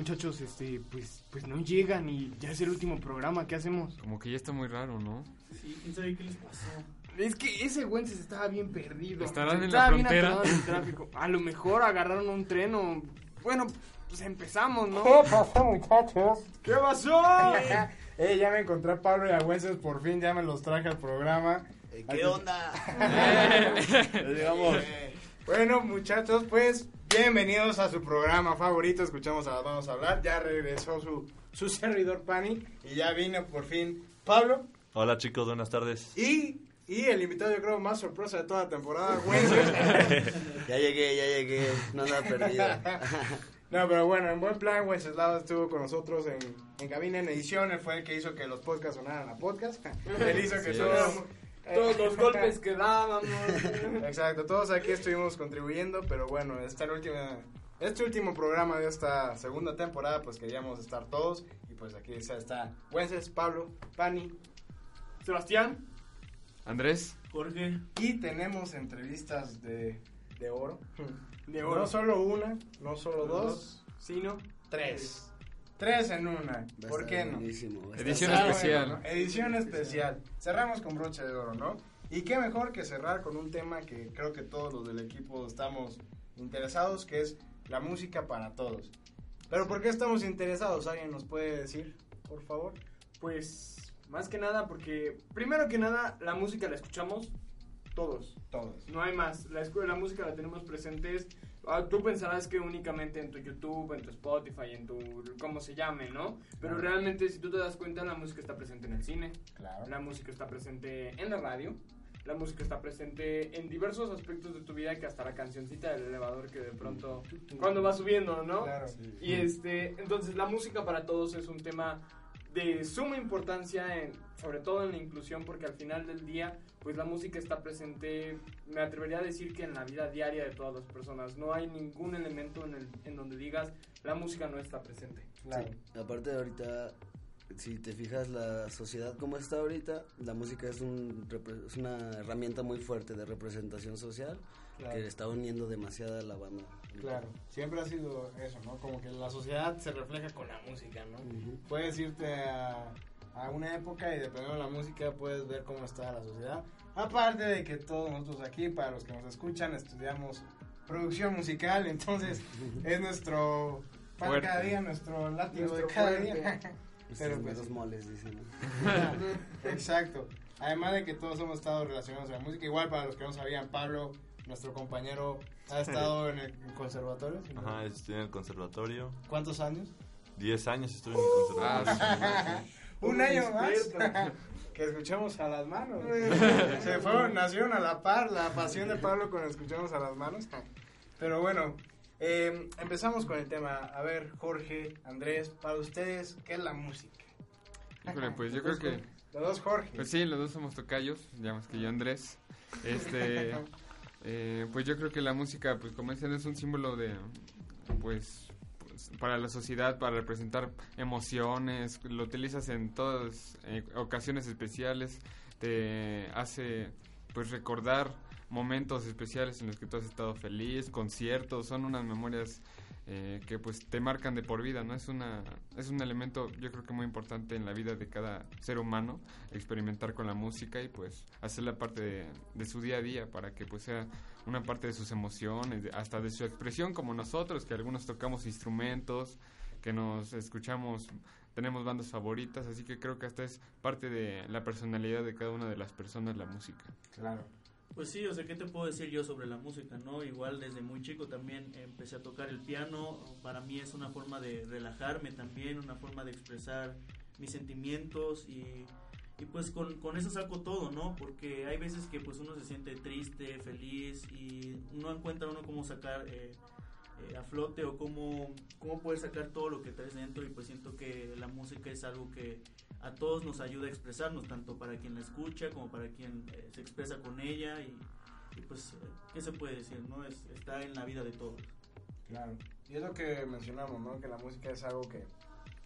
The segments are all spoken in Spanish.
muchachos, este, pues, pues no llegan y ya es el último programa, ¿qué hacemos? Como que ya está muy raro, ¿no? Sí, quién sabe qué les pasó. Es que ese Wences estaba bien perdido. Estarán en Estaba la bien frontera. en el tráfico. A lo mejor agarraron un tren o... Bueno, pues empezamos, ¿no? ¿Qué pasó, muchachos? ¿Qué pasó? eh, ya me encontré a Pablo y a Wences, por fin ya me los traje al programa. Eh, ¿Qué onda? Digamos. Bueno, muchachos, pues bienvenidos a su programa favorito. Escuchamos a las Vamos a hablar. Ya regresó su, su servidor Pani y ya vino por fin Pablo Hola chicos, buenas tardes. y, y el invitado, yo creo, más sorpresa de toda la temporada, Wences. Ya llegué, ya llegué. No nada perdido. No, pero bueno, en buen plan, Wenceslao estuvo con nosotros en, en cabina en edición. Él fue el que hizo que los podcasts sonaran a podcast. Él hizo que Sí. todo- Todos los golpes que dábamos. Exacto, todos aquí estuvimos contribuyendo, pero bueno, esta última, este último programa de esta segunda temporada, pues queríamos estar todos. Y pues aquí está, está Wences, Pablo, Pani. Sebastián. Andrés, Jorge, Y tenemos entrevistas de, de oro. De No solo una, no solo dos, Sino. tres. Tres en una. ¿Por qué no? Edición Ah, especial. bueno, ¿no? Edición especial. Cerramos con broche de oro, ¿no? Y qué mejor que cerrar con un tema que creo que todos los del equipo estamos interesados, que es la música para todos. Pero ¿por qué estamos interesados? ¿Alguien nos puede decir, por favor? Pues, más que nada porque, primero que nada, la música la escuchamos todos. Todos. No hay más. La, escu- la música la tenemos presentes. Ah, tú pensarás que únicamente en tu YouTube, en tu Spotify, en tu... cómo se llame, ¿no? Pero Claro. realmente, si tú te das cuenta, la música está presente en el cine. Claro. La música está presente en la radio. La música está presente en diversos aspectos de tu vida que hasta la cancioncita del elevador que de pronto... Cuando va subiendo, ¿no? Claro. Y este, entonces la música para todos es un tema de suma importancia, en, sobre todo en la inclusión, porque al final del día, pues la música está presente, me atrevería a decir que en la vida diaria de todas las personas. No hay ningún elemento en, el, en donde digas, la música no está presente. Claro. Aparte de ahorita, si te fijas la sociedad como está ahorita, la música es, un, es una herramienta muy fuerte de representación social Claro. que está uniendo demasiado a la banda. Claro, siempre ha sido eso, ¿no? Como que la sociedad se refleja con la música, ¿no? Ujú. Puedes irte a, a una época y dependiendo de la música puedes ver cómo está la sociedad. Aparte de que todos nosotros aquí, para los que nos escuchan, estudiamos producción musical, entonces es nuestro pan Fuerte. cada día, nuestro látigo Nuestro de cada fuerte. día. Estos Pero pues, meros moles, dicen. ¿no? Exacto. Además de que todos hemos estado relacionados a la música, igual para los que no sabían, Pablo, nuestro compañero, ha estado en el conservatorio. ¿sí? Ajá, estoy en el conservatorio. ¿Cuántos años? 10 años estuve en el conservatorio. Ah, Un año más. que escuchemos a las manos. Se fueron, nacieron a la par la pasión de Pablo con escuchamos a las manos. Pero bueno, eh, empezamos con el tema. A ver, Jorge, Andrés, para ustedes, ¿qué es la música? híjole, pues yo creo que... Los dos Jorge. Pues sí, los dos somos tocayos, ya más que yo Andrés. Este, eh, pues yo creo que la música, pues como dicen, es un símbolo de, pues, pues, para la sociedad, para representar emociones, lo utilizas en todas eh, ocasiones especiales, te hace, pues, recordar momentos especiales en los que tú has estado feliz, conciertos, son unas memorias eh, que pues te marcan de por vida, ¿no? Es una es un elemento yo creo que muy importante en la vida de cada ser humano, experimentar con la música y pues hacerla parte de, de su día a día para que pues sea una parte de sus emociones, hasta de su expresión como nosotros, que algunos tocamos instrumentos, que nos escuchamos, tenemos bandas favoritas, así que creo que hasta es parte de la personalidad de cada una de las personas la música. Claro. Pues sí, o sea, ¿qué te puedo decir yo sobre la música, no? Igual desde muy chico también empecé a tocar el piano. Para mí es una forma de relajarme también, una forma de expresar mis sentimientos y, y pues con, con eso saco todo, ¿no? Porque hay veces que pues uno se siente triste, feliz y no encuentra uno cómo sacar eh, eh, a flote o cómo, cómo poder sacar todo lo que traes dentro y pues siento que la música es algo que a todos nos ayuda a expresarnos, tanto para quien la escucha como para quien eh, se expresa con ella y, pues, eh, ¿qué se puede decir? no es Está en la vida de todos. Claro. Y es lo que mencionamos, ¿no? Que la música es algo que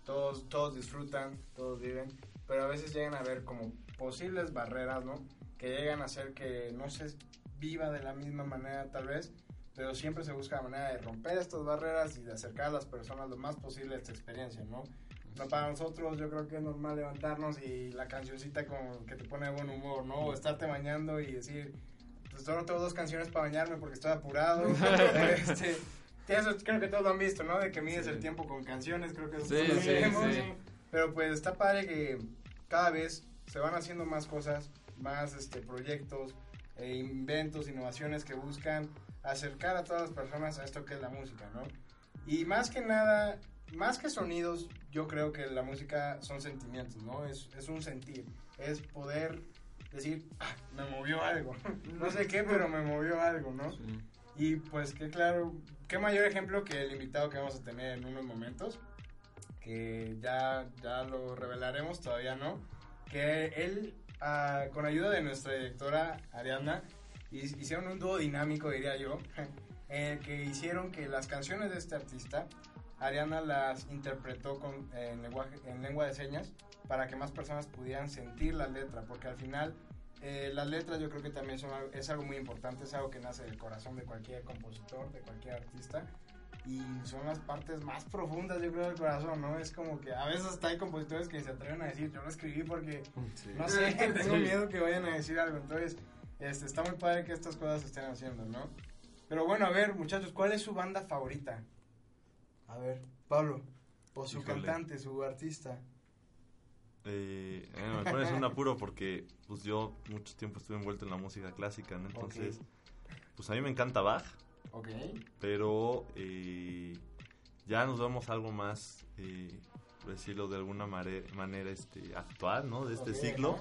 todos, todos disfrutan, todos viven, pero a veces llegan a ver como posibles barreras, ¿no? Que llegan a hacer que no se viva de la misma manera tal vez, pero siempre se busca la manera de romper estas barreras y de acercar a las personas lo más posible a esta experiencia, ¿no? No, para nosotros yo creo que es normal levantarnos y la cancioncita con, que te pone de buen humor, ¿no? O estarte bañando y decir, pues solo tengo dos canciones para bañarme porque estoy apurado. este, eso creo que todos lo han visto, ¿no? De que mides Sí. el tiempo con canciones, creo que eso Sí, lo sí, sí. Pero pues está padre que cada vez se van haciendo más cosas, más este, proyectos, e inventos, innovaciones que buscan acercar a todas las personas a esto que es la música, ¿no? Y más que nada, más que sonidos, yo creo que la música son sentimientos, ¿no? Es, es un sentir, es poder decir, "Ah, me movió algo, no sé qué, pero me movió algo, ¿no? Sí. Y pues que claro, qué mayor ejemplo que el invitado que vamos a tener en unos momentos, que ya, ya lo revelaremos, todavía no, que él, ah, con ayuda de nuestra directora Ariadna, hicieron un dúo dinámico, diría yo, eh, que hicieron que las canciones de este artista, Ariana las interpretó con, en, lenguaje, en lengua de señas para que más personas pudieran sentir la letra, porque al final eh, las letras yo creo que también son es algo muy importante, es algo que nace del corazón de cualquier compositor, de cualquier artista, y son las partes más profundas yo creo del corazón, ¿no? Es como que a veces hasta hay compositores que se atreven a decir, yo lo escribí porque, no sé, tengo miedo que vayan a decir algo, entonces este, está muy padre que estas cosas se estén haciendo, ¿no? Pero bueno, a ver muchachos, ¿cuál es su banda favorita? A ver, Pablo, o su Híjole. cantante, su artista. Eh, eh, me pones un apuro porque pues yo mucho tiempo estuve envuelto en la música clásica, ¿no? Entonces, pues a mí me encanta Bach, Ok. pero eh, ya nos vamos a algo más, eh, por decirlo de alguna manera, este, actual, ¿no? De este siglo,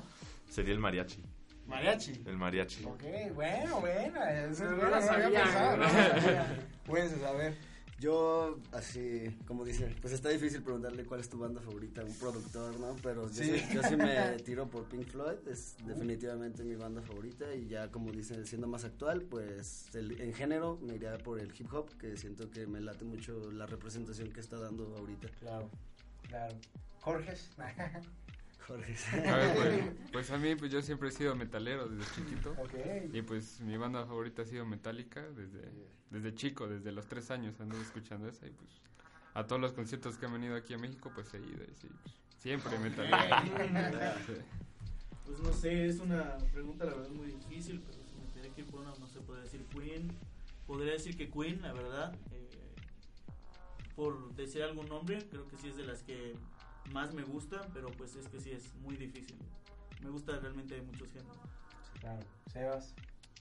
sería el mariachi. Mariachi. El mariachi. Ok, bueno, bueno. Eso es No lo sabía. Pueden saber. Yo, así, como dice, pues está difícil preguntarle cuál es tu banda favorita, un productor, ¿no? Pero yo Sí. sí, yo sí me tiro por Pink Floyd, es definitivamente mi banda favorita y ya como dicen, siendo más actual, pues el- en género me iría por el hip hop, que siento que me late mucho la representación que está dando ahorita Claro, claro. Jorge. Jorge. A ver, pues, pues a mí, pues yo siempre he sido metalero desde chiquito. Y pues mi banda favorita ha sido Metallica desde, desde chico, desde los tres años anduve escuchando esa y pues a todos los conciertos que han venido aquí a México pues he ido y sí, pues, siempre. Sí. Pues no sé, es una pregunta la verdad muy difícil, pero si me tendría que ir por una, no sé, podría decir Queen. Podría decir que Queen, la verdad, eh, por decir algún nombre, creo que sí es de las que más me gusta, pero pues es que sí es muy difícil. Me gusta realmente de muchos géneros. Claro. Sebas.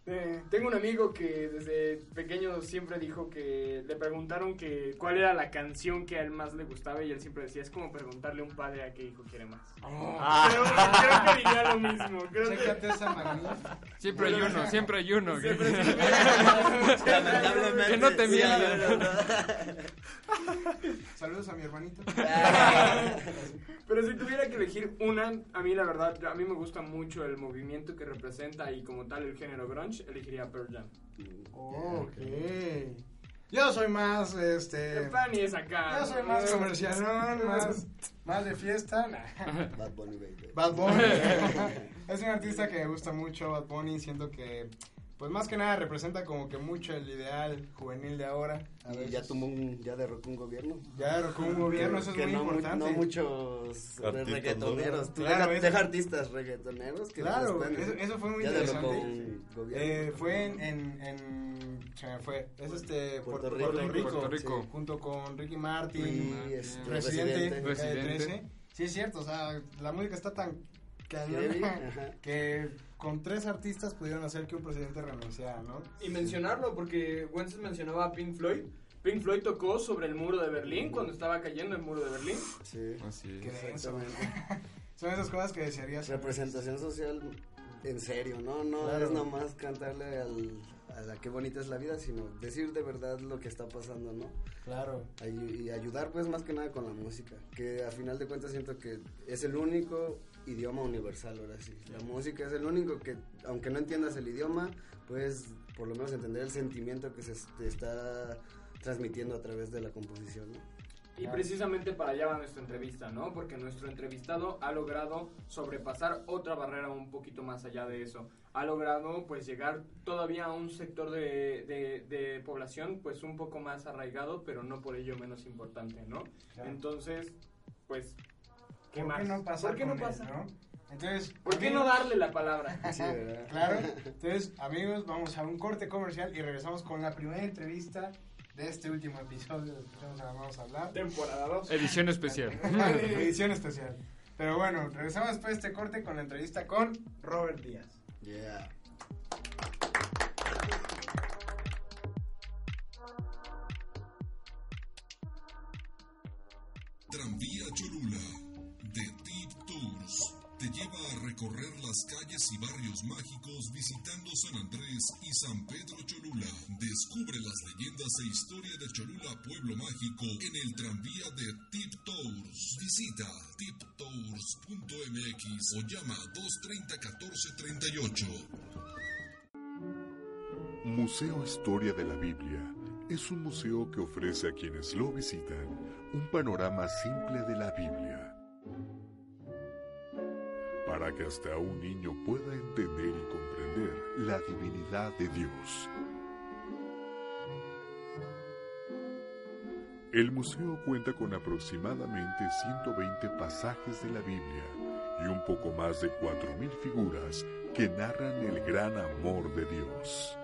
Eh, tengo un amigo que desde pequeño siempre dijo que le preguntaron que cuál era la canción que a él más le gustaba y él siempre decía, es como preguntarle a un padre a qué hijo quiere más. Creo, creo que diría lo mismo. Creo que... Esa manía. Siempre hay uno, siempre hay uno. que- Siempre- Que no te verdad. Saludos a mi hermanito. Pero si tuviera que elegir una, a mí la verdad, a mí me gusta mucho el movimiento que representa y como tal el género grunge, elegiría Pearl Jam. ok. Yo soy más, este... Fanny es acá. Yo soy ¿no? más comercialón, más, más de fiesta. Nah. Bad Bunny, baby. Bad Bunny. es un artista que me gusta mucho, Bad Bunny. Siento que, pues más que nada, representa como que mucho el ideal juvenil de ahora. A Y ya tomó un, ya derrocó un gobierno. Ya derrocó un gobierno, eso es que muy no, importante. no muchos reggaetoneros. Claro, deja, artistas reggaetoneros que Claro, eso, fue muy ya interesante. derrocó un gobierno. Eh, fue en, en, en- se me fue, es este Puerto Puerto, Rico. Puerto Rico, Puerto Rico. sí, junto con Ricky Martin, Y este, Residente, Residente. 13. Sí es cierto, o sea, la música está tan cañona que con tres artistas pudieron hacer que un presidente renunciara, ¿no? Y mencionarlo, porque Wences mencionaba a Pink Floyd. Pink Floyd tocó sobre el muro de Berlín cuando estaba cayendo el muro de Berlín. Sí, Así es. exactamente. Son esas cosas que desearías. Representación social en serio, ¿no? No Claro. es nomás cantarle al, a la qué bonita es la vida, sino decir de verdad lo que está pasando, ¿no? Claro. Ay- Y ayudar pues más que nada con la música, que a final de cuentas siento que es el único idioma universal ahora sí. La música es el único que, aunque no entiendas el idioma, puedes por lo menos entender el sentimiento que se te está transmitiendo a través de la composición, ¿no? Y precisamente para allá va nuestra entrevista, ¿no? Porque nuestro entrevistado ha logrado sobrepasar otra barrera un poquito más allá de eso. Ha logrado pues llegar todavía a un sector de, de, de población pues un poco más arraigado, pero no por ello menos importante, ¿no? Entonces, pues, ¿qué ¿Por más? qué no pasar ¿Por qué no él, pasa? no? Entonces, ¿Por qué no darle la palabra? Sí, ¿verdad? Claro. Entonces, amigos, vamos a un corte comercial y regresamos con la primera entrevista de este último episodio de la Vamos a hablar. Temporada 2. Edición especial. Edición especial. Pero bueno, regresamos después de este corte con la entrevista con Robert Díaz. Yeah. Tranvía Cholula te lleva a recorrer las calles y barrios mágicos visitando San Andrés y San Pedro Cholula. Descubre las leyendas e historia de Cholula Pueblo Mágico en el tranvía de Tip Tours. Visita tiptours.mx o llama 230 1438. Museo Historia de la Biblia es un museo que ofrece a quienes lo visitan un panorama simple de la Biblia para que hasta un niño pueda entender y comprender la divinidad de Dios. El museo cuenta con aproximadamente 120 pasajes de la Biblia y un poco más de 4.000 figuras que narran el gran amor de Dios.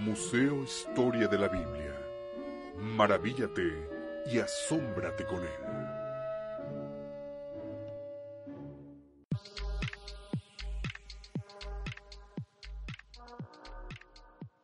Museo Historia de la Biblia. Maravíllate y asómbrate con él.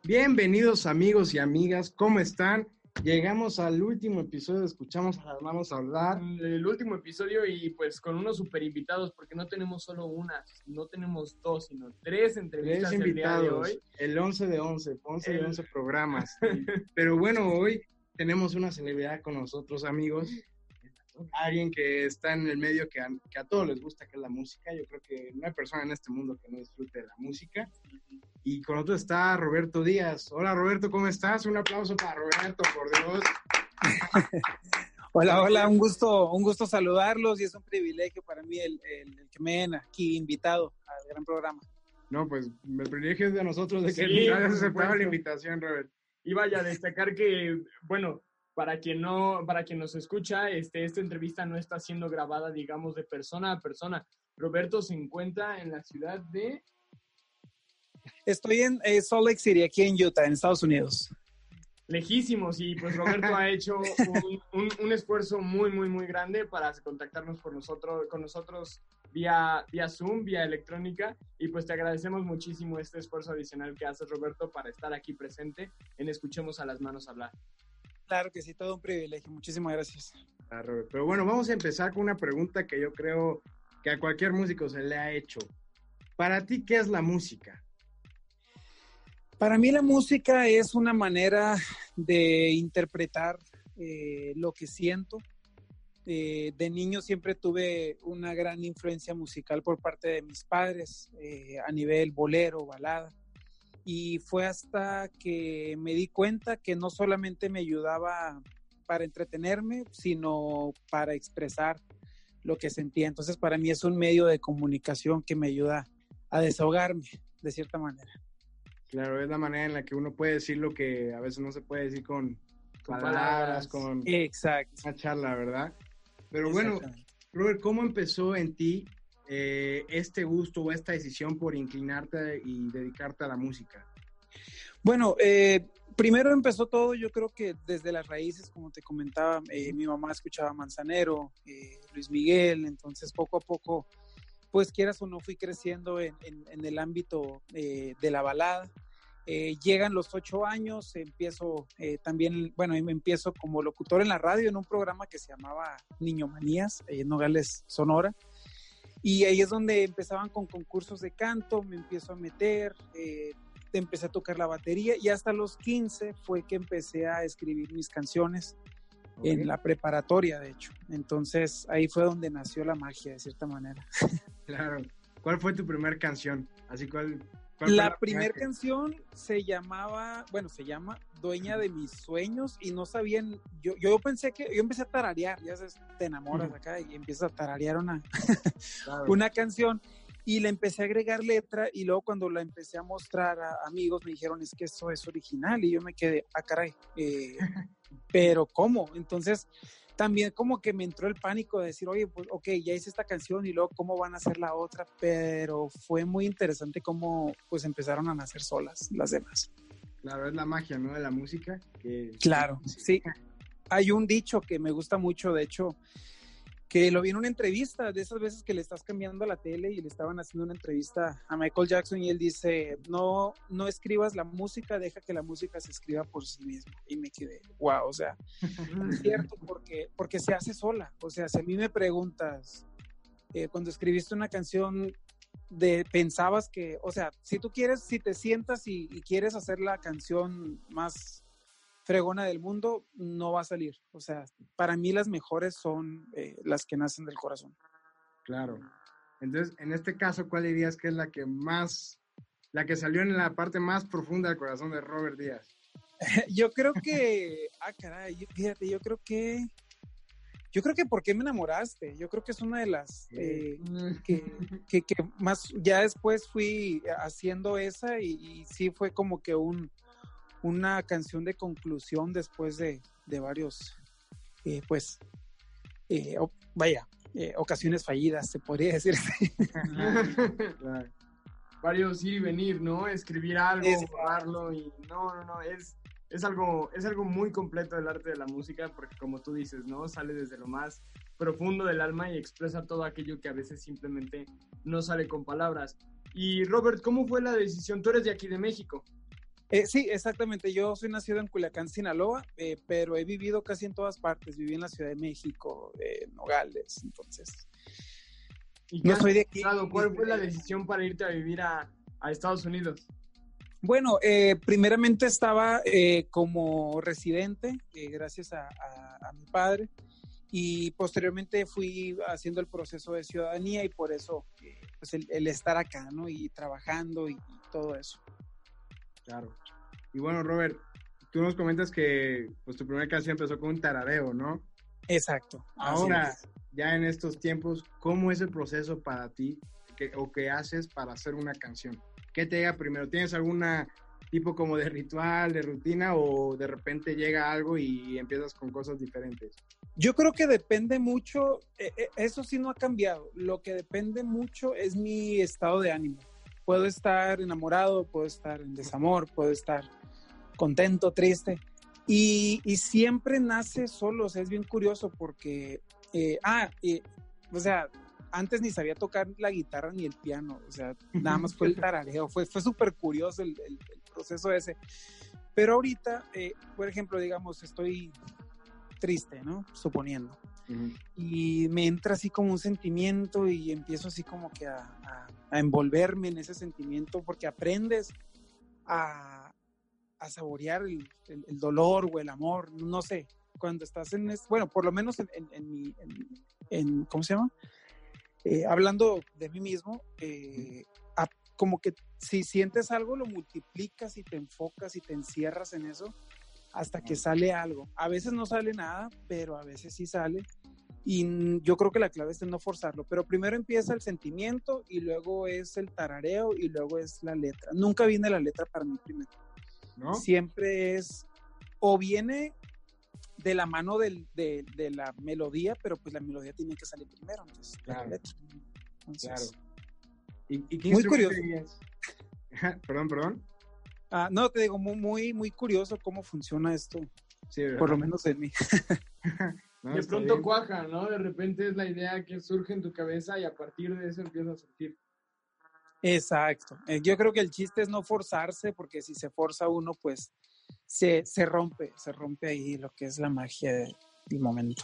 Bienvenidos amigos y amigas, ¿cómo están? Llegamos al último episodio, escuchamos a las manos hablar. el último episodio y pues con unos super invitados porque no tenemos solo una, no tenemos dos, sino tres entrevistas Tres el día de invitados, hoy. el 11 de 11, 11 de El- 11 programas. Pero bueno, hoy tenemos una celebridad con nosotros, amigos. Alguien que está en el medio que a, que a todos les gusta, que es la música. Yo creo que no hay persona en este mundo que no disfrute de la música. Y con nosotros está Roberto Díaz. Hola Roberto, ¿cómo estás? Un aplauso para Roberto, por Dios. Hola, hola, un gusto, un gusto saludarlos y es un privilegio para mí el, el- el que me hayan aquí invitado al gran programa. No, pues el privilegio es de nosotros de que Sí, hayas aceptado la invitación, Robert. Y vaya a destacar que, bueno, para quien no, para quien nos escucha, este, esta entrevista no está siendo grabada, digamos, de persona a persona. Roberto se encuentra en la ciudad de Estoy en eh, Salt Lake City, aquí en Utah, en Estados Unidos. lejísimos y pues Roberto ha hecho un, un- un esfuerzo muy, muy, muy grande para contactarnos por nosotros, con nosotros vía, vía Zoom, vía electrónica y pues te agradecemos muchísimo este esfuerzo adicional que haces Roberto para estar aquí presente en Escuchemos a las manos hablar. Claro que sí, todo un privilegio. Muchísimas gracias. Robert. Pero bueno, vamos a empezar con una pregunta que yo creo que a cualquier músico se le ha hecho. Para ti, ¿qué es la música? Para mí la música es una manera de interpretar eh, lo que siento. Eh, de niño siempre tuve una gran influencia musical por parte de mis padres eh, a nivel bolero, balada. Y fue hasta que me di cuenta que no solamente me ayudaba para entretenerme, sino para expresar lo que sentía. Entonces para mí es un medio de comunicación que me ayuda a desahogarme de cierta manera. Claro, es la manera en la que uno puede decir lo que a veces no se puede decir con, Con palabras, palabras. con Exacto. una charla, ¿verdad? Pero bueno. Robert, ¿cómo empezó en ti eh, este gusto o esta decisión por inclinarte y dedicarte a la música? Bueno, eh, primero empezó todo, yo creo que desde las raíces, como te comentaba, eh, mi mamá escuchaba Manzanero, eh, Luis Miguel, entonces poco a poco, pues quieras o no, fui creciendo en, en- en el ámbito eh, de la balada. Eh, llegan los ocho años, empiezo eh, también, bueno, em- empiezo como locutor en la radio en un programa que se llamaba Niño Manías, en Nogales, Sonora. Y ahí es donde empezaban con concursos de canto, me empiezo a meter, eh, empecé a tocar la batería y hasta los 15 fue que empecé a escribir mis canciones en la preparatoria, de hecho. Entonces ahí fue donde nació la magia, de cierta manera. Claro. ¿Cuál fue tu primera canción? Así cuál ¿Cuál fue La primera canción se llamaba, bueno, se llama Dueña de mis sueños y no sabían, yo, yo pensé que, yo empecé a tararear, ya sabes, te enamoras acá y empiezas a tararear una, Claro. una canción y le empecé a agregar letra y luego cuando la empecé a mostrar a amigos me dijeron es que eso es original y yo me quedé, ah caray, eh, pero ¿cómo? Entonces también como que me entró el pánico de decir, oye, pues ok, ya hice esta canción y luego cómo van a hacer la otra, pero fue muy interesante cómo pues empezaron a nacer solas las demás. Claro, es la magia, ¿no? De la música. Que... Claro, sí. Hay un dicho que me gusta mucho, de hecho, que lo vi en una entrevista, de esas veces que le estás cambiando a la tele y le estaban haciendo una entrevista a Michael Jackson y él dice, no, no escribas la música, deja que la música se escriba por sí misma. Y me quedé, wow, o sea, es cierto, porque, porque se hace sola. O sea, si a mí me preguntas, eh, cuando escribiste una canción, de, pensabas que, o sea, si tú quieres, si te sientas y, y quieres hacer la canción más fregona del mundo, no va a salir. O sea, para mí las mejores son eh, las que nacen del corazón. Claro. Entonces, en este caso, ¿cuál dirías que es la que más, la que salió en la parte más profunda del corazón de Robert Díaz? yo creo que, ah, caray, yo- fíjate, yo creo que, yo creo que ¿por qué me enamoraste? Yo creo que es una de las eh, que, que, que más, ya después fui haciendo esa y, y sí fue como que un, una canción de conclusión después de, de varios, eh, pues, eh, vaya, eh, ocasiones fallidas, se podría decir. Claro. varios ir y venir, ¿no? Escribir algo, Es- grabarlo y no, no, no, es, es, algo, es algo muy completo del arte de la música porque como tú dices, ¿no? Sale desde lo más profundo del alma y expresa todo aquello que a veces simplemente no sale con palabras. Y Robert, ¿cómo fue la decisión? Tú eres de aquí de México. Eh, sí, exactamente. Yo soy nacido en Culiacán, Sinaloa, eh, pero he vivido casi en todas partes. Viví en la Ciudad de México, eh, Nogales, entonces. ¿Y No soy de aquí. ¿Cuál fue la decisión para irte a vivir a, a Estados Unidos? Bueno, eh, primeramente estaba eh, como residente, gracias a, a- a mi padre, y posteriormente fui haciendo el proceso de ciudadanía y por eso, pues el, el estar acá, ¿no? Y trabajando y, y todo eso. Claro. Y bueno, Robert, tú nos comentas que pues tu primera canción empezó con un tarareo, ¿no? Exacto. Ahora, ya en estos tiempos, ¿cómo es el proceso para ti que- o qué haces para hacer una canción? ¿Qué te llega primero? ¿Tienes alguna tipo como de ritual, de rutina o de repente llega algo y empiezas con cosas diferentes? Yo creo que depende mucho, eh, eh, eso sí no ha cambiado, lo que depende mucho es mi estado de ánimo. Puedo estar enamorado, puedo estar en desamor, puedo estar contento, triste, y, y siempre nace solo, o sea, es bien curioso porque, eh, ah, o sea, antes ni sabía tocar la guitarra ni el piano, o sea, nada más fue el tarareo, fue, fue súper curioso el, el- el proceso ese. Pero ahorita, eh, por ejemplo, digamos, estoy triste, ¿no? Suponiendo. Y me entra así como un sentimiento y empiezo así como que a, a- a envolverme en ese sentimiento porque aprendes a, a saborear el, el- el dolor o el amor, no sé, cuando estás en, es- bueno, por lo menos en, en- en mi, en, en- ¿cómo se llama? Eh, hablando de mí mismo, eh, a- como que si sientes algo lo multiplicas y te enfocas y te encierras en eso hasta que sale algo. A veces no sale nada, pero a veces sí sale. Y yo creo que la clave es en no forzarlo. Pero primero empieza el sentimiento y luego es el tarareo y luego es la letra. Nunca viene la letra para mí primero. ¿No? Siempre es o viene de la mano del- de, de la melodía, pero pues la melodía tiene que salir primero. La Claro. letra. Entonces, Claro. ¿Y, y qué Muy curioso. perdón, perdón. Ah, no, te digo, muy, muy, muy curioso cómo funciona esto, Sí, por lo menos en mí. No, de pronto bien. cuaja, ¿no? De repente es la idea que surge en tu cabeza y a partir de eso empieza a surgir. Exacto. Eh, Yo creo que el chiste es no forzarse, porque si se forza uno, pues se, se rompe, se rompe ahí lo que es la magia de- del momento.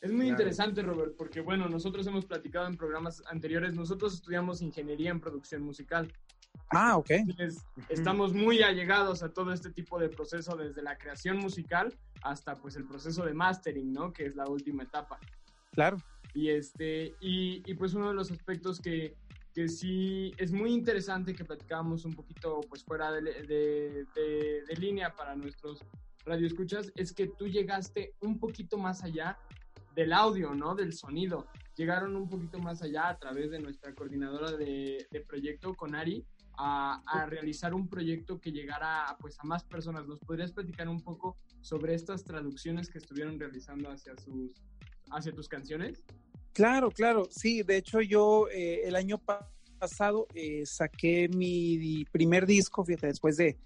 Es muy Claro. interesante, Robert, porque bueno, nosotros hemos platicado en programas anteriores, nosotros estudiamos ingeniería en producción musical. Ah, ok. Entonces, estamos muy allegados a todo este tipo de proceso, desde la creación musical hasta pues el proceso de mastering, ¿no? Que es la última etapa. Claro. Y este, y, y, pues uno de los aspectos que, que sí es muy interesante que platicábamos un poquito pues fuera de, de, de, de línea para nuestros radioescuchas, es que tú llegaste un poquito más allá del audio, ¿no? Del sonido. Llegaron un poquito más allá a través de nuestra coordinadora de, de proyecto, con Ari, a, a, realizar un proyecto que llegara pues, a más personas. ¿Nos podrías platicar un poco sobre estas traducciones que estuvieron realizando hacia, sus, hacia tus canciones? Claro, claro. Sí, de hecho yo eh, el año pasado eh, saqué mi primer disco, fíjate, después de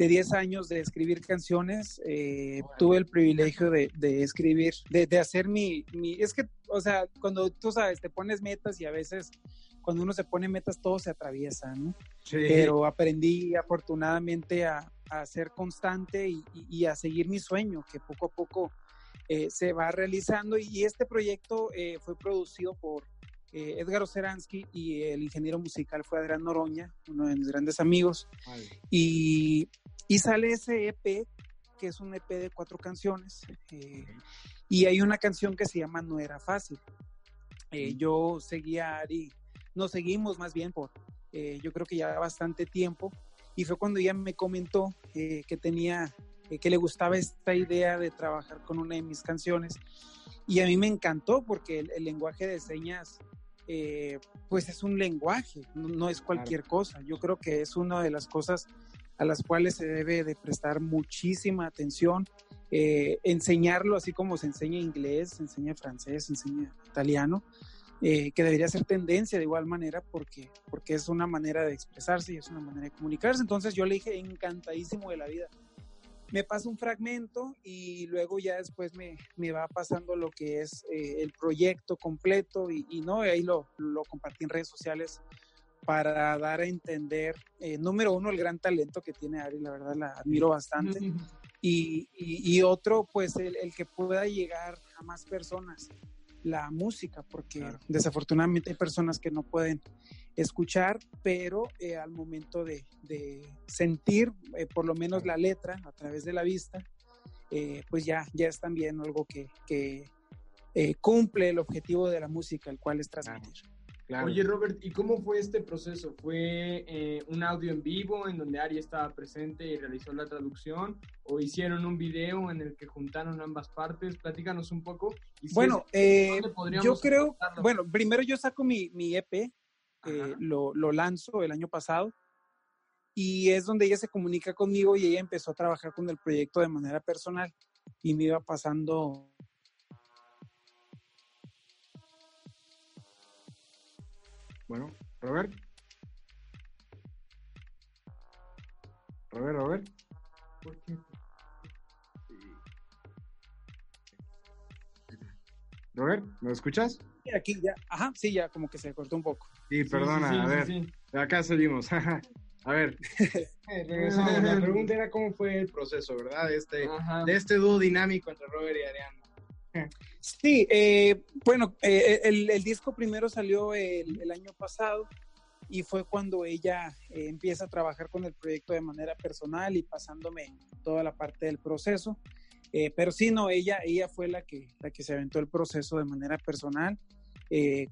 de 10 años de escribir canciones, eh, tuve el privilegio de, de escribir, de, de hacer mi, mi, es que, o sea, cuando tú sabes, te pones metas y a veces cuando uno se pone metas todo se atraviesa, ¿no? Sí. Pero aprendí afortunadamente a, a ser constante y, y, y, a seguir mi sueño, que poco a poco eh, se va realizando. Y este proyecto eh, fue producido por eh, Edgar Oceransky y el ingeniero musical fue Adrián Noroña, uno de mis grandes amigos. Y y sale ese EP, que es un EP de cuatro canciones, eh, y hay una canción que se llama No era fácil. Yo seguía a Ari, nos seguimos más bien por, eh, yo creo que ya bastante tiempo, y fue cuando ella me comentó eh, que tenía, que le gustaba esta idea de trabajar con una de mis canciones, y a mí me encantó porque el, el lenguaje de señas eh, pues es un lenguaje, no, no es cualquier claro. cosa. Yo creo que es una de las cosas a las cuales se debe de prestar muchísima atención, eh, enseñarlo así como se enseña inglés, se enseña francés, se enseña italiano, eh, que debería ser tendencia de igual manera porque, porque es una manera de expresarse y es una manera de comunicarse. Entonces yo le dije encantadísimo de la vida. Me pasa un fragmento y luego ya después me, me va pasando lo que es eh, el proyecto completo y, y no, y ahí lo, lo compartí en redes sociales para dar a entender, eh, número uno, el gran talento que tiene Ari, la verdad la admiro bastante, y, y, y otro, pues el, el, que pueda llegar a más personas la música, porque claro. desafortunadamente hay personas que no pueden escuchar, pero eh, al momento de, de sentir eh, por lo menos la letra a través de la vista, eh, pues ya, ya es también algo que, que cumple el objetivo de la música, el cual es transmitir. Claro. Claro. Oye, Robert, ¿y cómo fue este proceso? ¿Fue eh, un audio en vivo en donde Ari estaba presente y realizó la traducción? ¿O hicieron un video en el que juntaron ambas partes? Platícanos un poco. Y si bueno, es, eh, yo creo, bueno, primero yo saco mi, mi EP, eh, lo, lo lanzo el año pasado, y es donde ella se comunica conmigo y ella empezó a trabajar con el proyecto de manera personal y me iba pasando Bueno, Robert. Robert, Robert. ¿Por qué? Robert, ¿me escuchas? Sí, aquí ya, ajá, sí, ya como que se cortó un poco. Sí, perdona, sí, sí, a ver, sí, acá seguimos. a ver, regresamos. La pregunta era cómo fue el proceso, ¿verdad? De este, de este dúo dinámico entre Robert y Ariana. Sí, eh, bueno, eh, el, el, disco primero salió el, el, año pasado y fue cuando ella eh, empieza a trabajar con el proyecto de manera personal y pasándome toda la parte del proceso. Pero sí, no, ella, ella fue la que, la que se aventó el proceso de manera personal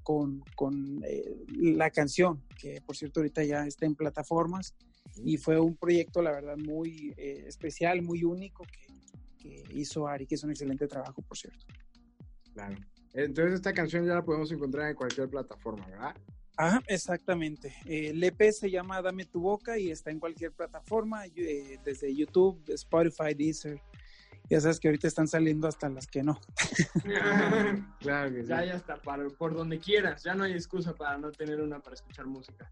con, con la canción, que por cierto ahorita ya está en plataformas y fue un proyecto, la verdad, muy especial, muy único que, que hizo Ari, que es un excelente trabajo, por cierto. Claro. Entonces esta canción ya la podemos encontrar en cualquier plataforma, ¿verdad? Ajá, exactamente. Eh, el EP se llama Dame tu boca y está en cualquier plataforma, eh, desde YouTube, Spotify, Deezer. Ya sabes que ahorita están saliendo hasta las que no. claro que sí. Ya, ya está, para, por donde quieras. Ya no hay excusa para no tener una para escuchar música.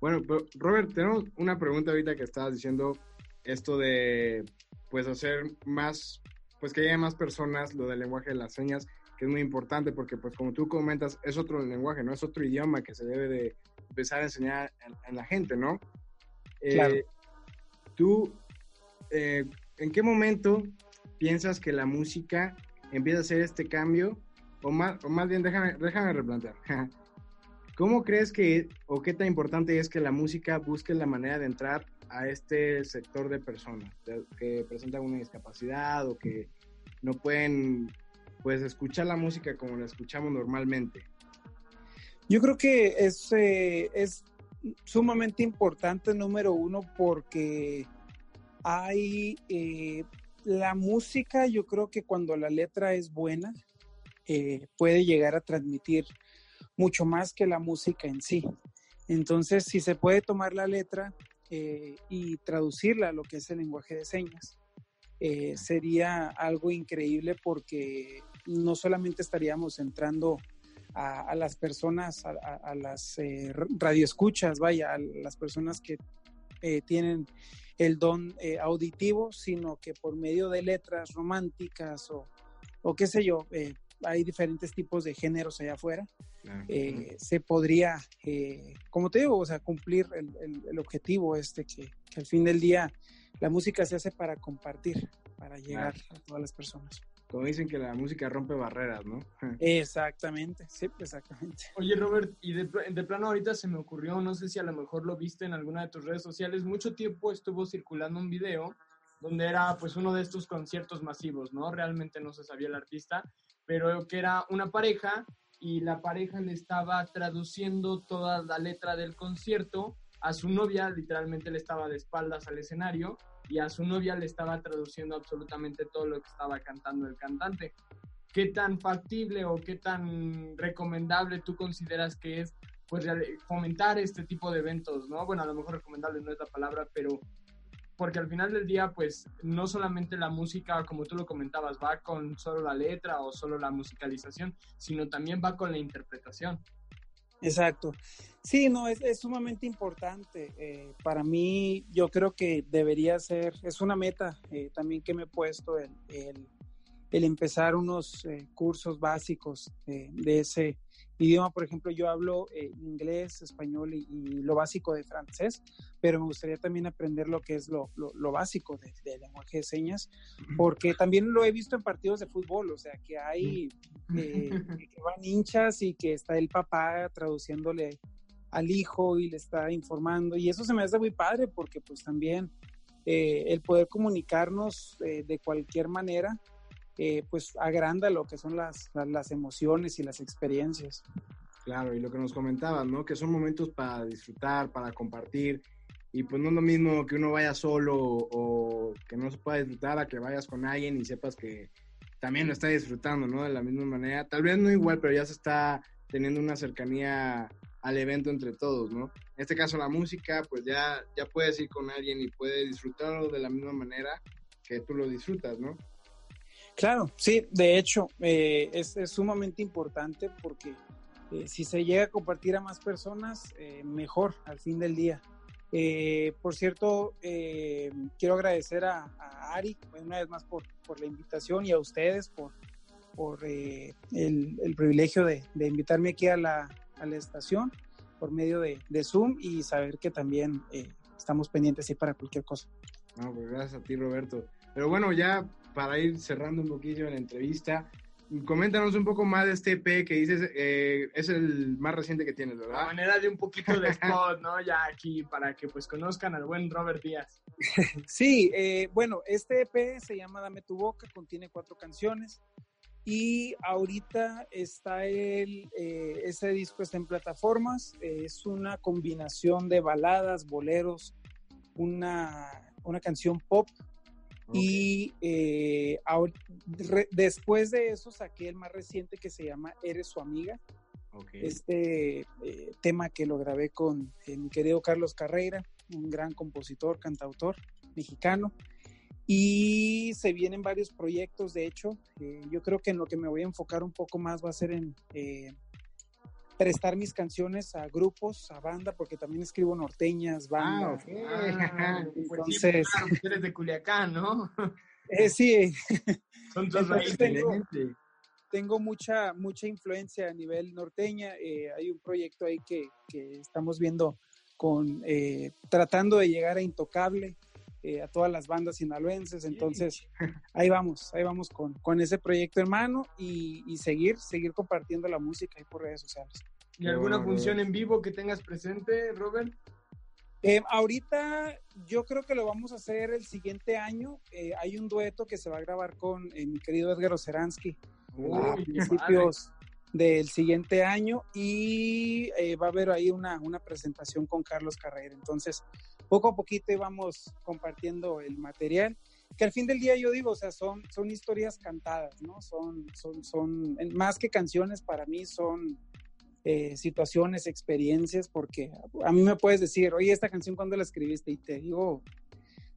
Bueno, pero Robert, tenemos una pregunta ahorita que estabas diciendo esto de pues hacer más, pues que haya más personas lo del lenguaje de las señas, que es muy importante porque pues como tú comentas, es otro lenguaje, ¿no? Es otro idioma que se debe de empezar a enseñar en, en la gente, ¿no? Claro. Eh, tú, eh, ¿en qué momento piensas que la música empieza a hacer este cambio? O más, o más bien, déjame, déjame replantear. ¿Cómo crees que, o qué tan importante es que la música busque la manera de entrar a este sector de personas que presentan una discapacidad o que no pueden pues escuchar la música como la escuchamos normalmente? Yo creo que es, eh, es sumamente importante, número uno, porque hay eh, la música, yo creo que cuando la letra es buena, eh, puede llegar a transmitir mucho más que la música en sí. Entonces, si se puede tomar la letra y traducirla a lo que es el lenguaje de señas, sería algo increíble porque no solamente estaríamos entrando a, las personas, a, las eh, radioescuchas, vaya, a las personas que eh, tienen el don eh, auditivo, sino que por medio de letras románticas o, o qué sé yo, eh, hay diferentes tipos de géneros allá afuera, se podría, como te digo, o sea, cumplir el, el, objetivo este que, que, al fin del día la música se hace para compartir, para llegar a todas las personas como dicen que la música rompe barreras, ¿no? Exactamente, sí, exactamente. Oye, Robert, y de, de, plano ahorita se me ocurrió, no sé si a lo mejor lo viste en alguna de tus redes sociales, mucho tiempo estuvo circulando un video donde era pues uno de estos conciertos masivos, ¿no? Realmente no se sabía el artista, pero que era una pareja y la pareja le estaba traduciendo toda la letra del concierto a su novia, literalmente le estaba de espaldas al escenario y a su novia le estaba traduciendo absolutamente todo lo que estaba cantando el cantante. ¿Qué tan factible o qué tan recomendable tú consideras que es pues fomentar este tipo de eventos, ¿no? Bueno, a lo mejor recomendable no es la palabra, pero porque al final del día, pues no solamente la música, como tú lo comentabas, va con solo la letra o solo la musicalización, sino también va con la interpretación. Exacto. Sí, no, es, es sumamente importante. Eh, para mí, yo creo que debería ser, es una meta eh, también que me he puesto el, el, el empezar unos eh, cursos básicos de ese idioma. Por ejemplo, yo hablo eh, inglés, español y, lo básico de francés, pero me gustaría también aprender lo que es lo, lo, básico de, lenguaje de señas, porque también lo he visto en partidos de fútbol, o sea, que hay eh, que van hinchas y que está el papá traduciéndole al hijo y le está informando, y eso se me hace muy padre porque pues también eh, el poder comunicarnos de cualquier manera, eh, pues agranda lo que son las, las, emociones y las experiencias. Claro, y lo que nos comentaban, ¿no? Que son momentos para disfrutar, para compartir, y pues no es lo mismo que uno vaya solo o que no se pueda disfrutar a que vayas con alguien y sepas que también lo está disfrutando, ¿no? De la misma manera, tal vez no igual, pero ya se está teniendo una cercanía al evento entre todos, ¿no? En este caso la música, pues ya, ya puedes ir con alguien y puedes disfrutarlo de la misma manera que tú lo disfrutas, ¿no? Claro, sí, de hecho, eh, es, sumamente importante porque eh, si se llega a compartir a más personas, eh, mejor al fin del día. por cierto, quiero agradecer a, Ari una vez más por, la invitación y a ustedes por, por el, privilegio de, invitarme aquí a la, a la, estación por medio de, Zoom y saber que también estamos pendientes ahí para cualquier cosa. No, pues gracias a ti, Roberto. Pero bueno, ya para ir cerrando un poquillo la entrevista, coméntanos un poco más de este EP que dices, eh, es el más reciente que tienes, ¿verdad? A manera de un poquito de spot, ¿no? Ya aquí, para que pues conozcan al buen Robert Díaz. sí, eh, bueno, este EP se llama Dame tu boca, contiene cuatro canciones. Y ahorita está el, eh, ese disco está en plataformas, es una combinación de baladas, boleros, una, una canción pop y eh, después de eso saqué el más reciente que se llama Eres su amiga. Este eh, tema que lo grabé con eh, mi querido Carlos Carreira, un gran compositor, cantautor mexicano. Y se vienen varios proyectos, de hecho. yo creo que en lo que me voy a enfocar un poco más va a ser en prestar mis canciones a grupos, a banda, porque también escribo norteñas, banda. Ah, ah pues Entonces, eres de Culiacán, ¿no? Eh, sí. Son dos tengo, tengo, mucha, mucha influencia a nivel norteña. Eh, hay un proyecto ahí que, que estamos viendo con eh, tratando de llegar a Intocable. Eh, a todas las bandas sinaloenses. Entonces, ahí vamos, ahí vamos con, con ese proyecto hermano y, y seguir, seguir compartiendo la música ahí por redes sociales. ¿Y alguna función en vivo que tengas presente, Robert? Eh, ahorita yo creo que lo vamos a hacer el siguiente año. Eh, hay un dueto que se va a grabar con mi querido Edgar Oceransky. a principios, del siguiente año y eh, va a haber ahí una, una presentación con Carlos Carrera. Entonces, poco a poquito vamos compartiendo el material, que al fin del día yo digo, o sea, son, son historias cantadas, ¿no? Son, son, son, más que canciones para mí son eh, situaciones, experiencias, porque a mí me puedes decir, oye, esta canción, ¿cuándo la escribiste? Y te digo,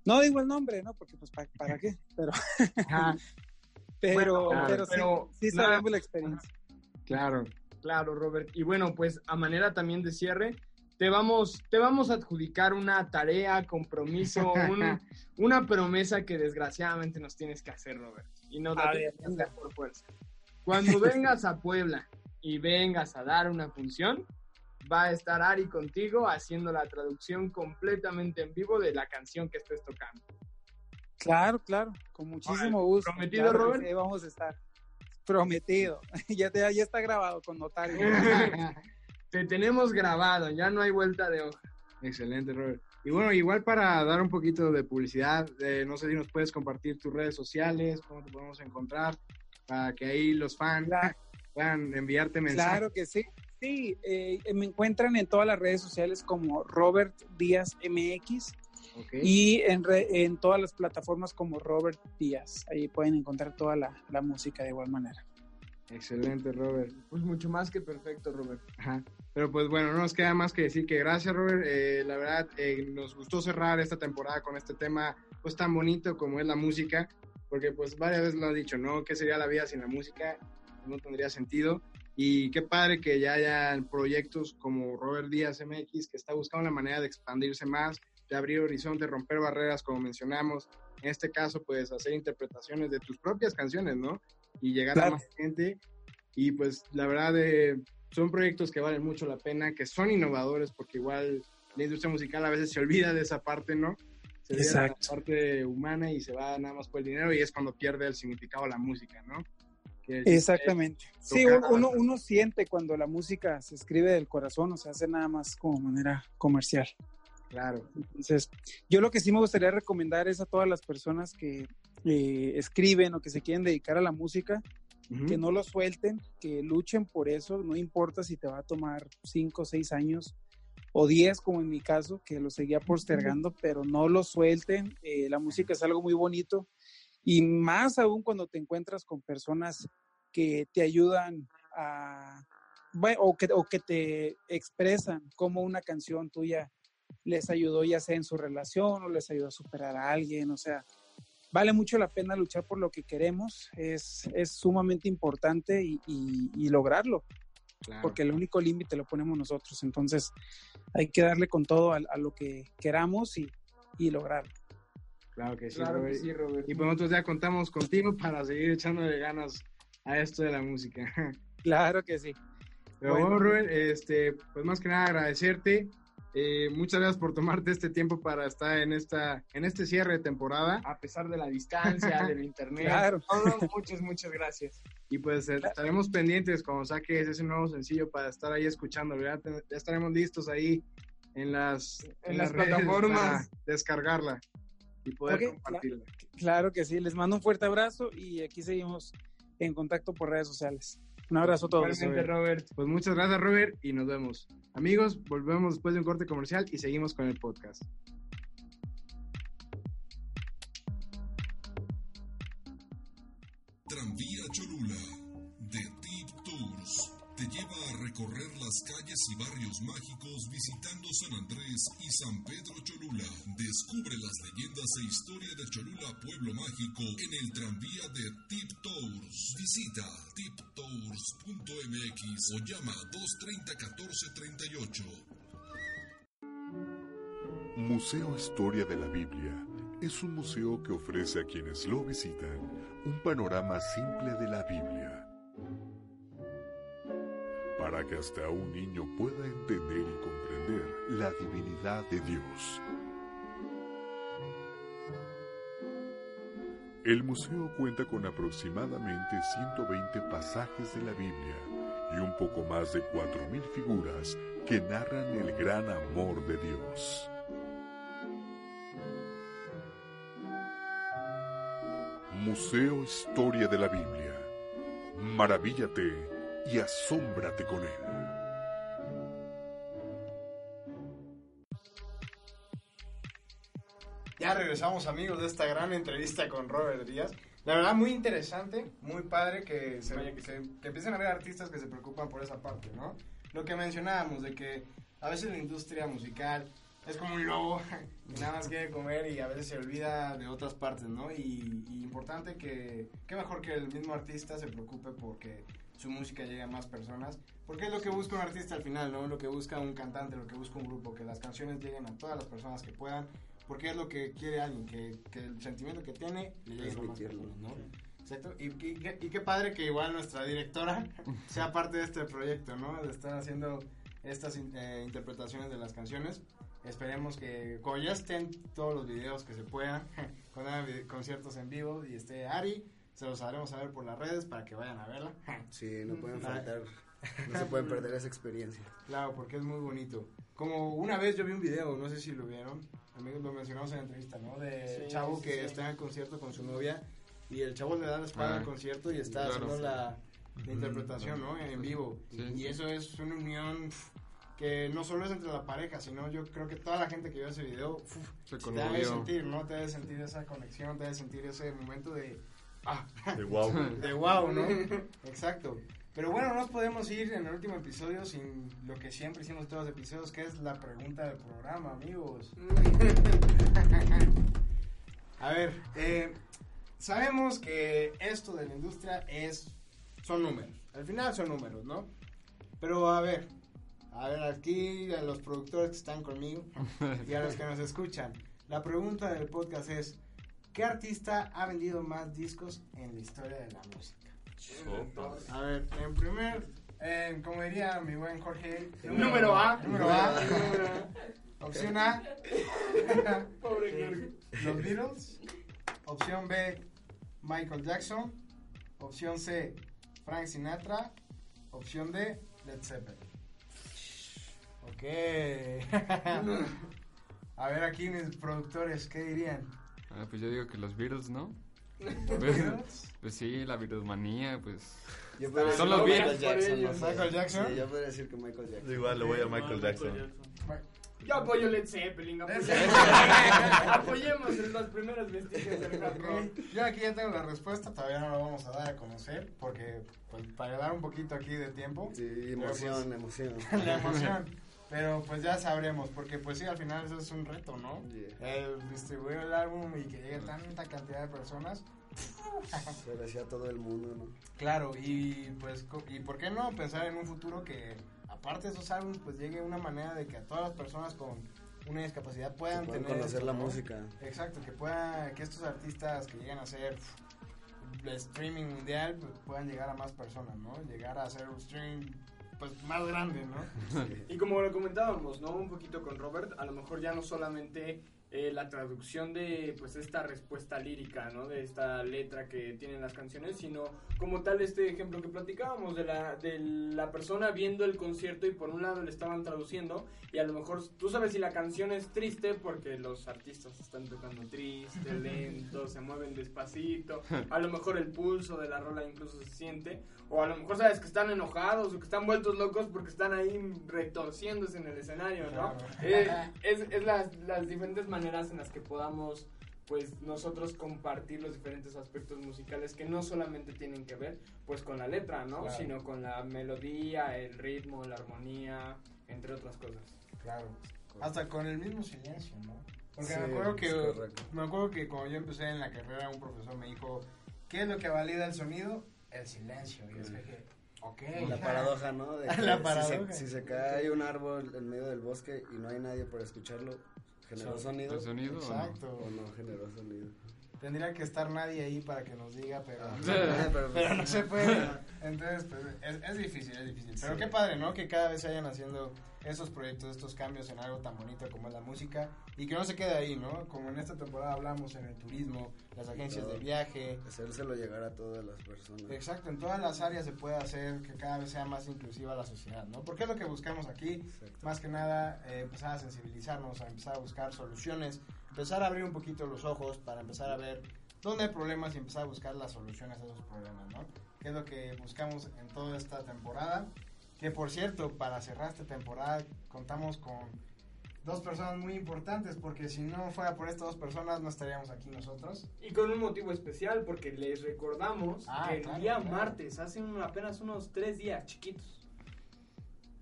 no digo el nombre, ¿no? Porque pues, ¿para, qué? Pero, pero, pero, sí, sabemos la experiencia. Claro, claro, Robert. Y bueno, pues a manera también de cierre, te vamos, te vamos a adjudicar una tarea, compromiso, una promesa que desgraciadamente nos tienes que hacer, Robert. Y no la por fuerza. Cuando vengas a Puebla y vengas a dar una función, va a estar Ari contigo haciendo la traducción completamente en vivo de la canción que estés tocando. Claro, claro, con muchísimo gusto. ¿Prometido, Robert? Sí, vamos a estar. Prometido. ya, te, ya está grabado con notario. Te tenemos grabado, ya no hay vuelta de hoja. Excelente, Robert. Y bueno, igual para dar un poquito de publicidad, eh, no sé si nos puedes compartir tus redes sociales, cómo te podemos encontrar, para que ahí los fans puedan enviarte mensajes. Claro que sí. Sí, eh, me encuentran en todas las redes sociales como Robert Díaz MX y en, en, todas las plataformas como Robert Díaz. Ahí pueden encontrar toda la, la, música de igual manera. Excelente, Robert. Pues mucho más que perfecto, Robert. Ajá. Pero pues bueno, no nos queda más que decir que gracias, Robert. Eh, la verdad, eh, nos gustó cerrar esta temporada con este tema pues tan bonito como es la música, porque pues varias veces lo han dicho, ¿no? ¿Qué sería la vida sin la música? No tendría sentido. Y qué padre que ya hayan proyectos como Robert Díaz MX, que está buscando una manera de expandirse más, de abrir horizontes, romper barreras, como mencionamos. En este caso, pues hacer interpretaciones de tus propias canciones, ¿no? Y llegar a más gente. Y pues la verdad, eh, son proyectos que valen mucho la pena, que son innovadores, porque igual la industria musical a veces se olvida de esa parte, ¿no? Se olvida de la parte humana y se va nada más por el dinero y es cuando pierde el significado la música, ¿no? Exactamente. Sí, uno, uno siente cuando la música se escribe del corazón, o se hace nada más como manera comercial. Claro. Entonces, yo lo que sí me gustaría recomendar es a todas las personas que eh, escriben o que se quieren dedicar a la música, que no lo suelten, que luchen por eso, no importa si te va a tomar 5 o 6 años o 10 como en mi caso, que lo seguía postergando, pero no lo suelten, eh, la música es algo muy bonito. Y más aún cuando te encuentras con personas que te ayudan a, o, que, o que te expresan como una canción tuya les ayudó ya sea en su relación o les ayudó a superar a alguien, o sea, vale mucho la pena luchar por lo que queremos, es, es sumamente importante y, lograrlo, porque el único límite lo ponemos nosotros, entonces hay que darle con todo a, lo que queramos y, y lograrlo. Claro que sí, Robert. Y pues nosotros ya contamos contigo para seguir echándole ganas a esto de la música. Claro que sí. Pero bueno, Robert, este, pues más que nada agradecerte. Eh, muchas gracias por tomarte este tiempo para estar en esta en este cierre de temporada. A pesar de la distancia, del internet. Claro. muchas, muchas gracias. Y pues eh, estaremos pendientes cuando saques ese nuevo sencillo para estar ahí escuchando. Ya, ya estaremos listos ahí en las, en, las, plataformas. descargarla y poder compartirla. Claro que sí, les mando un fuerte abrazo y aquí seguimos en contacto por redes sociales. Un abrazo a todos. Robert. Pues muchas gracias, Robert, y nos vemos. Amigos, volvemos después de un corte comercial y seguimos con el podcast. Recorrer las calles y barrios mágicos visitando San Andrés y San Pedro Cholula. Descubre las leyendas e historia de Cholula Pueblo Mágico en el tranvía de Tip Tours. Visita tiptours.mx o llama 230 1438. Museo Historia de la Biblia es un museo que ofrece a quienes lo visitan un panorama simple de la Biblia para que hasta un niño pueda entender y comprender la divinidad de Dios. El museo cuenta con aproximadamente 120 pasajes de la Biblia y un poco más de 4.000 figuras que narran el gran amor de Dios. Museo Historia de la Biblia. Maravíllate y asómbrate con él. Ya regresamos amigos de esta gran entrevista con Robert Díaz. La verdad muy interesante, muy padre que, se, que que, que empiecen a ver artistas que se preocupan por esa parte, ¿no? Lo que mencionábamos de que a veces la industria musical es como un lobo que nada más quiere comer y a veces se olvida de otras partes, ¿no? Y, y importante que, qué mejor que el mismo artista se preocupe porque su música llegue a más personas, porque es lo que busca un artista al final, ¿no? Lo que busca un cantante, lo que busca un grupo, que las canciones lleguen a todas las personas que puedan, porque es lo que quiere alguien, que, que el sentimiento que tiene le llegue a más personas, ¿no? Exacto, y, y, qué- y qué padre que igual nuestra directora sea parte de este proyecto, ¿no? De estar haciendo estas eh, interpretaciones de las canciones. Esperemos que cuando ya estén todos los videos que se puedan, cuando hagan conciertos en vivo y esté Ari, se los haremos saber por las redes para que vayan a verla. Sí, no pueden faltar, no se pueden perder esa experiencia. Claro, porque es muy bonito. Como una vez yo vi un video, no sé si lo vieron, amigos, lo mencionamos en la entrevista, ¿no? De Sí, chavo sí, que sí. está en el concierto con su novia y el chavo le da la espalda Ah, al concierto y está claro. haciendo la, la interpretación, ¿no? En vivo. Sí. Y eso es una unión que no solo es entre la pareja, sino yo creo que toda la gente que vio ese video Se te debe sentir, ¿no? Te debe sentir esa conexión, te debe sentir ese momento de... Ah, De wow. de wow, ¿no? Exacto. Pero bueno, no nos podemos ir en el último episodio sin lo que siempre hicimos todos los episodios, que es la pregunta del programa, amigos. A ver, eh, sabemos que esto de la industria es son números. Al final son números, ¿no? Pero a ver, a ver aquí a los productores que están conmigo y a los que nos escuchan. La pregunta del podcast es, ¿qué artista ha vendido más discos en la historia de la música? Sopas. A ver, en primer, eh, como diría mi buen Jorge, Número A. Número A. Opción A, Pobre Jorge. los Beatles. Opción B, Michael Jackson. Opción C, Frank Sinatra. Opción D, Led Zeppelin. Ok. A ver aquí mis productores, ¿qué dirían? Ah, pues yo digo que los Beatles, ¿no? ¿Los Pues, Beatles? pues sí, la Beatlesmanía, pues... Yo podría Son decir los Michael Beatles. Jackson. no sé. ¿Michael Jackson? Sí, yo podría decir que Michael Jackson. Igual le voy a Michael Jackson. Yo apoyo Led Zeppelin. Apoyemos, apoyemos en los primeros vestigios del rock. Yo aquí ya tengo la respuesta, todavía no la vamos a dar a conocer, porque pues, para dar un poquito aquí de tiempo, Sí, emoción, emoción. la emoción. Pero pues ya sabremos, porque pues sí, al final eso es un reto, ¿no? Yeah. El distribuir el álbum y que llegue tanta cantidad de personas. Se lo hacía a todo el mundo, ¿no? Claro, y pues, ¿y por qué no pensar en un futuro que, aparte de esos álbumes, pues llegue una manera de que a todas las personas con una discapacidad puedan, tener conocer esto, la ¿no? música. Exacto, que pueda, que estos artistas que llegan a el streaming mundial pues, puedan llegar a más personas, ¿no? Llegar a hacer un streaming pues más grande, ¿no? Y como lo comentábamos, ¿no? Un poquito con Robert, a lo mejor ya no solamente eh, la traducción de pues esta respuesta lírica, ¿no? De esta letra que tienen las canciones, sino como tal este ejemplo que platicábamos de la, de la persona viendo el concierto y por un lado le estaban traduciendo y a lo mejor tú sabes si la canción es triste porque los artistas están tocando triste, lento, se mueven despacito, a lo mejor el pulso de la rola incluso se siente, o a lo mejor sabes que están enojados o que están vueltos locos porque están ahí retorciéndose en el escenario, ¿no? Claro. Eh, es es las, las diferentes maneras en las que podamos pues nosotros compartir los diferentes aspectos musicales que no solamente tienen que ver pues con la letra, ¿no? Claro. Sino con la melodía, el ritmo, la armonía, entre otras cosas. Claro. Hasta con el mismo silencio, ¿no? Porque Sí, me acuerdo que me acuerdo que cuando yo empecé en la carrera un profesor me dijo, ¿qué es lo que valida el sonido? El silencio. Y es que, ok. La paradoja, ¿no? De que La si paradoja. se- Si se, cae un árbol en medio del bosque y no hay nadie para escucharlo, ¿generó Son- sonido? ¿El sonido o no? Exacto. ¿O no generó sonido? Tendría que estar nadie ahí para que nos diga, pero, Pero, pero no se puede. Entonces, pues, es, es difícil, es difícil. Pero Sí. qué padre, ¿no? Que cada vez se vayan haciendo estos proyectos, estos cambios en algo tan bonito como es la música y que no se quede ahí, ¿no? Como en esta temporada hablamos en el turismo, las agencias de viaje. hacérselo llegar a todas las personas. Exacto, en todas las áreas se puede hacer que cada vez sea más inclusiva la sociedad, ¿no? Porque es lo que buscamos aquí, Exacto. más que nada eh, empezar a sensibilizarnos, a empezar a buscar soluciones, empezar a abrir un poquito los ojos para empezar a ver dónde hay problemas y empezar a buscar las soluciones a esos problemas, ¿no? Que es lo que buscamos en toda esta temporada. Que por cierto, para cerrar esta temporada contamos con dos personas muy importantes porque si no fuera por estas dos personas no estaríamos aquí nosotros. Y con un motivo especial porque les recordamos Ah, que el claro, día claro. martes, hace un- apenas unos tres días chiquitos,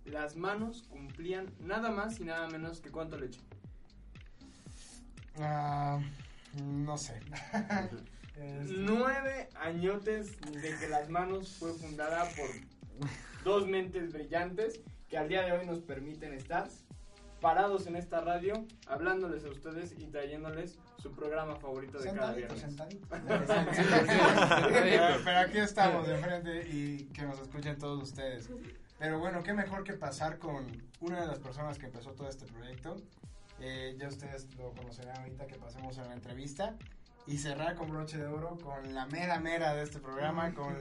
las manos cumplían nada más y nada menos que cuánto leche. Ah, no sé. Nueve añotes de que las manos fue fundada por dos mentes brillantes que al día de hoy nos permiten estar parados en esta radio, hablándoles a ustedes y trayéndoles su programa favorito de cada Sentaditos, viernes. sentaditos. pero, pero aquí estamos de frente y que nos escuchen todos ustedes. Pero bueno, qué mejor que pasar con una de las personas que empezó todo este proyecto. Eh, ya ustedes lo conocerán ahorita que pasemos a la entrevista. Y cerrar con broche de oro con la mera mera de este programa, con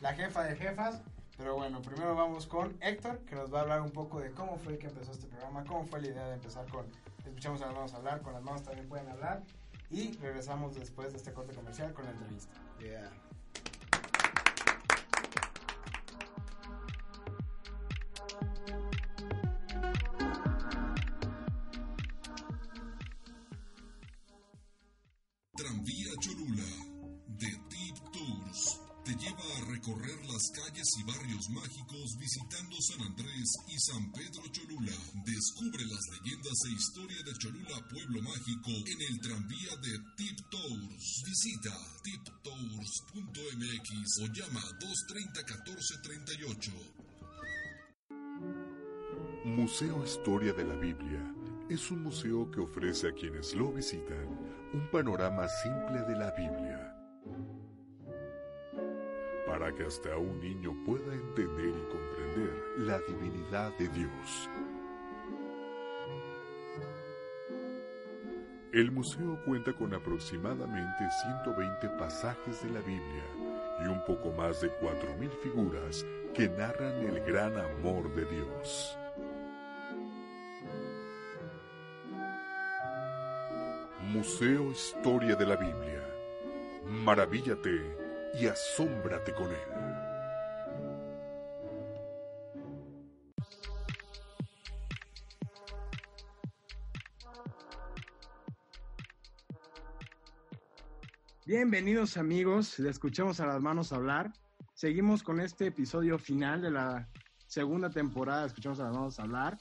la jefa de jefas. Pero bueno, primero vamos con Héctor, que nos va a hablar un poco de cómo fue que empezó este programa, cómo fue la idea de empezar con Escuchamos a las manos hablar, con las manos también pueden hablar. Y regresamos después de este corte comercial con la entrevista. Yeah. Calles y barrios mágicos visitando San Andrés y San Pedro Cholula. Descubre las leyendas e historia de Cholula Pueblo Mágico en el tranvía de Tip Tours. Visita tiptours.mx o llama 230 1438. Museo Historia de la Biblia es un museo que ofrece a quienes lo visitan un panorama simple de la Biblia para que hasta un niño pueda entender y comprender la divinidad de Dios. El museo cuenta con aproximadamente 120 pasajes de la Biblia y un poco más de 4.000 figuras que narran el gran amor de Dios. Museo Historia de la Biblia. Maravíllate y asómbrate con él. Bienvenidos amigos, le escuchamos a las manos hablar. Seguimos con este episodio final de la segunda temporada, escuchamos a las manos hablar.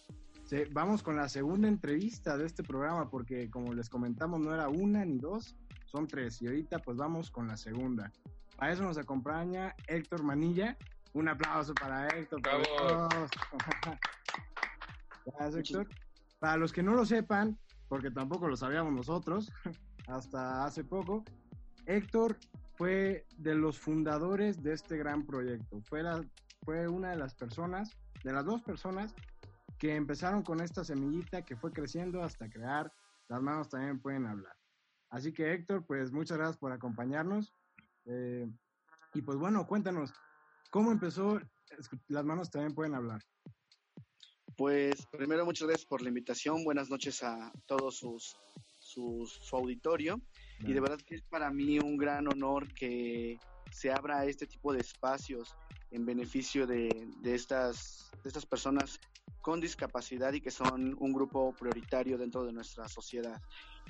Vamos con la segunda entrevista de este programa porque como les comentamos no era una ni dos, son tres y ahorita pues vamos con la segunda. A eso nos acompaña Héctor Manilla. Un aplauso para Héctor. Dios. Gracias Héctor. Para los que no lo sepan, porque tampoco lo sabíamos nosotros hasta hace poco, Héctor fue de los fundadores de este gran proyecto. Fue, la- fue una de las personas, de las dos personas que empezaron con esta semillita que fue creciendo hasta crear Las manos también pueden hablar. Así que Héctor, pues muchas gracias por acompañarnos. Eh, y pues bueno, cuéntanos, ¿cómo empezó Las manos también pueden hablar? Pues primero muchas gracias por la invitación, buenas noches a todos sus, sus- su auditorio y de verdad que es para mí un gran honor que se abra este tipo de espacios en beneficio de, de estas, de estas personas con discapacidad y que son un grupo prioritario dentro de nuestra sociedad.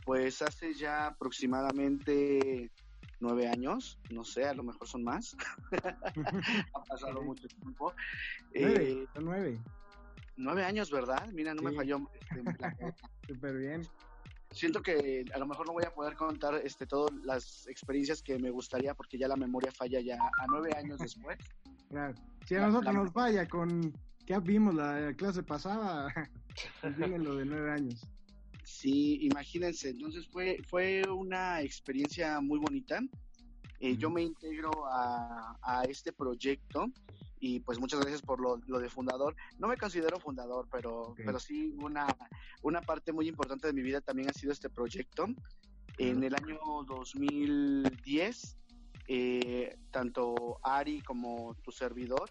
Pues hace ya aproximadamente nueve años, no sé, a lo mejor son más, ha pasado mucho tiempo. Nueve, Eh, son nueve. Nueve años, ¿verdad? Mira, no me falló. este. Súper bien. Siento que a lo mejor no voy a poder contar este, todas las experiencias que me gustaría porque ya la memoria falla ya a nueve años después. Claro. Si a La- nosotros la- nos falla con que vimos la clase pasada, pues viene lo de nueve años. Sí, imagínense. Entonces fue, fue una experiencia muy bonita. Eh, Yo me integro a, a este proyecto y pues muchas gracias por lo, lo de fundador. No me considero fundador, pero, pero sí una, una parte muy importante de mi vida también ha sido este proyecto. En el año 2010, eh, tanto Ari como tu servidor,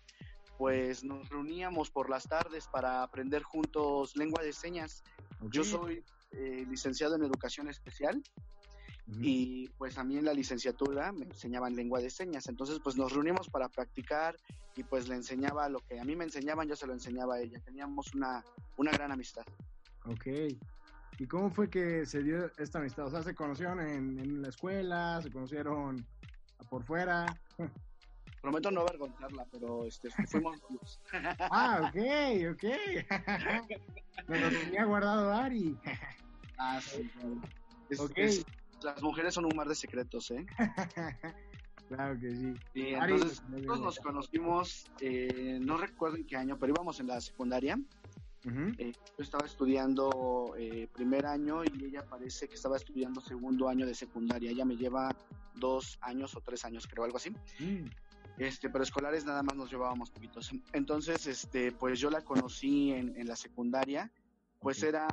pues nos reuníamos por las tardes para aprender juntos lengua de señas. Yo soy eh, licenciado en educación especial y pues a mí en la licenciatura me enseñaban lengua de señas, entonces pues nos reunimos para practicar y pues le enseñaba lo que a mí me enseñaban, yo se lo enseñaba a ella, teníamos una, una gran amistad. Ok. ¿Y cómo fue que se dio esta amistad? O sea, ¿se conocieron en, en la escuela? ¿Se conocieron por fuera? Prometo no avergonzarla, pero este, fuimos ah, ok, ok. Me lo tenía guardado Ari. Ah, sí. las mujeres son un mar de secretos, ¿eh? claro que sí. entonces, nosotros nos conocimos, eh, no recuerdo en qué año, pero íbamos en la secundaria. Eh, yo estaba estudiando eh, primer año y ella parece que estaba estudiando segundo año de secundaria. Ella me lleva dos años o tres años, creo, algo así. Mm. Este, pero escolares nada más nos llevábamos poquitos. Entonces, este, pues yo la conocí en, en la secundaria. Pues era,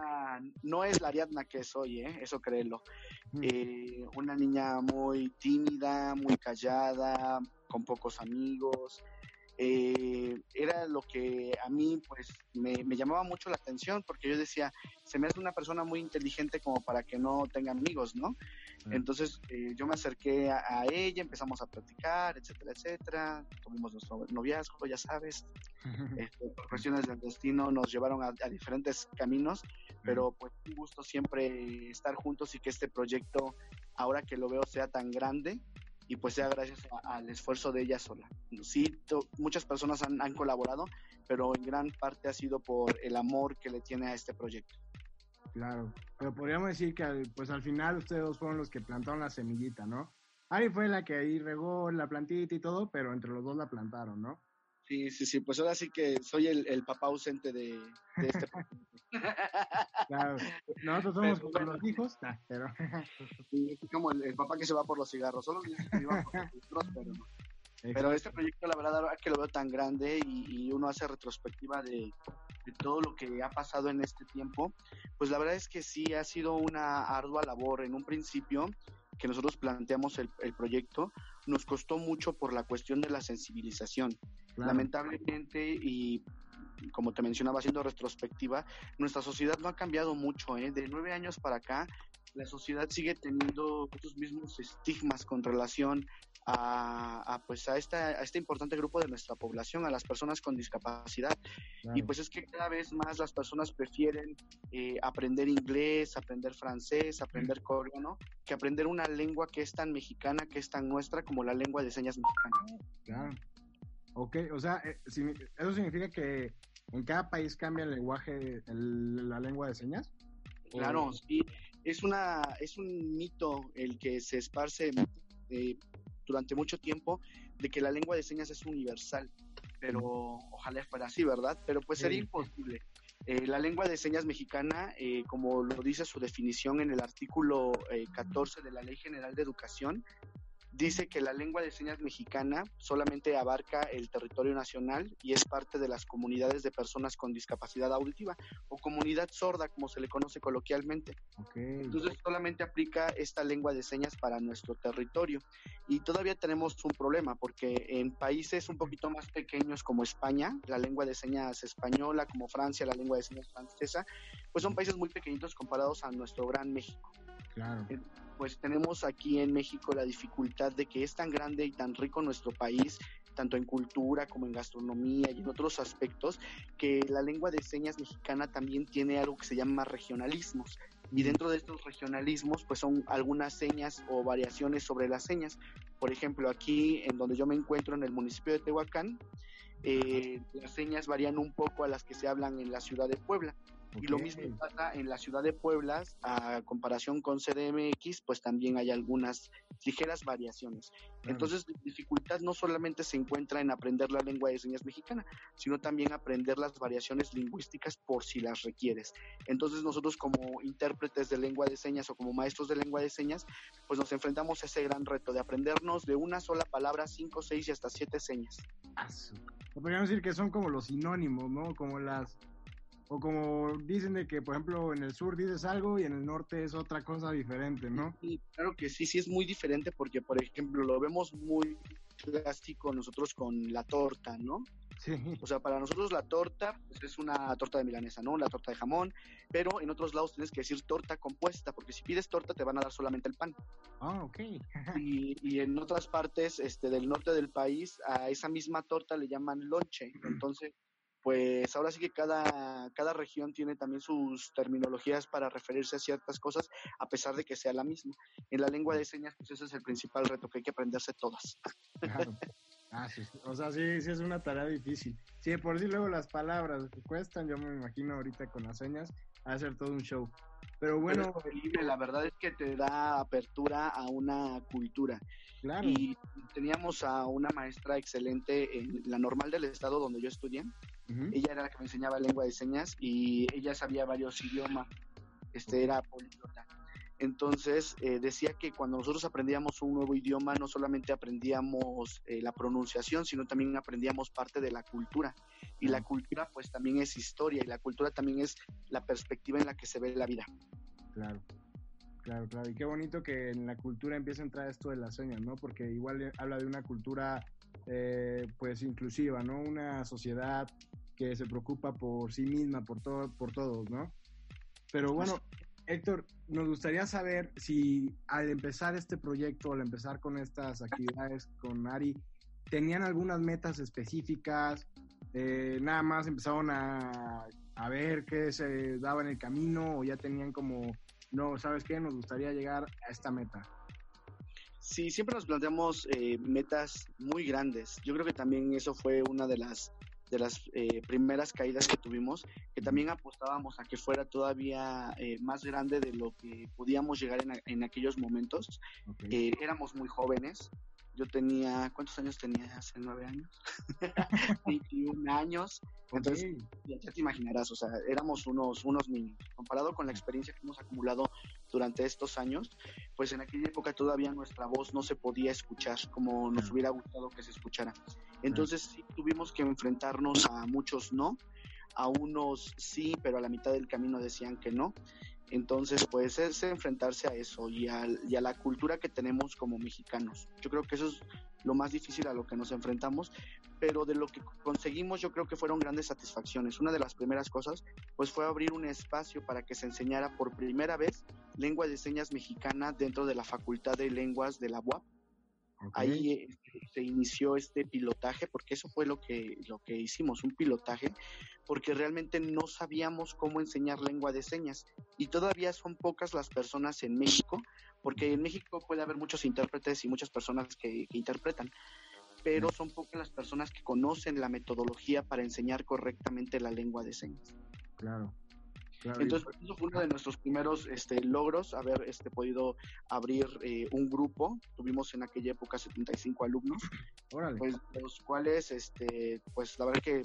no es la Ariadna que soy, ¿eh? eso créelo. Mm. Eh, una niña muy tímida, muy callada, con pocos amigos, eh, era lo que a mí pues me, llamaba mucho la atención porque yo decía, se me hace una persona muy inteligente como para que no tenga amigos, ¿no? Entonces eh, yo me acerqué a, ella, empezamos a platicar, etcétera, etcétera, tuvimos nuestro noviazgo, ya sabes, este, por cuestiones del destino nos llevaron a, a diferentes caminos, pero pues un gusto siempre estar juntos y que este proyecto, ahora que lo veo, sea tan grande y pues sea gracias al esfuerzo de ella sola. Sí, muchas personas han, han, colaborado, pero en gran parte ha sido por el amor que le tiene a este proyecto. Claro, pero podríamos decir que pues al final ustedes dos fueron los que plantaron la semillita, ¿no? Ari fue la que ahí regó la plantita y todo, pero entre los dos la plantaron, ¿no? Sí, sí, sí, pues ahora sí que soy el, el papá ausente de, de este Claro, nosotros somos como los hijos, pero... sí, como el, papá que se va por los cigarros, solo que iba por los pero Pero este proyecto, la verdad, ahora que lo veo tan grande y, y uno hace retrospectiva de, de, todo lo que ha pasado en este tiempo, pues la verdad es que sí ha sido una ardua labor. En un principio, que nosotros planteamos el, el proyecto, nos costó mucho por la cuestión de la sensibilización. Lamentablemente, y como te mencionaba, haciendo retrospectiva, nuestra sociedad no ha cambiado mucho. ¿eh? De nueve años para acá, la sociedad sigue teniendo estos mismos estigmas con relación a, pues a, esta, a este importante grupo de nuestra población, a las personas con discapacidad. Y pues es que cada vez más las personas prefieren eh, aprender inglés, aprender francés, aprender coreano, que aprender una lengua que es tan mexicana, que es tan nuestra como la lengua de señas mexicana. Claro. Ok, o sea, eh, eso significa que en cada país cambia el lenguaje, la lengua de señas. Claro, sí. Es, una, es un mito el que se esparce eh, durante mucho tiempo de que la lengua de señas es universal, pero ojalá fuera así, ¿verdad? Pero pues sería imposible. Eh, la lengua de señas mexicana, eh, como lo dice su definición en el artículo 14 de la Ley General de Educación, dice que la lengua de señas mexicana solamente abarca el territorio nacional y es parte de las comunidades de personas con discapacidad auditiva o comunidad sorda, como se le conoce coloquialmente. Entonces solamente aplica esta lengua de señas para nuestro territorio. Y todavía tenemos un problema porque en países un poquito más pequeños como España, la lengua de señas española, como Francia, la lengua de señas francesa, pues son países muy pequeñitos comparados a nuestro gran México. Claro. Pues tenemos aquí en México la dificultad de que es tan grande y tan rico nuestro país, tanto en cultura como en gastronomía y en otros aspectos, que la lengua de señas mexicana también tiene algo que se llama regionalismos. Y dentro de estos regionalismos, pues son algunas señas o variaciones sobre las señas. Por ejemplo, aquí en donde yo me encuentro, en el municipio de Tehuacán, eh, las señas varían un poco a las que se hablan en la ciudad de Puebla. Y lo mismo pasa en la ciudad de Puebla, a comparación con CDMX, pues también hay algunas ligeras variaciones. Entonces, la dificultad no solamente se encuentra en aprender la lengua de señas mexicana, sino también aprender las variaciones lingüísticas por si las requieres. Entonces, nosotros como intérpretes de lengua de señas o como maestros de lengua de señas, pues nos enfrentamos a ese gran reto de aprendernos de una sola palabra cinco, seis y hasta siete señas. Podríamos decir que son como los sinónimos, ¿no? Como las o como dicen de que, por ejemplo, en el sur dices algo y en el norte es otra cosa diferente, ¿no? Sí, claro que sí, sí es muy diferente porque, por ejemplo, lo vemos muy clásico nosotros con la torta, ¿no? O sea, para nosotros la torta pues, es una torta de milanesa, ¿no? La torta de jamón, pero en otros lados tienes que decir torta compuesta, porque si pides torta te van a dar solamente el pan. Ah, ok. y, y, en otras partes este, del norte del país a esa misma torta le llaman lonche. Entonces, pues ahora sí que cada, cada región tiene también sus terminologías para referirse a ciertas cosas, a pesar de que sea la misma. En la lengua de señas, pues ese es el principal reto, que hay que aprenderse todas. Claro. Ah, sí, o sea, sí, sí es una tarea difícil. Sí, por sí luego las palabras que cuestan, yo me imagino ahorita con las señas, hacer todo un show. Pero bueno, Pero la verdad es que te da apertura a una cultura. Claro. Y teníamos a una maestra excelente en la normal del estado donde yo estudié. Ella era la que me enseñaba lengua de señas y ella sabía varios idiomas. Este era políglota. Entonces eh, decía que cuando nosotros aprendíamos un nuevo idioma no solamente aprendíamos eh, la pronunciación, sino también aprendíamos parte de la cultura. Y la cultura pues también es historia y la cultura también es la perspectiva en la que se ve la vida. Claro, claro, claro. Y qué bonito que en la cultura empieza a entrar esto de las señas, ¿no? Porque igual habla de una cultura, eh, pues, inclusiva, ¿no? Una sociedad que se preocupa por sí misma, por, todo, por todos, ¿no? Pero bueno, Héctor, nos gustaría saber si al empezar este proyecto, al empezar con estas actividades con Ari, tenían algunas metas específicas, eh, nada más empezaron a, a ver qué se daba en el camino o ya tenían como, no, ¿sabes qué? Nos gustaría llegar a esta meta. Sí, siempre nos planteamos eh, metas muy grandes. Yo creo que también eso fue una de las de las eh, primeras caídas que tuvimos, que también apostábamos a que fuera todavía eh, más grande de lo que podíamos llegar en, a- en aquellos momentos. Eh, éramos muy jóvenes. Yo tenía, ¿cuántos años tenía hace nueve años? 21 años. Entonces, ya, ya te imaginarás, o sea, éramos unos, unos niños. Comparado con la experiencia que hemos acumulado durante estos años, pues en aquella época todavía nuestra voz no se podía escuchar como nos hubiera gustado que se escuchara. Entonces sí tuvimos que enfrentarnos a muchos no, a unos sí, pero a la mitad del camino decían que no. Entonces, pues es enfrentarse a eso y, a la cultura que tenemos como mexicanos. Yo creo que eso es lo más difícil a lo que nos enfrentamos, pero de lo que conseguimos yo creo que fueron grandes satisfacciones. Una de las primeras cosas, pues fue abrir un espacio para que se enseñara por primera vez lengua de señas mexicana dentro de la Facultad de Lenguas de la UAP. Ahí eh, se inició este pilotaje, porque eso fue lo que, lo que hicimos, un pilotaje, porque realmente no sabíamos cómo enseñar lengua de señas. Y todavía son pocas las personas en México, porque en México puede haber muchos intérpretes y muchas personas que, que interpretan, pero son pocas las personas que conocen la metodología para enseñar correctamente la lengua de señas. Claro. Claro. Entonces, eso fue uno de nuestros primeros este, logros, haber este, podido abrir eh, un grupo. Tuvimos en aquella época 75 alumnos, Órale. pues, los cuales, este, pues la verdad que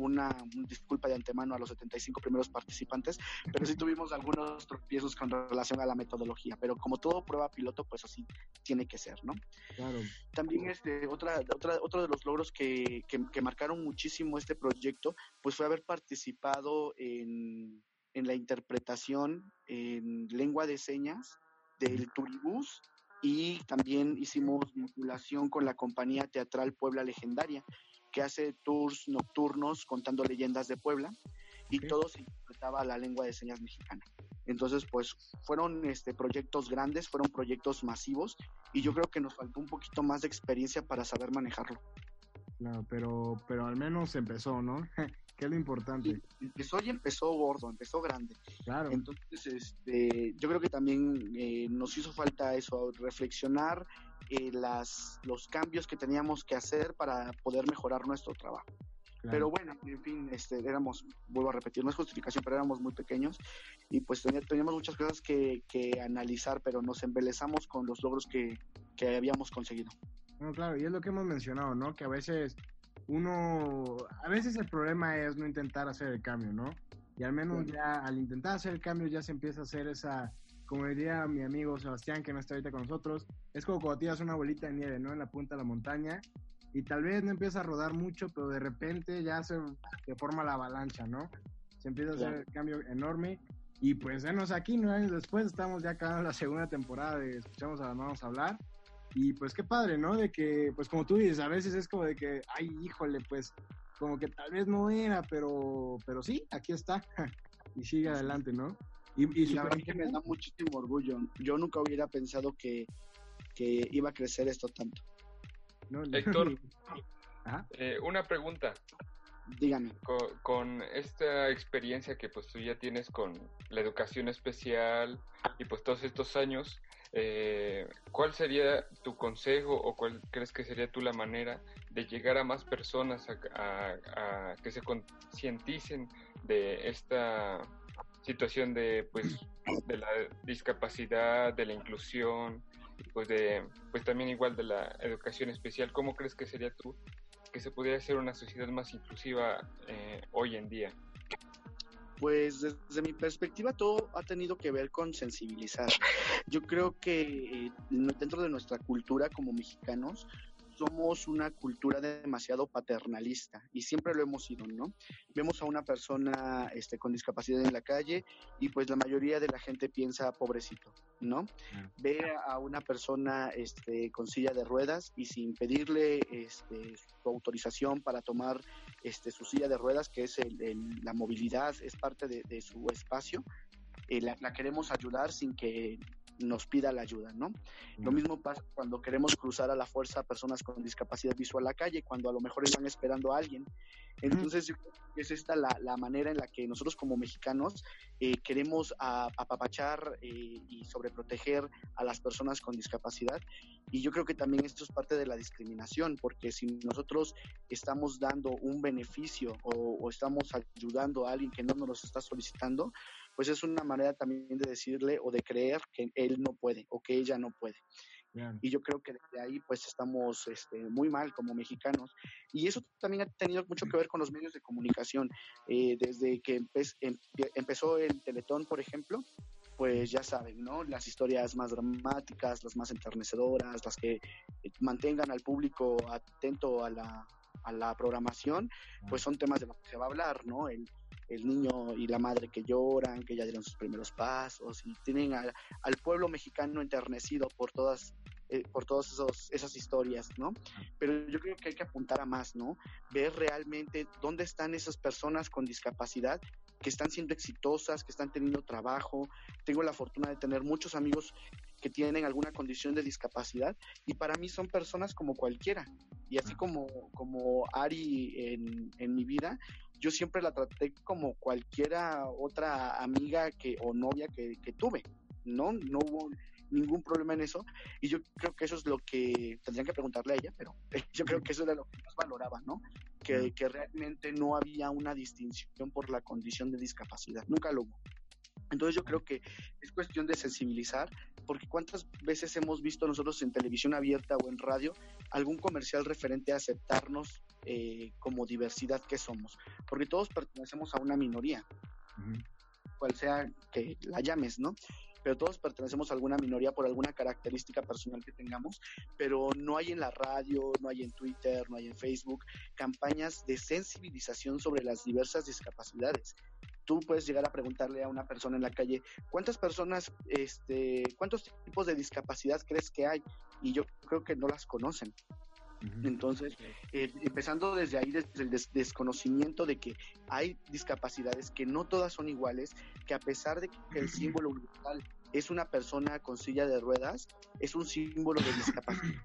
una, un disculpa de antemano a los 75 primeros participantes, pero sí tuvimos algunos tropiezos con relación a la metodología, pero como todo prueba piloto, pues así tiene que ser, ¿no? Claro. También este, otra, otra, otro de los logros que, que, que marcaron muchísimo este proyecto, pues fue haber participado en, en la interpretación en lengua de señas del Turibús y también hicimos vinculación con la compañía teatral Puebla Legendaria, que hace tours nocturnos contando leyendas de Puebla y todo se interpretaba la lengua de señas mexicana. Entonces, pues fueron este, proyectos grandes, fueron proyectos masivos y yo creo que nos faltó un poquito más de experiencia para saber manejarlo. Claro, pero, pero al menos empezó, ¿no? que es lo importante. Empezó y empezó gordo, empezó grande. Claro. Entonces, este, yo creo que también eh, nos hizo falta eso, reflexionar eh, las, los cambios que teníamos que hacer para poder mejorar nuestro trabajo. Claro. Pero bueno, en fin, este, éramos, vuelvo a repetir, no es justificación, pero éramos muy pequeños y pues tenía- teníamos muchas cosas que, que analizar, pero nos embelezamos con los logros que, que habíamos conseguido. No, claro, y es lo que hemos mencionado, ¿no? Que a veces uno, a veces el problema es no intentar hacer el cambio, ¿no? Y al menos ya al intentar hacer el cambio ya se empieza a hacer esa, como diría mi amigo Sebastián, que no está ahorita con nosotros, es como cuando tiras una bolita de nieve, ¿no? En la punta de la montaña y tal vez no empieza a rodar mucho, pero de repente ya se, se forma la avalancha, ¿no? Se empieza a hacer el cambio enorme y pues venos aquí, nueve años después, estamos ya acabando la segunda temporada de Escuchamos a las manos hablar. Y pues qué padre, ¿no? De que, pues como tú dices, a veces es como de que, ay, híjole, pues como que tal vez no era, pero, pero sí, aquí está. y sigue adelante, ¿no? Y, la verdad que me da muchísimo orgullo. Yo nunca hubiera pensado que, que iba a crecer esto tanto. Héctor, eh, una pregunta. Dígame. Con, esta experiencia que pues tú ya tienes con la educación especial y pues todos estos años, eh, ¿cuál sería tu consejo o cuál crees que sería tú la manera de llegar a más personas a, que se concienticen de esta situación de pues de la discapacidad, de la inclusión, pues de pues también igual de la educación especial, ¿cómo crees que sería tú que se pudiera hacer una sociedad más inclusiva eh, hoy en día? Pues desde mi perspectiva todo ha tenido que ver con sensibilizar. Yo creo que eh, dentro de nuestra cultura como mexicanos somos una cultura demasiado paternalista y siempre lo hemos sido, ¿no? Vemos a una persona este, con discapacidad en la calle y pues la mayoría de la gente piensa pobrecito, ¿no? Ve a una persona este, con silla de ruedas y sin pedirle este, su autorización para tomar este, su silla de ruedas, que es la movilidad, es parte de, su espacio, eh, la, queremos ayudar sin que nos pida la ayuda, ¿no? Lo mismo pasa cuando queremos cruzar a la fuerza a personas con discapacidad visual a la calle, cuando a lo mejor están esperando a alguien. Entonces, es esta la, la, manera en la que nosotros como mexicanos eh, queremos apapachar eh, y sobreproteger a las personas con discapacidad. Y yo creo que también esto es parte de la discriminación, porque si nosotros estamos dando un beneficio o, o estamos ayudando a alguien que no nos lo está solicitando, pues es una manera también de decirle o de creer que él no puede o que ella no puede. Y yo creo que desde ahí pues estamos este, muy mal como mexicanos. Y eso también ha tenido mucho que ver con los medios de comunicación. Eh, desde que empezó el Teletón, por ejemplo, pues ya saben, ¿no? Las historias más dramáticas, las más enternecedoras, las que eh, mantengan al público atento a la, a la programación, pues son temas de los que se va a hablar, ¿no? El, el niño y la madre que lloran, que ya dieron sus primeros pasos y tienen al, pueblo mexicano enternecido por todas eh, por todas esas historias, ¿no? Pero yo creo que hay que apuntar a más, ¿no? Ver realmente dónde están esas personas con discapacidad que están siendo exitosas, que están teniendo trabajo. Tengo la fortuna de tener muchos amigos que tienen alguna condición de discapacidad y para mí son personas como cualquiera. Y así como, como Ari en, en mi vida, yo siempre la traté como cualquiera otra amiga que o novia que, tuve, ¿no? No hubo ningún problema en eso y yo creo que eso es lo que tendrían que preguntarle a ella, pero yo creo que eso era lo que más valoraba, ¿no? Que, que realmente no había una distinción por la condición de discapacidad, nunca lo hubo. Entonces yo creo que es cuestión de sensibilizar, porque cuántas veces hemos visto nosotros en televisión abierta o en radio algún comercial referente a aceptarnos eh, como diversidad que somos, porque todos pertenecemos a una minoría, cual sea que la llames, ¿no? Pero todos pertenecemos a alguna minoría por alguna característica personal que tengamos, pero no hay en la radio, no hay en Twitter, no hay en Facebook campañas de sensibilización sobre las diversas discapacidades tú puedes llegar a preguntarle a una persona en la calle, ¿cuántas personas, este, cuántos tipos de discapacidad crees que hay? Y yo creo que no las conocen. Entonces, eh, empezando desde ahí, desde el desconocimiento de que hay discapacidades que no todas son iguales, que a pesar de que el símbolo universal es una persona con silla de ruedas, es un símbolo de discapacidad.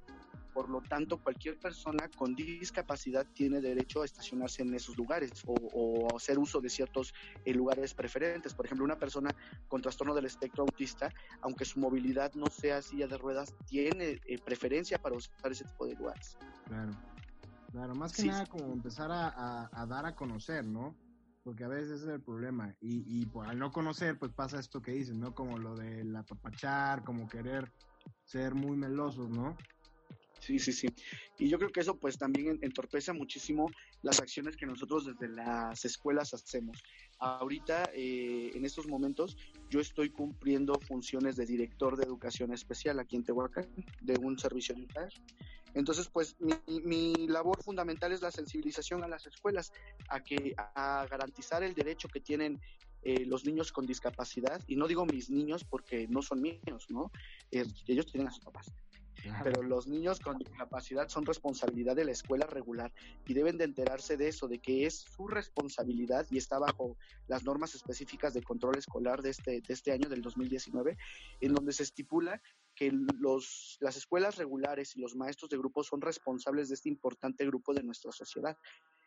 Por lo tanto, cualquier persona con discapacidad tiene derecho a estacionarse en esos lugares o, hacer uso de ciertos eh, lugares preferentes. Por ejemplo, una persona con trastorno del espectro autista, aunque su movilidad no sea silla de ruedas, tiene eh, preferencia para usar ese tipo de lugares. Claro, claro, más que nada como empezar a, dar a conocer, ¿no? porque a veces es el problema. Y, y pues, al no conocer, pues pasa esto que dices, ¿no? Como lo del apapachar, como querer ser muy melosos, ¿no? Sí, sí, sí. Y yo creo que eso pues también entorpece muchísimo las acciones que nosotros desde las escuelas hacemos. Ahorita, eh, en estos momentos, yo estoy cumpliendo funciones de director de educación especial aquí en Tehuacán, de un servicio de Entonces, pues mi, mi, labor fundamental es la sensibilización a las escuelas, a que a garantizar el derecho que tienen eh, los niños con discapacidad, y no digo mis niños porque no son míos, ¿no? ellos tienen a sus papás pero los niños con discapacidad son responsabilidad de la escuela regular y deben de enterarse de eso, de que es su responsabilidad y está bajo las normas específicas de control escolar de este, de este año, del 2019, en donde se estipula que los, las escuelas regulares y los maestros de grupo son responsables de este importante grupo de nuestra sociedad.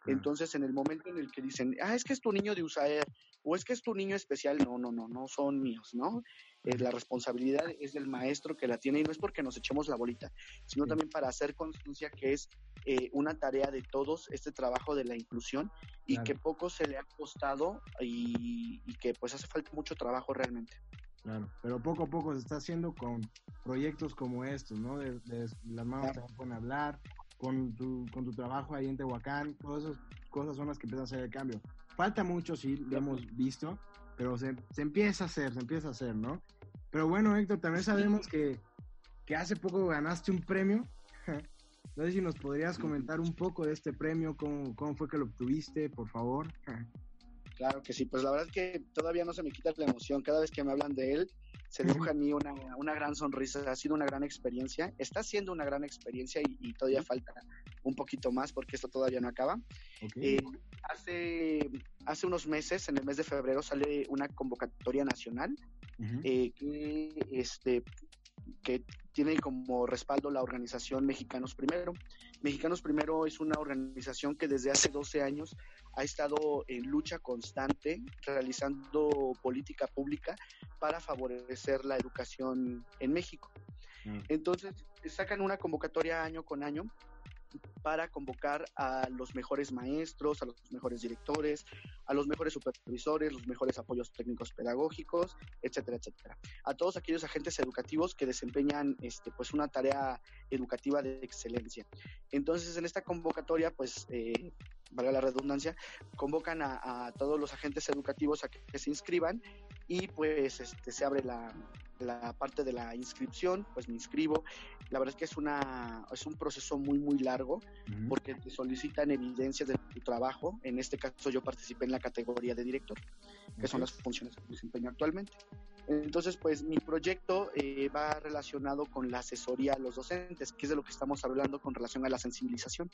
Entonces, en el momento en el que dicen, ah, es que es tu niño de USAER, o es que es tu niño especial, no, no, no, no son míos, ¿no? Eh, la responsabilidad es del maestro que la tiene y no es porque nos echemos la bolita, sino también para hacer conciencia que es eh, una tarea de todos este trabajo de la inclusión y que poco se le ha costado y, y que pues hace falta mucho trabajo realmente. Claro, pero poco a poco se está haciendo con proyectos como estos, ¿no? De, las manos te pueden hablar, con tu, con tu trabajo ahí en Tehuacán, todas esas cosas son las que empiezan a hacer el cambio. Falta mucho, sí, lo hemos visto, pero se, se empieza a hacer, se empieza a hacer, ¿no? Pero bueno, Héctor, también sabemos que, que hace poco ganaste un premio. No sé si nos podrías comentar un poco de este premio, cómo, cómo fue que lo obtuviste, por favor. Claro que sí, pues la verdad es que todavía no se me quita la emoción. Cada vez que me hablan de él, se dibuja en mí una, una gran sonrisa. Ha sido una gran experiencia. Está siendo una gran experiencia y, todavía falta un poquito más porque esto todavía no acaba. Eh, hace, hace unos meses, en el mes de febrero, sale una convocatoria nacional eh, que, este, que tiene como respaldo la organización Mexicanos Primero. Mexicanos Primero es una organización que desde hace 12 años ha estado en lucha constante, realizando política pública para favorecer la educación en México. Mm. Entonces, sacan una convocatoria año con año para convocar a los mejores maestros, a los mejores directores, a los mejores supervisores, los mejores apoyos técnicos pedagógicos, etcétera, etcétera. A todos aquellos agentes educativos que desempeñan este, pues una tarea educativa de excelencia. Entonces, en esta convocatoria, pues, eh, valga la redundancia, convocan a, todos los agentes educativos a que, se inscriban y pues este, se abre la, la parte de la inscripción, pues me inscribo. La verdad es que es, una, es un proceso muy, muy largo porque te solicitan evidencias de tu trabajo. En este caso yo participé en la categoría de director, que son las funciones que desempeño actualmente. Entonces, pues mi proyecto eh, va relacionado con la asesoría a los docentes, que es de lo que estamos hablando con relación a la sensibilización.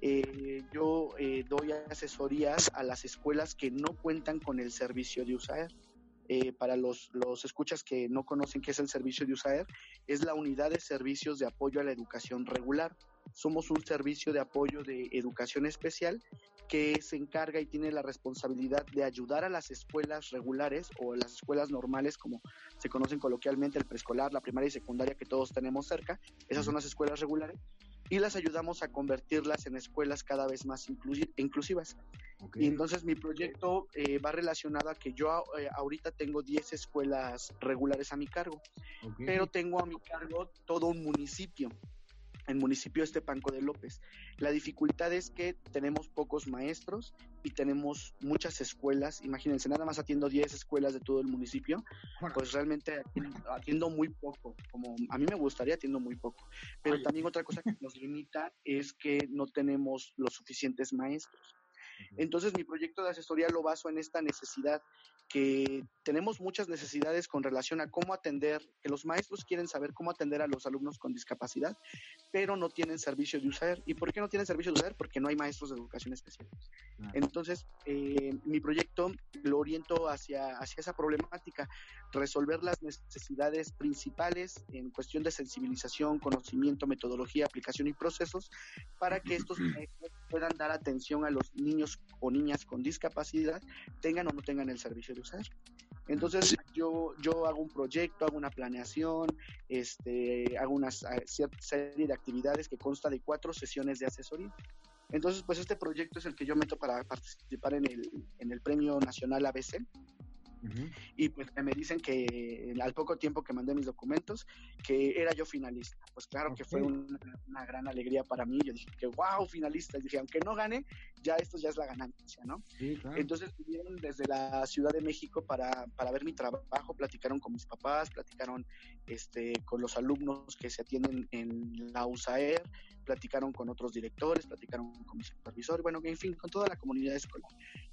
Eh, yo eh, doy asesorías a las escuelas que no cuentan con el servicio de USAER. Eh, para los, los escuchas que no conocen qué es el servicio de USAER, es la unidad de servicios de apoyo a la educación regular. Somos un servicio de apoyo de educación especial que se encarga y tiene la responsabilidad de ayudar a las escuelas regulares o las escuelas normales, como se conocen coloquialmente, el preescolar, la primaria y secundaria que todos tenemos cerca. Esas son las escuelas regulares y las ayudamos a convertirlas en escuelas cada vez más inclusivas. Y entonces mi proyecto eh, va relacionado a que yo eh, ahorita tengo 10 escuelas regulares a mi cargo, pero tengo a mi cargo todo un municipio el municipio de Panco de López. La dificultad es que tenemos pocos maestros y tenemos muchas escuelas. Imagínense, nada más atiendo 10 escuelas de todo el municipio, pues realmente atiendo muy poco. Como a mí me gustaría, atiendo muy poco. Pero también otra cosa que nos limita es que no tenemos los suficientes maestros. Entonces mi proyecto de asesoría lo baso en esta necesidad que tenemos muchas necesidades con relación a cómo atender, que los maestros quieren saber cómo atender a los alumnos con discapacidad, pero no tienen servicio de USAER. ¿Y por qué no tienen servicio de USAER? Porque no hay maestros de educación especial. Entonces, eh, mi proyecto lo oriento hacia, hacia esa problemática, resolver las necesidades principales en cuestión de sensibilización, conocimiento, metodología, aplicación y procesos, para que estos maestros puedan dar atención a los niños o niñas con discapacidad, tengan o no tengan el servicio de usar. Entonces yo, yo hago un proyecto, hago una planeación, este, hago una serie de actividades que consta de cuatro sesiones de asesoría. Entonces, pues este proyecto es el que yo meto para participar en el, en el Premio Nacional ABC, y pues me dicen que al poco tiempo que mandé mis documentos, que era yo finalista. Pues claro que fue una, gran alegría para mí. Yo dije que wow, finalista. Y dije, aunque no gane, ya esto ya es la ganancia, ¿no? Entonces vinieron desde la Ciudad de México para, para ver mi trabajo, platicaron con mis papás, platicaron este, con los alumnos que se atienden en la USAER, platicaron con otros directores, platicaron con mi supervisor, bueno, en fin, con toda la comunidad escolar,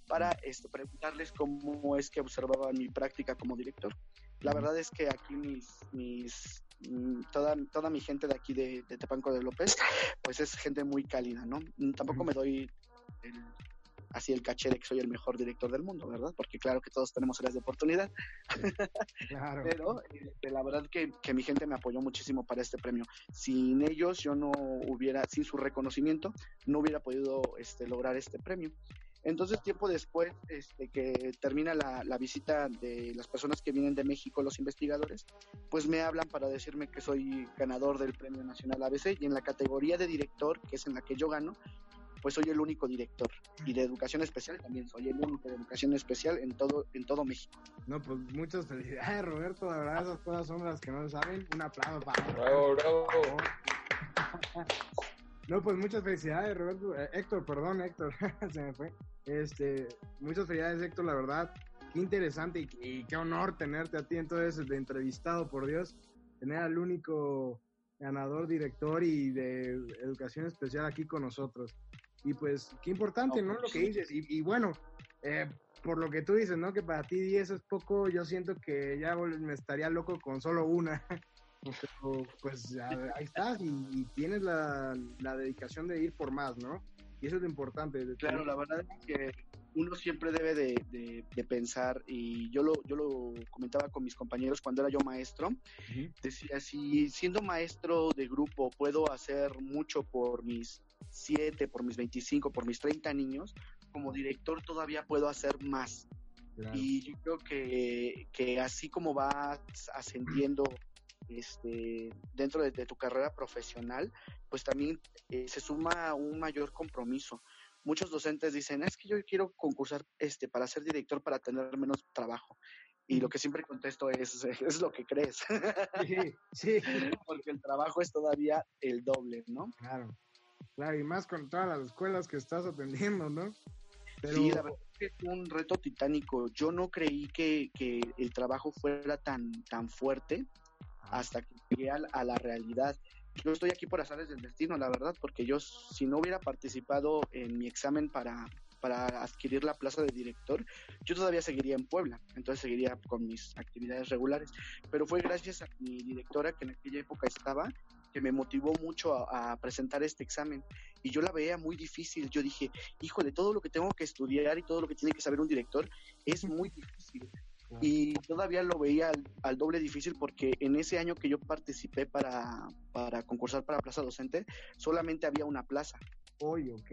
para esto, preguntarles cómo es que observaban mi práctica como director. La verdad es que aquí mis, mis mm, toda, toda mi gente de aquí de, de Tepanco de López, pues es gente muy cálida, ¿no? Tampoco me doy el- así el caché de que soy el mejor director del mundo, ¿verdad? Porque claro que todos tenemos áreas de oportunidad, Claro. pero este, la verdad que, que mi gente me apoyó muchísimo para este premio. Sin ellos yo no hubiera, sin su reconocimiento, no hubiera podido este, lograr este premio. Entonces, tiempo después este, que termina la, la visita de las personas que vienen de México, los investigadores, pues me hablan para decirme que soy ganador del Premio Nacional ABC y en la categoría de director, que es en la que yo gano, pues soy el único director. Y de educación especial también soy el único de educación especial en todo, en todo México. No, pues muchas felicidades, Roberto. La verdad, esas cosas son las que no saben. Un aplauso para Bravo, bravo. No, pues muchas felicidades, Roberto. Eh, Héctor, perdón, Héctor, se me fue. Este, muchas felicidades, Héctor, la verdad. Qué interesante y, y qué honor tenerte a ti entonces de entrevistado, por Dios. Tener al único ganador, director y de educación especial aquí con nosotros. Y pues, qué importante, ¿no? Lo que dices. Y, y bueno, eh, por lo que tú dices, ¿no? Que para ti 10 es poco, yo siento que ya me estaría loco con solo una. Pero, pues ahí estás y, y tienes la, la dedicación de ir por más, ¿no? Y eso es lo importante. Claro, la verdad es que uno siempre debe de, de- de pensar, y yo lo, yo lo comentaba con mis compañeros cuando era yo maestro, Ujú. decía, si siendo maestro de grupo puedo hacer mucho por mis 7, por mis 25, por mis 30 niños, como director todavía puedo hacer más. Claro. Y yo creo que, que así como vas ascendiendo este, dentro de, de tu carrera profesional, pues también eh, se suma un mayor compromiso. Muchos docentes dicen, es que yo quiero concursar este, para ser director para tener menos trabajo. Y lo que siempre contesto es, es lo que crees, Sí, sí, porque el trabajo es todavía el doble, ¿no? claro. Claro, y más con todas las escuelas que estás atendiendo, ¿no? Pero, Sí, la verdad es un reto titánico. Yo no creí que, que el trabajo fuera tan, tan fuerte hasta que llegué a, la- a la realidad. Yo estoy aquí por azares del destino, la verdad, porque yo si no hubiera participado en mi examen para, para adquirir la plaza de director, yo todavía seguiría en Puebla, entonces seguiría con mis actividades regulares. Pero fue gracias a mi directora que en aquella época estaba, que me motivó mucho a, a presentar este examen. Y yo la veía muy difícil. Yo dije, híjole, todo lo que tengo que estudiar y todo lo que tiene que saber un director es muy difícil. Y todavía lo veía al, al doble difícil porque en ese año que yo participé para, para concursar para plaza docente, solamente había una plaza Oye, ok.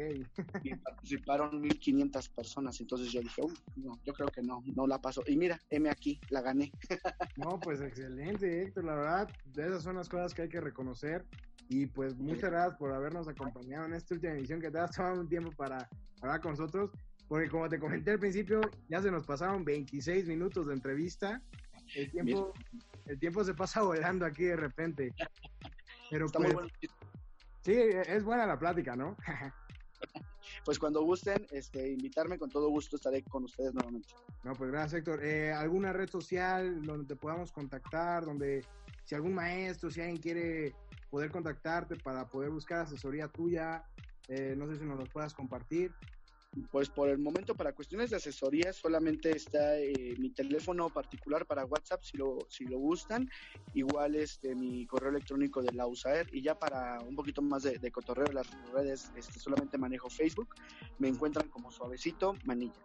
y participaron 1500 personas. Entonces yo dije, "Uy, no, yo creo que no, no la paso. Y mira, M aquí, la gané. No, pues excelente, Héctor, la verdad, esas son las cosas que hay que reconocer. Y pues muchas gracias por habernos acompañado en esta última emisión que te has tomado un tiempo para hablar con nosotros. Porque como te comenté al principio, ya se nos pasaron 26 minutos de entrevista. El tiempo, el tiempo se pasa volando aquí de repente. Pero Está pues, muy bueno. Sí, es buena la plática, ¿no? Pues cuando gusten, este, invitarme, con todo gusto estaré con ustedes nuevamente. No, pues gracias, Héctor. Eh, ¿Alguna red social donde te podamos contactar? Donde si algún maestro, si alguien quiere poder contactarte para poder buscar asesoría tuya, eh, no sé si nos lo puedas compartir. Pues por el momento, para cuestiones de asesoría, solamente está eh, mi teléfono particular para WhatsApp, si lo, si lo gustan. Igual este mi correo electrónico de la USAER. Y ya para un poquito más de, de cotorreo las redes, este, solamente manejo Facebook. Me encuentran como Suavecito Manilla.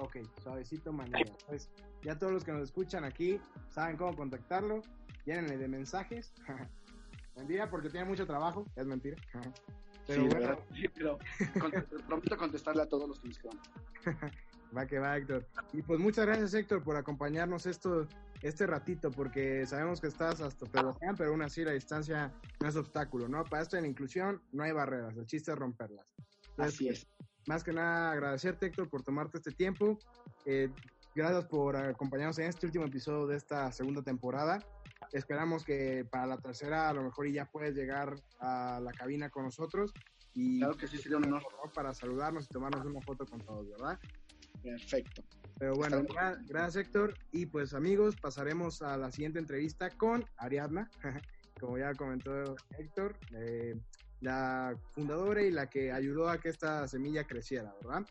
Ok, suavecito manera. Pues ya todos los que nos escuchan aquí saben cómo contactarlo. Llénenle de mensajes. mentira, porque tiene mucho trabajo. Es mentira. Pero Sí, bueno, sí, pero prometo contestarle a todos los que me escriban. Va que va, Héctor. Y pues muchas gracias, Héctor, por acompañarnos esto, este ratito, porque sabemos que estás hasta Tehuacán, pero aún así la distancia no es obstáculo, ¿no? Para esto de la inclusión no hay barreras, el chiste es romperlas. Entonces, Así es. Más que nada, agradecerte, Héctor, por tomarte este tiempo. Eh, gracias por acompañarnos en este último episodio de esta segunda temporada. Esperamos que para la tercera a lo mejor ya puedes llegar a la cabina con nosotros y Claro que sí, sería un honor. ¿no? para saludarnos y tomarnos una foto con todos, ¿verdad? Perfecto. Pero bueno, gra- gracias Héctor. Y pues amigos, pasaremos a la siguiente entrevista con Ariadna, como ya comentó Héctor, eh, la fundadora y la que ayudó a que esta semilla creciera, ¿verdad?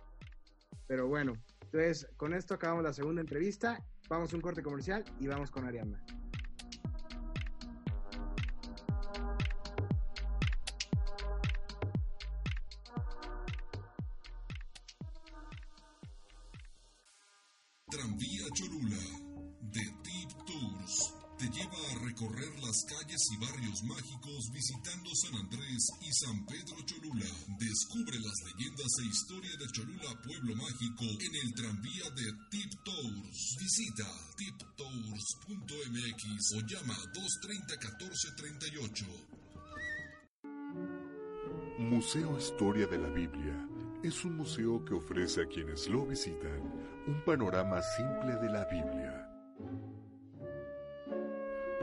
Pero bueno, entonces con esto acabamos la segunda entrevista, vamos a un corte comercial y vamos con Ariadna. Y barrios mágicos visitando San Andrés y San Pedro Cholula. Descubre las leyendas e historia de Cholula Pueblo Mágico en el tranvía de Tip Tours. Visita tiptours.mx o llama 230 1438. Museo Historia de la Biblia es un museo que ofrece a quienes lo visitan un panorama simple de la Biblia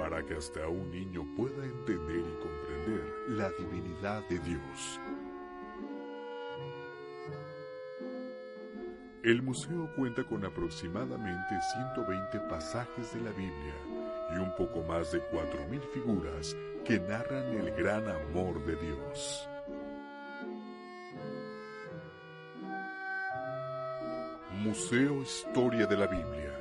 para que hasta un niño pueda entender y comprender la divinidad de Dios. El museo cuenta con aproximadamente 120 pasajes de la Biblia y un poco más de 4.000 figuras que narran el gran amor de Dios. Museo Historia de la Biblia.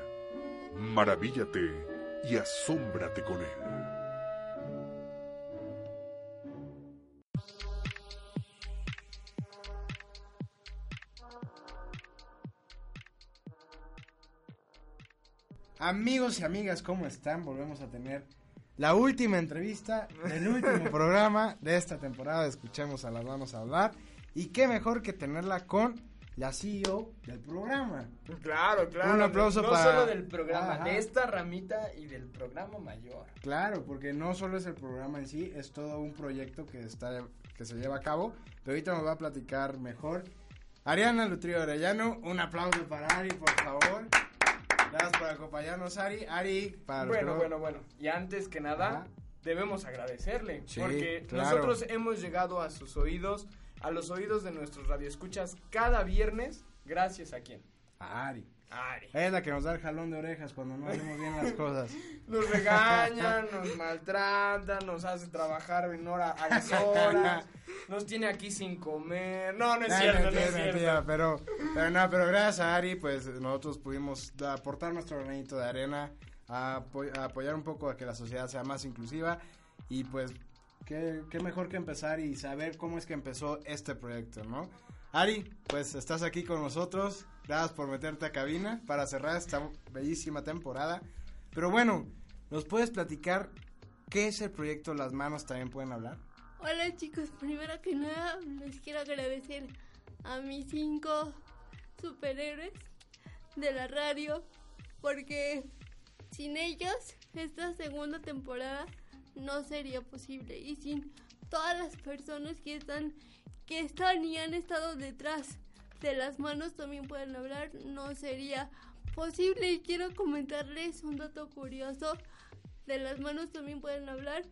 Maravíllate y asómbrate con él. Amigos y amigas, ¿cómo están? Volvemos a tener la última entrevista del último programa de esta temporada Escuchemos a las Manos hablar. Y qué mejor que tenerla con la CEO del programa. Claro, claro. Un aplauso no para- solo del programa, Ajá. de esta ramita y del programa mayor. Claro, porque no solo es el programa en sí, es todo un proyecto que está que se lleva a cabo. Pero ahorita nos va a platicar mejor. Ariana Lutrio Arellano, un aplauso para Ari, por favor. Gracias por acompañarnos, Ari. Ari, para Bueno, no- bueno, bueno. Y antes que nada, Ajá. debemos agradecerle. Sí, porque claro. nosotros hemos llegado a sus oídos, a los oídos de nuestros radioescuchas cada viernes, gracias a quién. A Ari. Ari. Es la que nos da el jalón de orejas cuando no hacemos bien las cosas. Nos regaña, nos maltrata, nos hace trabajar en hora a las horas, nos tiene aquí sin comer. No, no es cierto, no mentira, es cierto. mentira, pero, pero no, pero gracias a Ari, pues nosotros pudimos aportar nuestro granito de arena a, a apoyar un poco a que la sociedad sea más inclusiva y pues qué, qué mejor que empezar y saber cómo es que empezó este proyecto, ¿no? Ari, pues estás aquí con nosotros, gracias por meterte a cabina para cerrar esta bellísima temporada. Pero bueno, ¿nos puedes platicar qué es el proyecto Las Manos también pueden hablar? Hola chicos, primero que nada les quiero agradecer a mis cinco superhéroes de la radio porque sin ellos esta segunda temporada no sería posible. Y sin todas las personas que están que están y han estado detrás de las manos también pueden hablar no sería posible. Y quiero comentarles un dato curioso. De las manos también pueden hablar.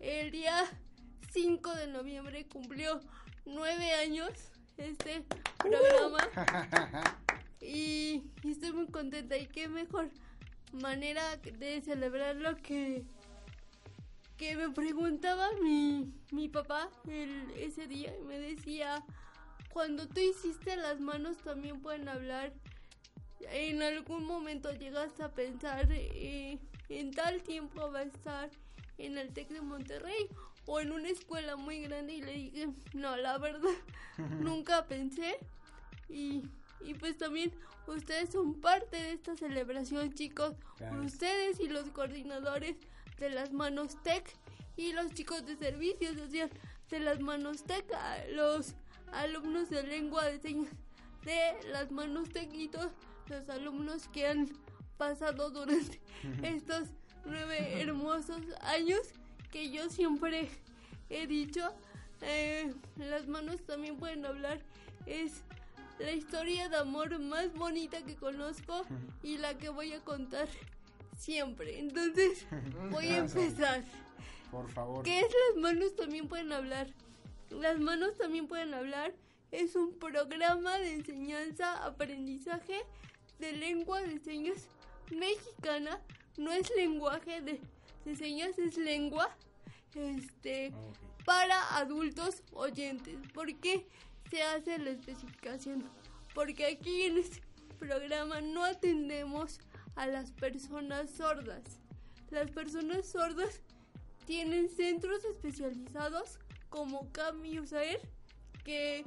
El día 5 de noviembre cumplió nueve años este programa. Y, y estoy muy contenta. Y qué mejor manera de celebrarlo que que me preguntaba mi, mi papá el- ese día y me decía cuando tú hiciste las manos también pueden hablar en algún momento llegaste a pensar eh, en tal tiempo va a estar en el TEC de Monterrey o en una escuela muy grande y le dije, no, la verdad, nunca pensé. Y, y pues también ustedes son parte de esta celebración, chicos. Claro. Ustedes y los coordinadores de las manos TEC y los chicos de servicio social de las manos TEC, a los alumnos de lengua de señas de las manos TEC y todos los alumnos que han pasado durante estos nueve hermosos años que yo siempre he dicho. eh, las manos también pueden hablar. Es la historia de amor más bonita que conozco y la que voy a contar siempre. Entonces voy a empezar. Por favor. ¿Qué es Las Manos También Pueden Hablar? Las Manos También Pueden Hablar es un programa de enseñanza, aprendizaje de lengua de señas mexicana. No es lenguaje de, de señas, es lengua este, para adultos oyentes. ¿Por qué se hace la especificación? Porque aquí en este programa no atendemos a las personas sordas. Las personas sordas tienen centros especializados como CAM y USAER que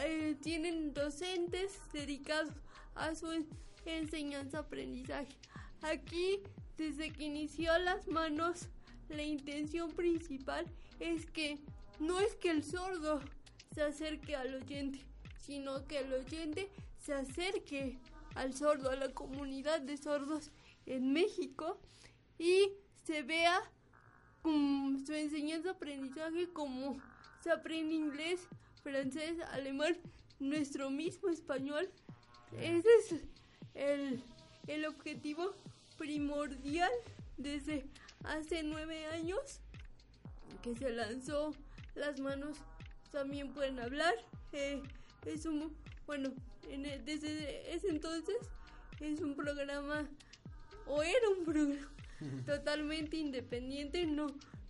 eh, tienen docentes dedicados a su enseñanza-aprendizaje. Aquí, desde que inició las manos, la intención principal es que no es que el sordo se acerque al oyente, sino que el oyente se acerque al sordo, a la comunidad de sordos en México y se vea su enseñanza-aprendizaje como se aprende inglés, francés, alemán, nuestro mismo español. Ese es el, el objetivo primordial desde hace nueve años que se lanzó Las manos también pueden hablar. Eh, es un, bueno, en desde ese entonces es un programa o era un programa totalmente independiente, no,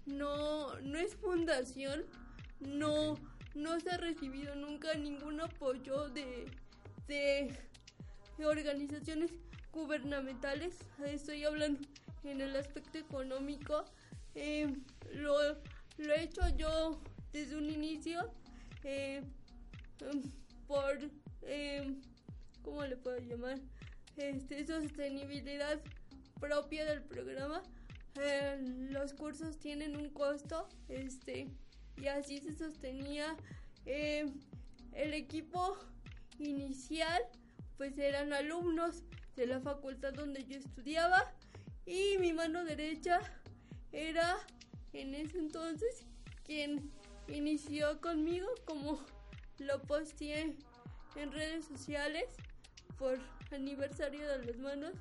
no, no es fundación, no, no se ha recibido nunca ningún apoyo de, de, de organizaciones gubernamentales. Estoy hablando en el aspecto económico. Eh, lo, lo he hecho yo desde un inicio eh, em, por, eh, ¿cómo le puedo llamar? Este, sostenibilidad propia del programa. Eh, los cursos tienen un costo, este, y así se sostenía. Eh, el equipo inicial, pues eran alumnos de la facultad donde yo estudiaba, y mi mano derecha era en ese entonces quien inició conmigo como lo posteé en redes sociales por aniversario de las manos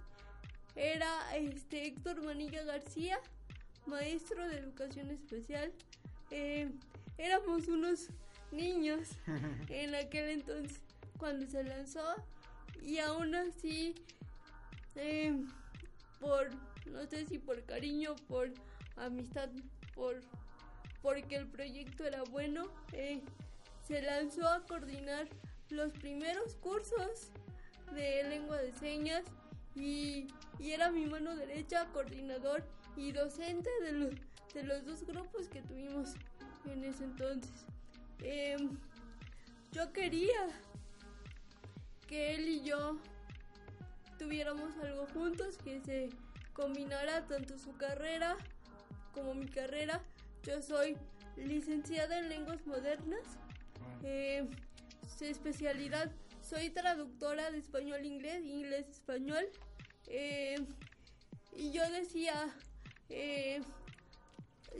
era este Héctor Manilla García maestro de educación especial. Eh, éramos unos niños en aquel entonces cuando se lanzó y aún así eh, por no sé si por cariño por amistad por porque el proyecto era bueno eh, se lanzó a coordinar los primeros cursos de lengua de señas y, y era mi mano derecha coordinador y docente de los, de los dos grupos que tuvimos en ese entonces. Em, yo quería que él y yo tuviéramos algo juntos, que se combinara tanto su carrera como mi carrera. Yo soy licenciada en lenguas modernas, eh, su especialidad, soy traductora de español-inglés, inglés-español. eh, y yo decía, eh,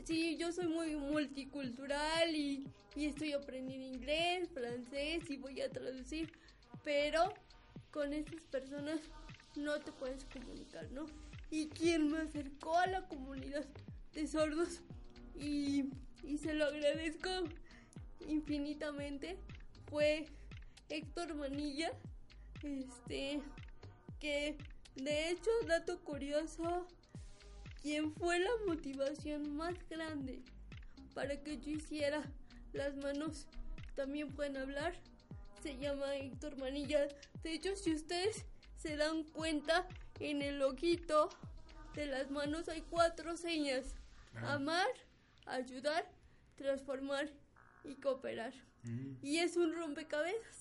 sí, yo soy muy multicultural y, y estoy aprendiendo inglés, francés y voy a traducir, pero con estas personas no te puedes comunicar, ¿no? Y quien me acercó a la comunidad de sordos y, y se lo agradezco infinitamente fue Héctor Manilla, este, que de hecho, dato curioso, quien fue la motivación más grande para que yo hiciera las manos también pueden hablar, se llama Héctor Manilla. De hecho, si ustedes se dan cuenta, en el loguito de las manos hay cuatro señas. Amar, ayudar, transformar y cooperar. Mm. Y es un rompecabezas.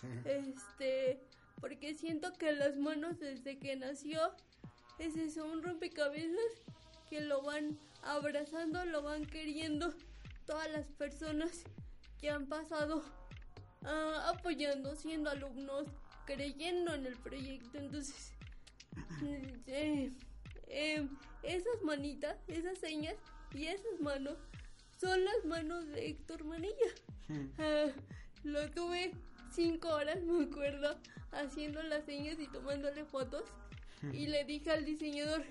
Sí. Este, porque siento que las manos desde que nació es eso, un rompecabezas que lo van abrazando, lo van queriendo todas las personas que han pasado ah, apoyando, siendo alumnos, creyendo en el proyecto. Entonces, eh, eh, esas manitas, esas señas y esas manos son las manos de Héctor Manilla. Ah, lo tuve cinco horas, me acuerdo, haciendo las señas y tomándole fotos. Y le dije al diseñador,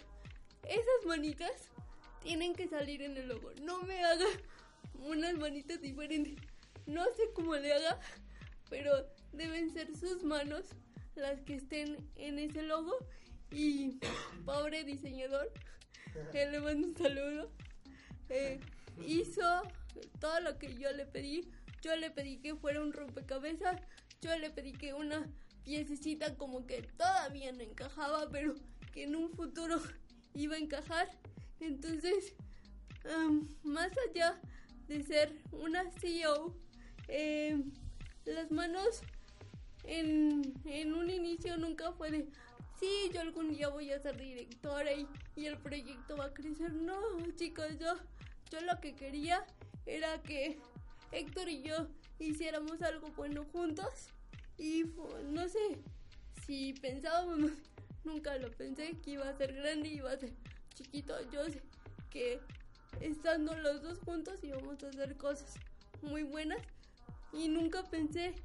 esas manitas tienen que salir en el logo. No me haga unas manitas diferentes. No sé cómo le haga, pero deben ser sus manos las que estén en ese logo. Y pobre diseñador, que le mando un saludo, eh, hizo todo lo que yo le pedí. Yo le pedí que fuera un rompecabezas. Yo le pedí que una piececita como que todavía no encajaba, pero que en un futuro iba a encajar. Entonces, am, más allá de ser una CEO, eh, las manos en, en un inicio nunca fue de sí, yo algún día voy a ser directora y, y el proyecto va a crecer. No, chicos, yo, yo lo que quería era que Héctor y yo hiciéramos algo bueno juntos. Y no sé si pensábamos, nunca lo pensé que iba a ser grande y iba a ser chiquito. Yo sé que estando los dos juntos íbamos a hacer cosas muy buenas. Y nunca pensé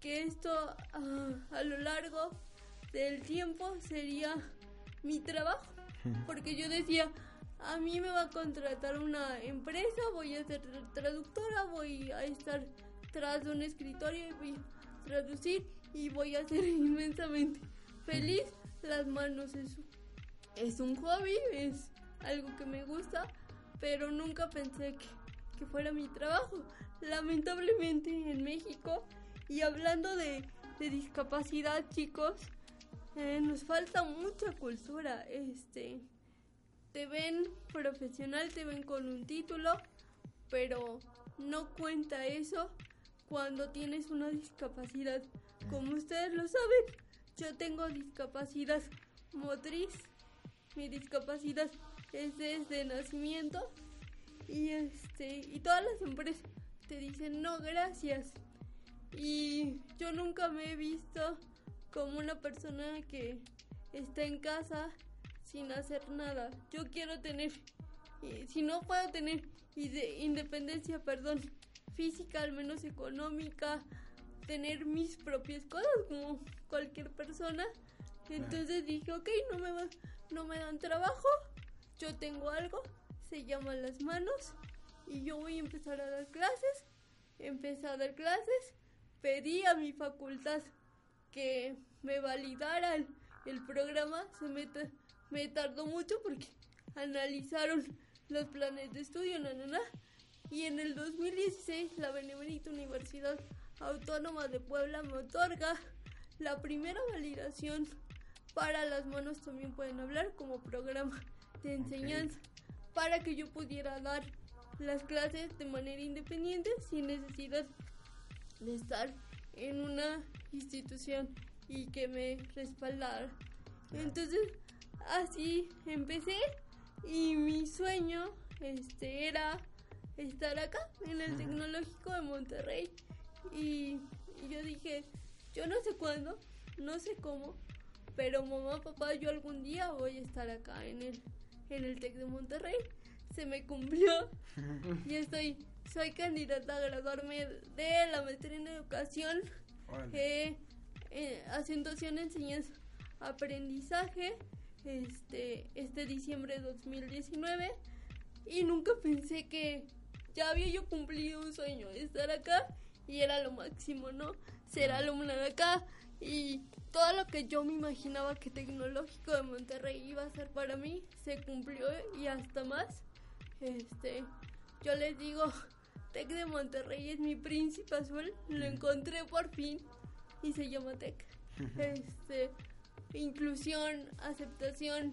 que esto ah, a lo largo del tiempo sería mi trabajo. Porque yo decía a mí me va a contratar una empresa voy a ser traductora voy a estar tras un escritorio y voy a traducir y voy a ser inmensamente feliz. Las manos es, es un hobby es algo que me gusta pero nunca pensé que, que fuera mi trabajo. Lamentablemente en México y hablando de, de discapacidad chicos eh, nos falta mucha cultura este te ven profesional te ven con un título pero no cuenta eso cuando tienes una discapacidad. Como ustedes lo saben yo tengo discapacidad motriz. Mi discapacidad es desde nacimiento. Y este y todas las empresas te dicen no gracias y yo nunca me he visto como una persona que está en casa sin hacer nada. Yo quiero tener eh, si no puedo tener independencia perdón física al menos económica tener mis propias cosas como cualquier persona. Entonces dije ok no me va- no me dan trabajo yo tengo algo se llama las manos y yo voy a empezar a dar clases. Empecé a dar clases pedí a mi facultad que me validara el, el programa se me, me tardó mucho porque analizaron los planes de estudio na, na, na. y en el 2016 la Benemérita Universidad Autónoma de Puebla me otorga la primera validación para las manos también pueden hablar como programa de enseñanza para que yo pudiera dar las clases de manera independiente sin necesidad de estar en una institución y que me respaldara. Entonces, así empecé y mi sueño este era estar acá en el tecnológico de Monterrey. Y, y yo dije, yo no sé cuándo, no sé cómo, pero mamá, papá, yo algún día voy a estar acá en el en el Tec de Monterrey. Se me cumplió. Y estoy soy candidata a graduarme de la maestría en educación eh, eh, acentuación enseñanza aprendizaje este este diciembre de 2019 y nunca pensé que ya había yo cumplido un sueño estar acá y era lo máximo no ser alumna de acá y todo lo que yo me imaginaba que tecnológico de Monterrey iba a ser para mí se cumplió y hasta más. Este yo les digo Tec de Monterrey es mi príncipe azul lo encontré por fin y se llama Tec. Este inclusión aceptación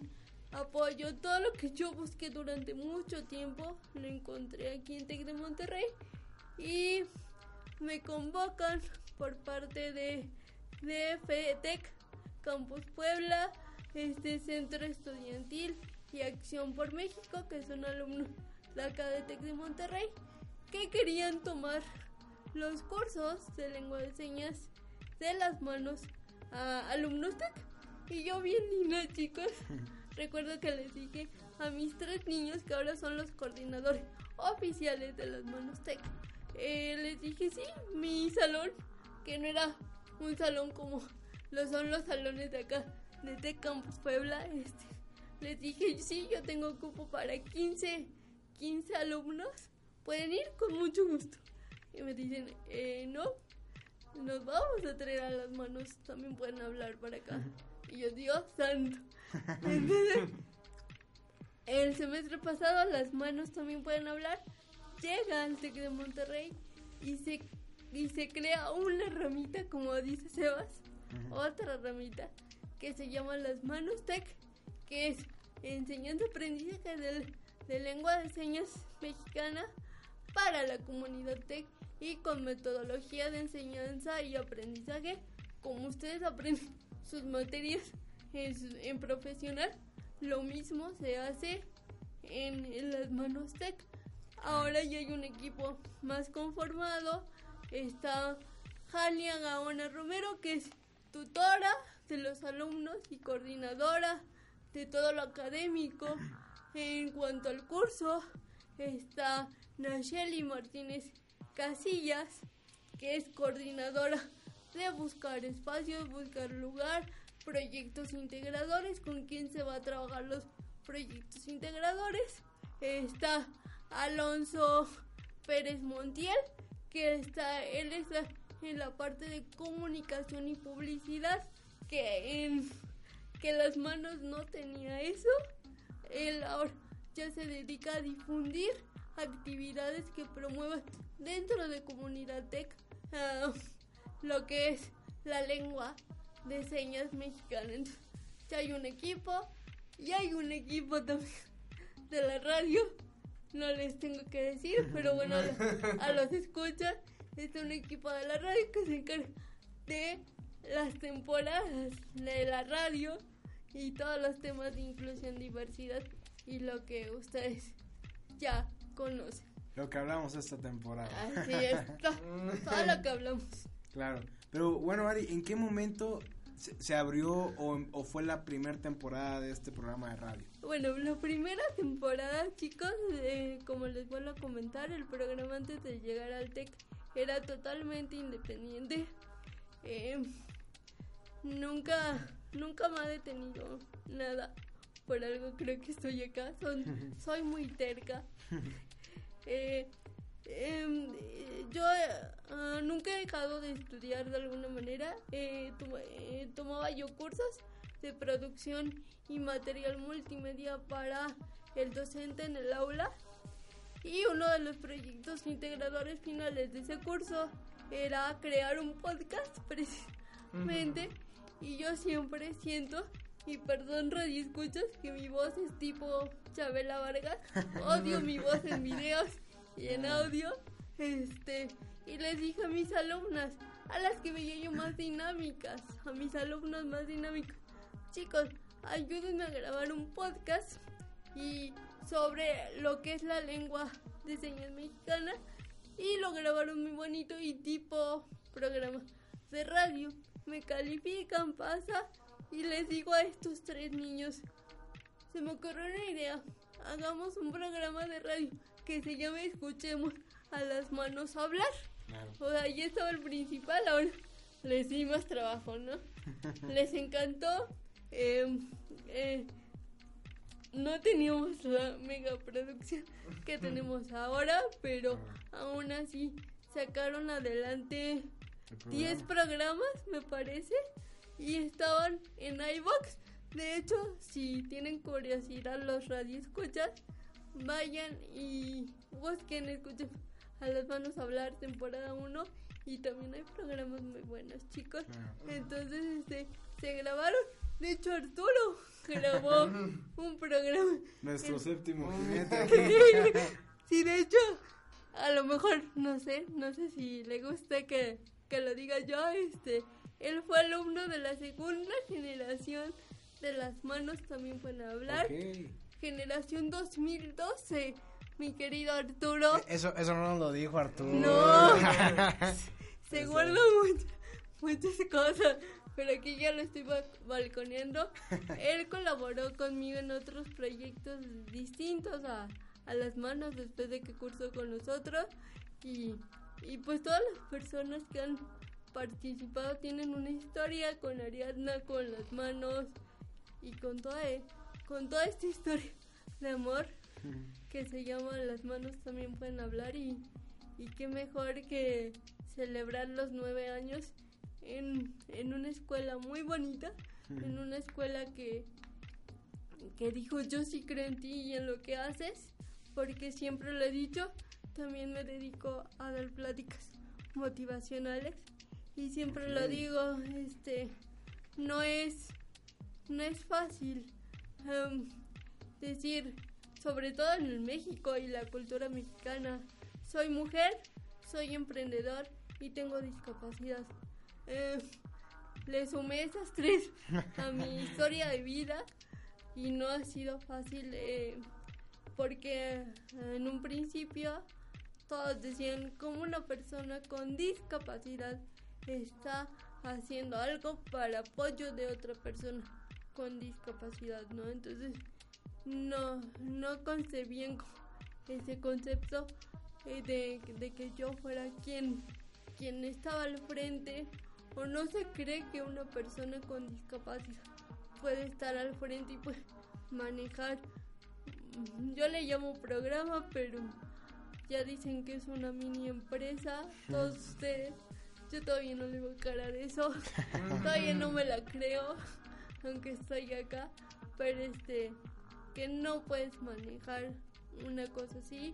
apoyo todo lo que yo busqué durante mucho tiempo lo encontré aquí en Tec de Monterrey y me convocan por parte de de FETEC Campus Puebla este centro estudiantil y Acción por México que son alumnos de acá de Tec de Monterrey que querían tomar los cursos de lengua de señas de las manos a alumnos TEC y yo bien linda chicos. Recuerdo que les dije a mis tres niños que ahora son los coordinadores oficiales de las manos TEC eh, les dije sí mi salón que no era un salón como lo son los salones de acá de Tec Campus Puebla este. Les dije sí yo tengo cupo para 15 15 alumnos. Pueden ir con mucho gusto. Y me dicen eh, no nos vamos a traer a las manos también pueden hablar para acá y yo Dios santo entonces el semestre pasado las manos también pueden hablar. Llega al TEC de Monterrey y se y se crea una ramita como dice Sebas otra ramita que se llama las manos tech que es enseñanza aprendizaje de, de lengua de señas mexicana para la comunidad tech y con metodología de enseñanza y aprendizaje como ustedes aprenden sus materias en profesional, lo mismo se hace en, en las manos tech. Ahora ya hay un equipo más conformado. Está Jania Gaona Romero, que es tutora de los alumnos y coordinadora de todo lo académico. En cuanto al curso, está Nacheli Martínez Casillas, que es coordinadora de buscar espacios, buscar lugar, proyectos integradores, con quién se va a trabajar los proyectos integradores. Está Alonso Pérez Montiel, que está, él está en la parte de comunicación y publicidad, que en que las manos no tenía eso. Él ahora ya se dedica a difundir actividades que promuevan dentro de comunidad tech uh, lo que es la lengua de señas mexicana. Entonces, hay un equipo y hay un equipo también de la radio. No les tengo que decir, pero bueno, a, a los escuchas, está un equipo de la radio que se encarga de las temporadas de la radio y todos los temas de inclusión, diversidad y lo que ustedes ya conocen. Lo que hablamos esta temporada. Así es, todo, todo lo que hablamos. Claro. Pero bueno, Ari, ¿en qué momento se, se abrió o, o, fue la primera temporada de este programa de radio? Bueno, la primera temporada, chicos, eh, como les vuelvo a comentar, el programa antes de llegar al TEC era totalmente independiente. Eh, nunca, nunca me ha detenido nada. Por algo creo que estoy acá. Son, soy muy terca. Eh, eh, yo uh, nunca he dejado de estudiar de alguna manera. Eh, tom tomaba yo cursos de producción y material multimedia para el docente en el aula. Y uno de los proyectos integradores finales de ese curso era crear un podcast precisamente. Uh -huh. Y yo siempre siento, y perdón radio escuchas, que mi voz es tipo Chabela Vargas. Odio mi voz en videos y en audio. Este, y les dije a mis alumnas, a las que veía yo más dinámicas, a mis alumnos más dinámicos, chicos, ayúdenme a grabar un podcast y sobre lo que es la lengua de señas mexicana y lo grabaron muy bonito y tipo programa de radio. Me califican, pasa y les digo a estos tres niños, se me ocurrió una idea, hagamos un programa de radio que se llame Escuchemos a las manos hablar. Claro. O sea, ahí estaba el principal, ahora les di más trabajo, ¿no? les encantó. Eh, eh, no teníamos la mega producción que tenemos ahora, pero aún así sacaron adelante 10 programas, me parece, y estaban en iBox. De hecho, si tienen curiosidad los radioescuchas, vayan y busquen, escuchen a las manos hablar temporada 1 y también hay programas muy buenos, chicos. Entonces, este, se grabaron. De hecho, Arturo grabó un programa. Nuestro séptimo jinete. sí, de hecho, a lo mejor, no sé, no sé si le gusta que, que lo diga yo, este, él fue alumno de la segunda generación de las manos, también pueden hablar. Okay. Generación 2012, mi querido Arturo. Eso, eso no nos lo dijo Arturo. No, se guarda mucho, muchas cosas pero aquí ya lo estoy balconeando. Él colaboró conmigo en otros proyectos distintos a, a, las manos después de que cursó con nosotros. Y, y pues todas las personas que han participado tienen una historia con Ariadna, con las manos y con toda, con toda esta historia de amor que se llama Las manos también pueden hablar y, y qué mejor que celebrar los nueve años en, en una escuela muy bonita, en una escuela que, que dijo yo sí creo en ti y en lo que haces, porque siempre lo he dicho, también me dedico a dar pláticas motivacionales y siempre lo digo, este, no es, no es fácil um, decir, sobre todo en el México y la cultura mexicana, soy mujer, soy emprendedor y tengo discapacidad. Eh, le sumé esas tres a mi historia de vida y no ha sido fácil eh, porque en un principio todos decían como una persona con discapacidad está haciendo algo para apoyo de otra persona con discapacidad, ¿no? Entonces no, no concebían ese concepto eh, de, de que yo fuera quien, quien estaba al frente o no se cree que una persona con discapacidad puede estar al frente y puede manejar. Yo le llamo programa pero ya dicen que es una mini empresa. Todos ustedes yo todavía no le voy a encarar eso. Todavía no me la creo aunque estoy acá pero este que no puedes manejar una cosa así.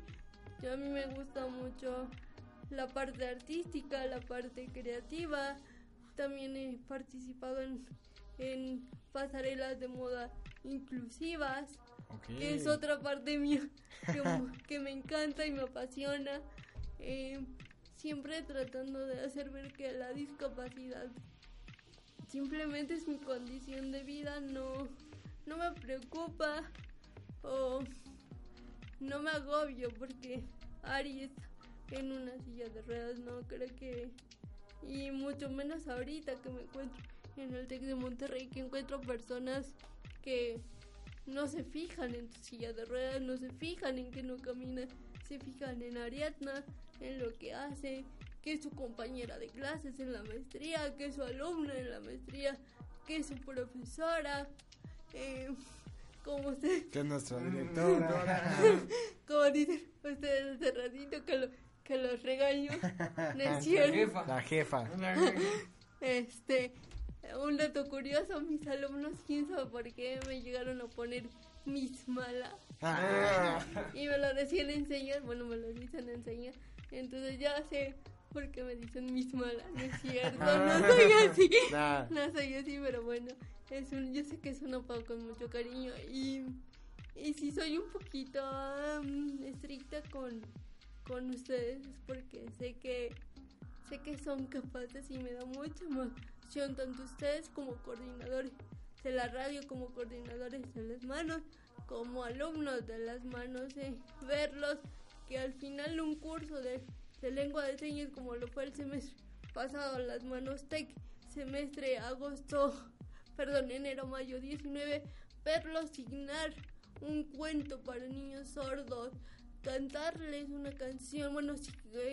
Yo a mí me gusta mucho la parte artística la parte creativa. También he participado en, en pasarelas de moda inclusivas, que es otra parte mía que, que, me encanta y me apasiona. Eh, siempre tratando de hacer ver que la discapacidad simplemente es mi condición de vida, no, no me preocupa o no me agobio porque Ari está en una silla de ruedas, no creo que y mucho menos ahorita que me encuentro en el TEC de Monterrey que encuentro personas que no se fijan en tu silla de ruedas, no se fijan en que no camina, se fijan en Ariadna, en lo que hace, que es su compañera de clases en la maestría, que es su alumna en la maestría, que es su profesora, eh, como usted... Que es nuestra directora. como dicen ustedes hace ratito que lo que los regaño. Es cierto. La jefa. Este, un dato curioso, mis alumnos, quién sabe por qué me llegaron a poner Miss Mala. Ah. Y me lo decían enseñar, bueno, me lo dicen enseñar. Entonces ya sé por qué me dicen Miss Mala. No es cierto, no soy así. No soy así, pero bueno, es un, yo sé que es un apodo con mucho cariño. Y, y sí soy un poquito um, estricta con con ustedes es porque sé que sé que son capaces y me da mucha emoción tanto ustedes como coordinadores de la radio como coordinadores de las manos como alumnos de las manos eh, verlos que al final un curso de, de lengua de señas como lo fue el semestre pasado las manos tech semestre agosto perdón enero mayo 19 verlos signar un cuento para niños sordos cantarles una canción, bueno,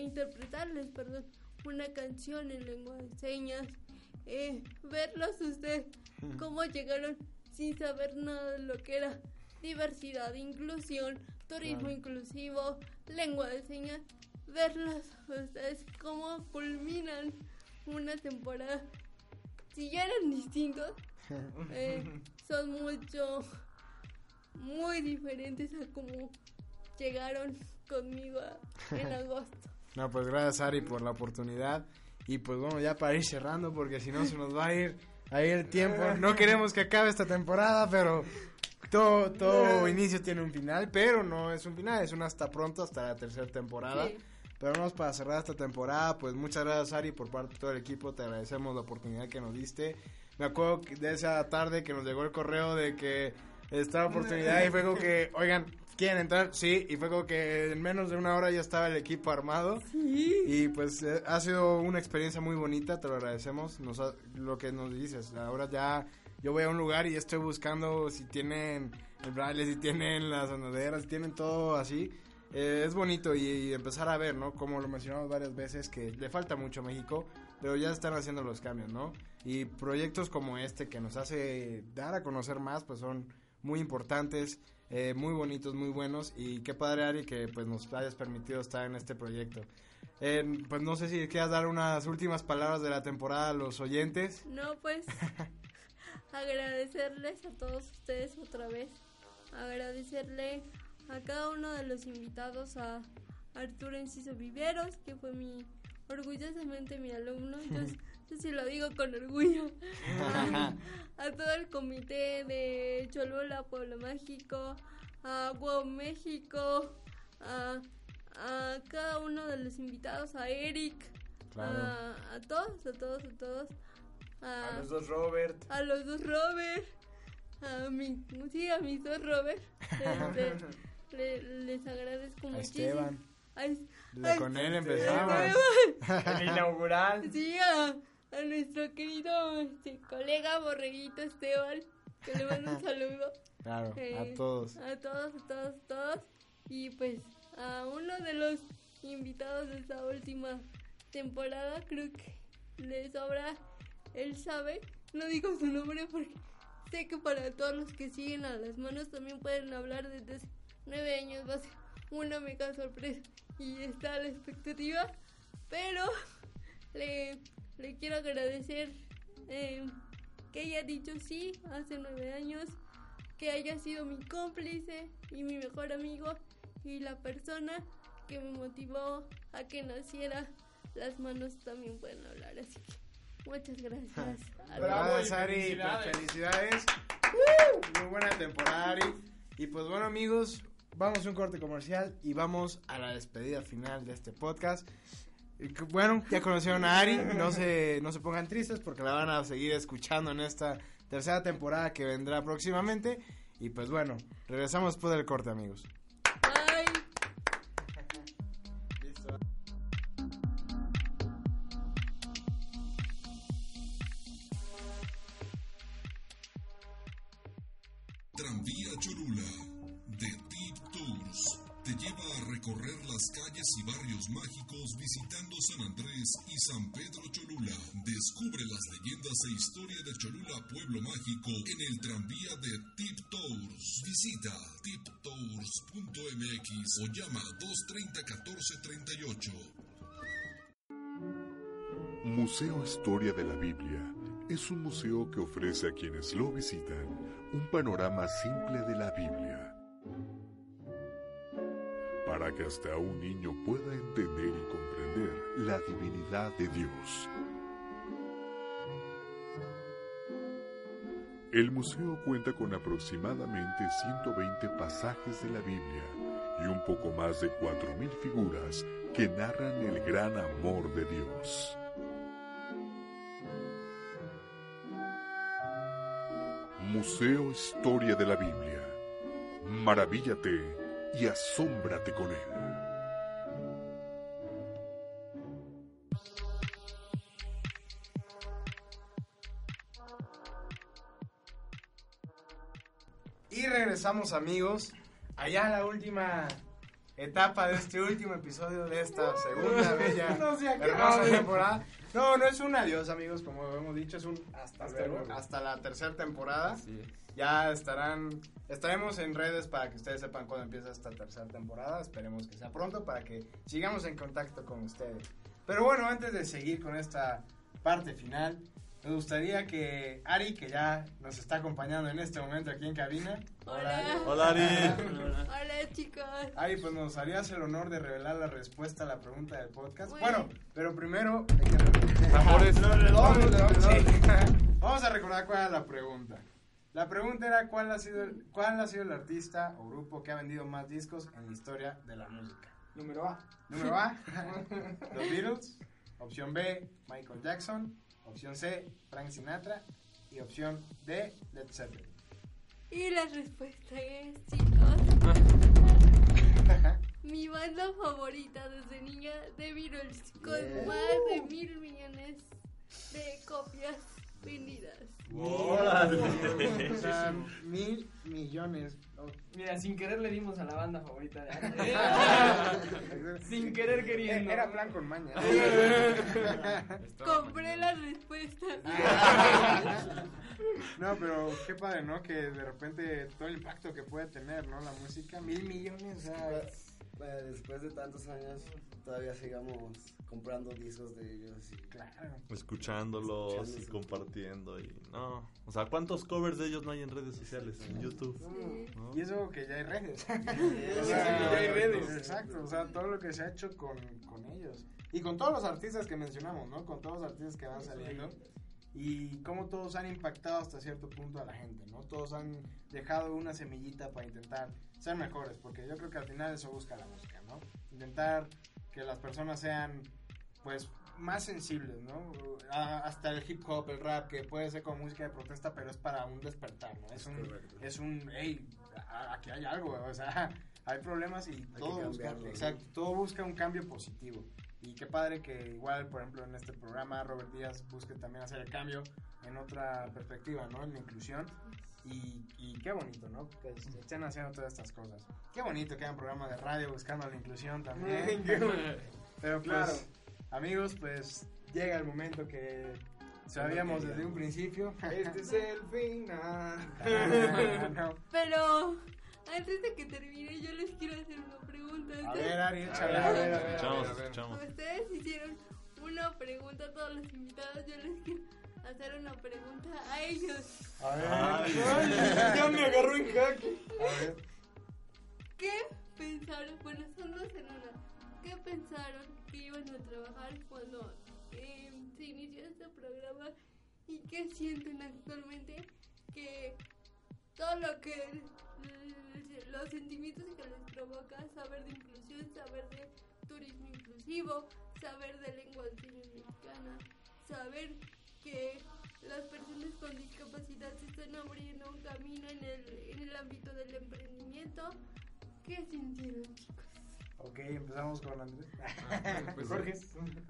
interpretarles, perdón, una canción en lengua de señas, eh, verlos ustedes cómo llegaron sin saber nada de lo que era diversidad, inclusión, turismo inclusivo, lengua de señas, verlos ustedes cómo culminan una temporada. Si ya eran distintos, eh, son mucho, muy diferentes a como llegaron conmigo en agosto. no, pues gracias Ari por la oportunidad. Y pues bueno, ya para ir cerrando, porque si no se nos va a ir ahí el tiempo. No queremos que acabe esta temporada, pero todo, todo inicio tiene un final, pero no es un final, es un hasta pronto, hasta la tercera temporada. Pero vamos para cerrar esta temporada, pues muchas gracias Ari por parte de todo el equipo, te agradecemos la oportunidad que nos diste. Me acuerdo de esa tarde que nos llegó el correo de que esta oportunidad y fue como que, oigan, ¿Quieren entrar? Sí, y fue como que en menos de una hora ya estaba el equipo armado. Sí. Y pues eh, ha sido una experiencia muy bonita, te lo agradecemos. Nos lo que nos dices, ahora ya yo voy a un lugar y estoy buscando si tienen el braille, si tienen las andaderas, si tienen todo así. Eh, es bonito y, empezar a ver, ¿no? Como lo mencionamos varias veces, que le falta mucho a México, pero ya están haciendo los cambios, ¿no? Y proyectos como este que nos hace dar a conocer más, pues son muy importantes. Eh, muy bonitos, muy buenos y qué padre Ari que pues nos hayas permitido estar en este proyecto. Eh, pues no sé si quieras dar unas últimas palabras de la temporada a los oyentes. No, pues agradecerles a todos ustedes otra vez, agradecerle a cada uno de los invitados, a Arturo Enciso Viveros, que fue mi orgullosamente mi alumno, entonces yo sí lo digo con orgullo. a, todo el comité de Cholula, Pueblo Mágico, a Wow México, a, a, cada uno de los invitados, a Eric, a, a, todos, a todos, a todos, A los dos Robert. A los dos Robert. A mi, sí, a mis dos Robert. Este, le- les agradezco A muchísimo. Esteban. Con él Esteban. empezamos. El inaugural. Sí, a, a nuestro querido este, colega borreguito Esteban, que le mando un saludo. Claro, Eh, a todos. A todos, a todos, a todos. Y pues a uno de los invitados de esta última temporada, creo que le sobra, él sabe, no digo su nombre porque sé que para todos los que siguen a las manos también pueden hablar desde nueve años, va a ser una mega sorpresa y está a la expectativa, pero le, le quiero agradecer eh, que haya dicho sí hace nueve años, que haya sido mi cómplice y mi mejor amigo y la persona que me motivó a que naciera. Las manos también pueden hablar, así que muchas gracias. a Bravo, todos. Ari. pues, felicidades. Muy buena temporada, Ari. Y pues bueno, amigos, vamos a un corte comercial y vamos a la despedida final de este podcast. Bueno, ya conocieron a Ari, no se, no se pongan tristes porque la van a seguir escuchando en esta tercera temporada que vendrá próximamente. Y pues bueno, regresamos después del corte, amigos. Mágicos visitando San Andrés y San Pedro Cholula. Descubre las leyendas e historia de Cholula Pueblo Mágico en el tranvía de Tip Tours. Visita tiptours.mx o llama 230 1438. Museo Historia de la Biblia es un museo que ofrece a quienes lo visitan un panorama simple de la Biblia, para que hasta un niño pueda entender y comprender la divinidad de Dios. El museo cuenta con aproximadamente 120 pasajes de la Biblia y un poco más de 4.000 figuras que narran el gran amor de Dios. Museo Historia de la Biblia. Maravíllate y asómbrate con él. Y regresamos amigos, allá a la última etapa de este último episodio de esta segunda bella No hermosa temporada. No, no es un adiós amigos, como hemos dicho, es un hasta, Hasta luego, luego. hasta la tercera temporada. Así es. Ya estarán, estaremos en redes para que ustedes sepan cuándo empieza esta tercera temporada. Esperemos que sea pronto para que sigamos en contacto con ustedes. Pero bueno, antes de seguir con esta parte final, me gustaría que Ari, que ya nos está acompañando en este momento aquí en cabina. Hola. Hola, Ari. Hola chicos. Ari, pues nos harías el honor de revelar la respuesta a la pregunta del podcast. Bueno. Bueno, pero primero sí. Vamos a recordar cuál era la pregunta. La pregunta era cuál ha sido el, cuál ha sido el artista o grupo que ha vendido más discos en la historia de la música. Número A. Número A, los Beatles. Opción B, Michael Jackson. Opción C, Frank Sinatra. Y opción D, Led Zeppelin. Y la respuesta es, chicos, mi banda favorita desde niña de Beatles, con Yeah. más de mil millones de copias vendidas. O sea, mil millones. Mira, sin querer le dimos a la banda favorita de sin querer queriendo. Era plan con maña. Compré la respuesta. No, pero qué padre, ¿no? Que de repente todo el impacto que puede tener, ¿no? La música, mil millones, o sea, Eh, Después de tantos años, todavía sigamos comprando discos de ellos. Y, claro. Escuchándolos y compartiendo y no, o sea, ¿cuántos covers de ellos no hay en redes sociales, en YouTube? ¿no? Y eso que ya hay redes. Sí, O sí, sea, ya hay redes. Exacto, o sea, todo lo que se ha hecho con, con ellos. Y con todos los artistas que mencionamos, ¿no? Con todos los artistas que van saliendo. Y cómo todos han impactado hasta cierto punto a la gente, ¿no? Todos han dejado una semillita para intentar ser mejores, porque yo creo que al final eso busca la música, ¿no? Intentar que las personas sean, pues, más sensibles, ¿no? A- hasta el hip hop, el rap, que puede ser como música de protesta, pero es para un despertar, ¿no? Es un, Correcto. es un, hey, aquí hay algo, o sea, hay problemas y todo busca, exacto, todo busca un cambio positivo. Y qué padre que igual, por ejemplo, en este programa Robert Díaz busque también hacer el cambio en otra perspectiva, ¿no? En la inclusión. Y, y qué bonito, ¿no? Que estén haciendo todas estas cosas. Qué bonito que hayan programas de radio buscando la inclusión también. Pero pues, Claro. amigos, pues llega el momento que sabíamos desde un principio. Este es el final. Ah, no. Pero antes de que termine, yo les quiero hacer una pregunta. A ver, Ari. A ver, a ver, Escuchamos, a ver. escuchamos. Ustedes hicieron una pregunta a todos los invitados. Yo les quiero hacer una pregunta a ellos. A ver. Ay, Ay, ya me agarró en jaque. A ver. ¿Qué pensaron? Bueno, son dos en una. ¿Qué pensaron que iban a trabajar cuando eh, se inició este programa? ¿Y qué sienten actualmente? Que todo lo que los sentimientos que les provoca saber de inclusión, saber de turismo inclusivo, saber de lengua mexicana, saber que las personas con discapacidad se están abriendo un camino en el, en el ámbito del emprendimiento. ¿Qué sintieron, chicos? Ok, empezamos con Andrés. Ah, pues, Jorge.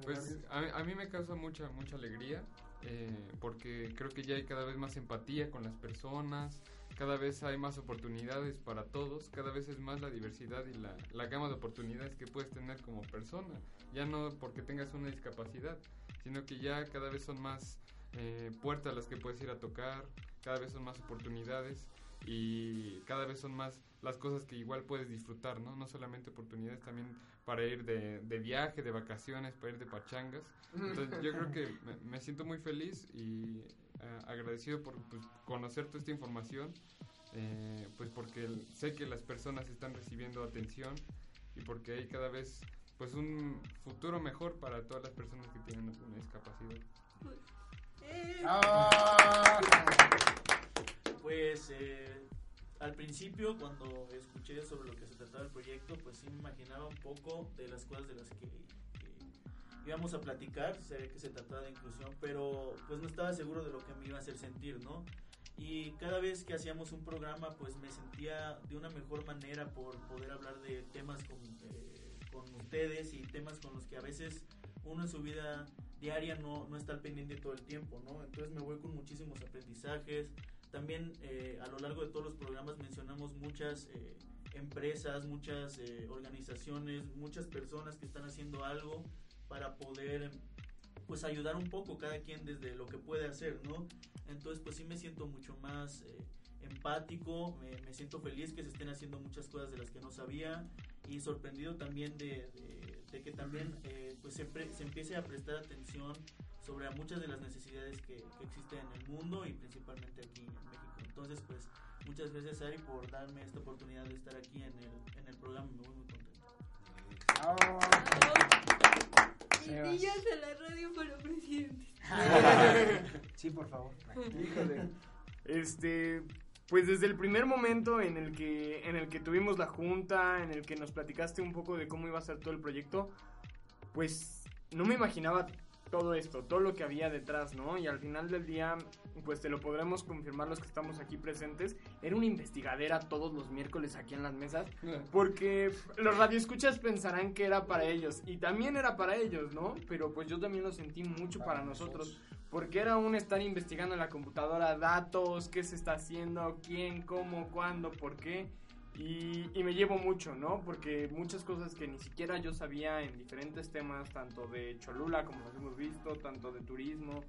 Pues a, a mí me causa mucha mucha alegría eh, porque creo que ya hay cada vez más empatía con las personas, cada vez hay más oportunidades para todos, cada vez es más la diversidad y la, la gama de oportunidades que puedes tener como persona, ya no porque tengas una discapacidad, sino que ya cada vez son más eh, puertas las que puedes ir a tocar, cada vez son más oportunidades y cada vez son más las cosas que igual puedes disfrutar, ¿no? No solamente oportunidades también para ir de, de viaje, de vacaciones, para ir de pachangas. Entonces yo creo que me, me siento muy feliz y eh, agradecido por pues, conocer toda esta información, eh, pues porque sé que las personas están recibiendo atención y porque hay cada vez pues un futuro mejor para todas las personas que tienen una discapacidad. Eh, Ah. Pues eh, al principio cuando escuché sobre lo que se trataba el proyecto, pues sí me imaginaba un poco de las cosas de las que íbamos a platicar, sé que se trataba de inclusión, pero pues no estaba seguro de lo que me iba a hacer sentir, ¿no? Y cada vez que hacíamos un programa, pues me sentía de una mejor manera por poder hablar de temas con, eh, con ustedes y temas con los que a veces uno en su vida diaria no, no está al pendiente todo el tiempo, ¿no? Entonces me voy con muchísimos aprendizajes. También eh, a lo largo de todos los programas mencionamos muchas eh, empresas, muchas eh, organizaciones, muchas personas que están haciendo algo para poder pues ayudar un poco cada quien desde lo que puede hacer, ¿no? Entonces pues sí me siento mucho más eh, empático, me, me siento feliz que se estén haciendo muchas cosas de las que no sabía y sorprendido también de, de- de que también eh, pues se, pre- se empiece a prestar atención sobre a muchas de las necesidades que, que existen en el mundo y principalmente aquí en México. Entonces pues muchas gracias Ari por darme esta oportunidad de estar aquí en el, en el programa, me voy muy contento. Niños de la radio para presidentes. Sí, por favor. Híjole. Este, pues desde el primer momento en el que en el que tuvimos la junta, en el que nos platicaste un poco de cómo iba a ser todo el proyecto, pues no me imaginaba todo esto, todo lo que había detrás, ¿no? Y al final del día, pues te lo podremos confirmar los que estamos aquí presentes, era una investigadera todos los miércoles aquí en las mesas, porque los radioescuchas pensarán que era para ellos, y también era para ellos, ¿no? Pero pues yo también lo sentí mucho para nosotros, porque era un estar investigando en la computadora datos, qué se está haciendo, quién, cómo, cuándo, por qué. Y, y me llevo mucho, ¿no? Porque muchas cosas que ni siquiera yo sabía en diferentes temas, tanto de Cholula, como los hemos visto, tanto de turismo,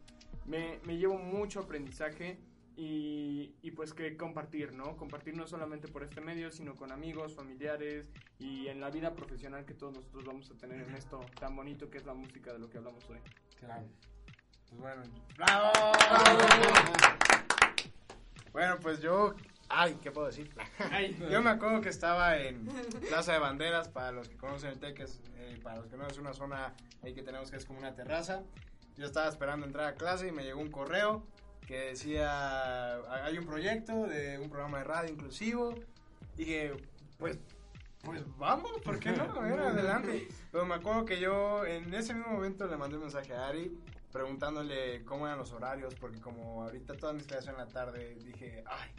me, me llevo mucho aprendizaje y, y pues que compartir, ¿no? Compartir no solamente por este medio, sino con amigos, familiares y en la vida profesional que todos nosotros vamos a tener en esto tan bonito que es la música de lo que hablamos hoy. Claro. Pues bueno. ¡Bravo! Bueno, pues yo. Ay, ¿qué puedo decir? yo me acuerdo que estaba en Plaza de Banderas, para los que conocen el TEC, eh, para los que no es una zona ahí que tenemos que es como una terraza. Yo estaba esperando entrar a clase y me llegó un correo que decía, hay un proyecto de un programa de radio inclusivo. Dije, pues pues vamos, ¿por qué no? A ver, adelante. Pero me acuerdo que yo en ese mismo momento le mandé un mensaje a Ari preguntándole cómo eran los horarios, porque como ahorita todas mis clases en la tarde, dije, ay,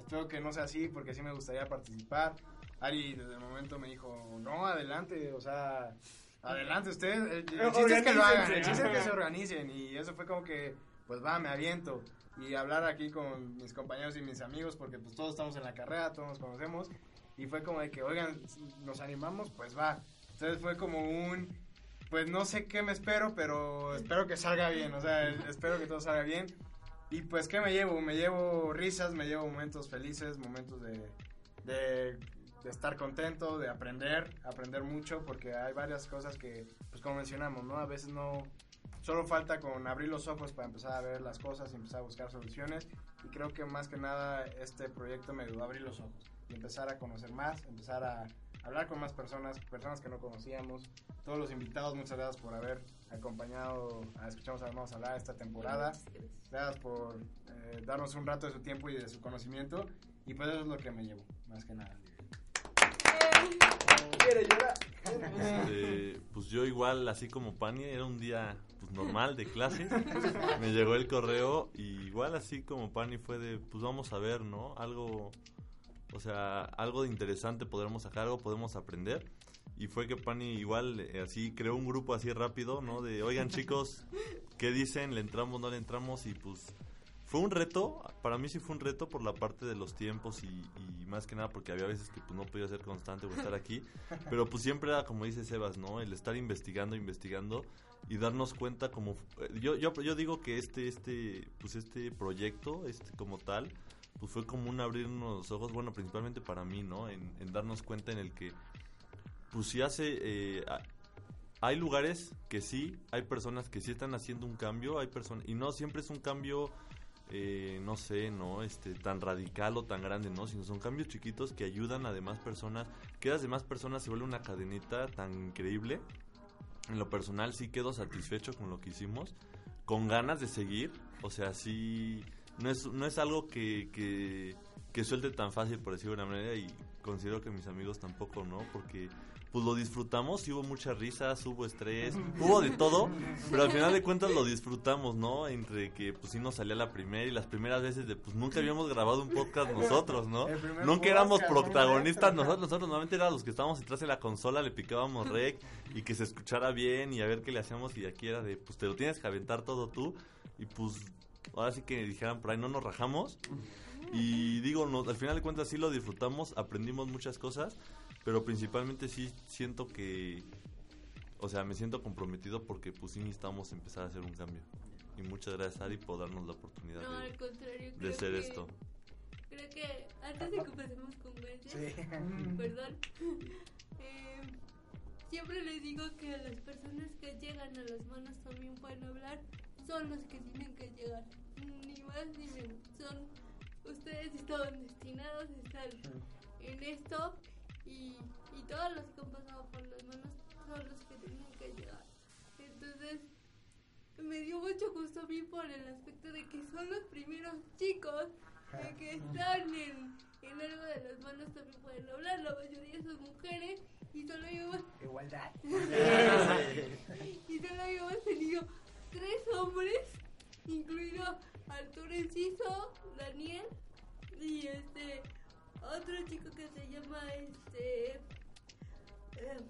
espero que no sea así, porque sí me gustaría participar. Ari desde el momento me dijo, no, adelante, o sea, adelante usted. El, el chiste es que lo hagan, el chiste es que se organicen. Y eso fue como que, pues va, me aviento. Y hablar aquí con mis compañeros y mis amigos, porque pues todos estamos en la carrera, todos nos conocemos. Y fue como de que, oigan, nos animamos, pues va. Entonces fue como un, pues no sé qué me espero, pero espero que salga bien, o sea, espero que todo salga bien. Y pues, ¿qué me llevo? Me llevo risas, me llevo momentos felices, momentos de, de, estar contento, de aprender, aprender mucho, porque hay varias cosas que, pues como mencionamos, ¿no? A veces no, solo falta con abrir los ojos para empezar a ver las cosas y empezar a buscar soluciones. Y creo que más que nada este proyecto me ayudó a abrir los ojos y empezar a conocer más, empezar a hablar con más personas, personas que no conocíamos. Todos los invitados, muchas gracias por haber acompañado a Escuchamos a Vamos a hablar esta temporada. Gracias por eh, darnos un rato de su tiempo y de su conocimiento. Y pues eso es lo que me llevo, más que nada. Quiero llorar. Este, pues yo igual, así como Pani, era un día pues, normal de clases. Me llegó el correo y igual así como Pani fue de, pues vamos a ver, ¿no? Algo, o sea, algo interesante podremos sacar, algo podemos aprender. Y fue que Pani igual eh, así creó un grupo así rápido, ¿no? De, oigan chicos, ¿qué dicen? ¿Le entramos, no le entramos? Y pues fue un reto, para mí sí fue un reto por la parte de los tiempos y, y más que nada porque había veces que pues no podía ser constante o estar aquí, pero pues siempre era como dice Sebas, ¿no? El estar investigando, investigando y darnos cuenta como eh, yo yo yo digo que este este pues este proyecto, este como tal, pues fue como un abrirnos los ojos, bueno, principalmente para mí, ¿no? En, en darnos cuenta en el que pues sí hace eh, hay lugares que sí, hay personas que sí están haciendo un cambio, hay personas y no siempre es un cambio eh, no sé, no este tan radical o tan grande, no, sino son cambios chiquitos que ayudan a demás personas, que las demás personas se vuelve una cadenita tan increíble. En lo personal sí quedo satisfecho con lo que hicimos, con ganas de seguir, o sea, sí no es no es algo que que que suelte tan fácil por decirlo de una manera y considero que mis amigos tampoco, ¿no? Porque pues lo disfrutamos, sí hubo muchas risas, hubo estrés, hubo de todo, pero al final de cuentas lo disfrutamos, ¿no? Entre que pues sí nos salía la primera y las primeras veces de pues nunca habíamos grabado un podcast nosotros, ¿no? Nunca éramos protagonistas nosotros, nosotros normalmente éramos los que estábamos detrás de la consola, le picábamos rec y que se escuchara bien y a ver qué le hacíamos y aquí era de pues te lo tienes que aventar todo tú y pues ahora sí que dijeran por ahí no nos rajamos y digo, no, al final de cuentas sí lo disfrutamos, aprendimos muchas cosas, pero principalmente sí siento que, o sea, me siento comprometido porque pues sí necesitamos empezar a hacer un cambio. Y muchas gracias Ari por darnos la oportunidad No, de, al contrario, de creo hacer que- esto. Creo que antes de que empecemos con Sí. perdón, eh, siempre les digo que las personas que llegan a las manos también pueden hablar, son los que tienen que llegar, ni más ni menos. Son ustedes estaban destinados a estar en esto y, y todos los que han pasado por las manos son los que tienen que llegar. Entonces, me dio mucho gusto a mí por el aspecto de que son los primeros chicos que están en, en algo de las manos también pueden hablar, la mayoría son mujeres y solo hemos, Igualdad. y solo hemos tenido tres hombres, incluido Arturo Enciso, Daniel y este otro chico que se llama este eh,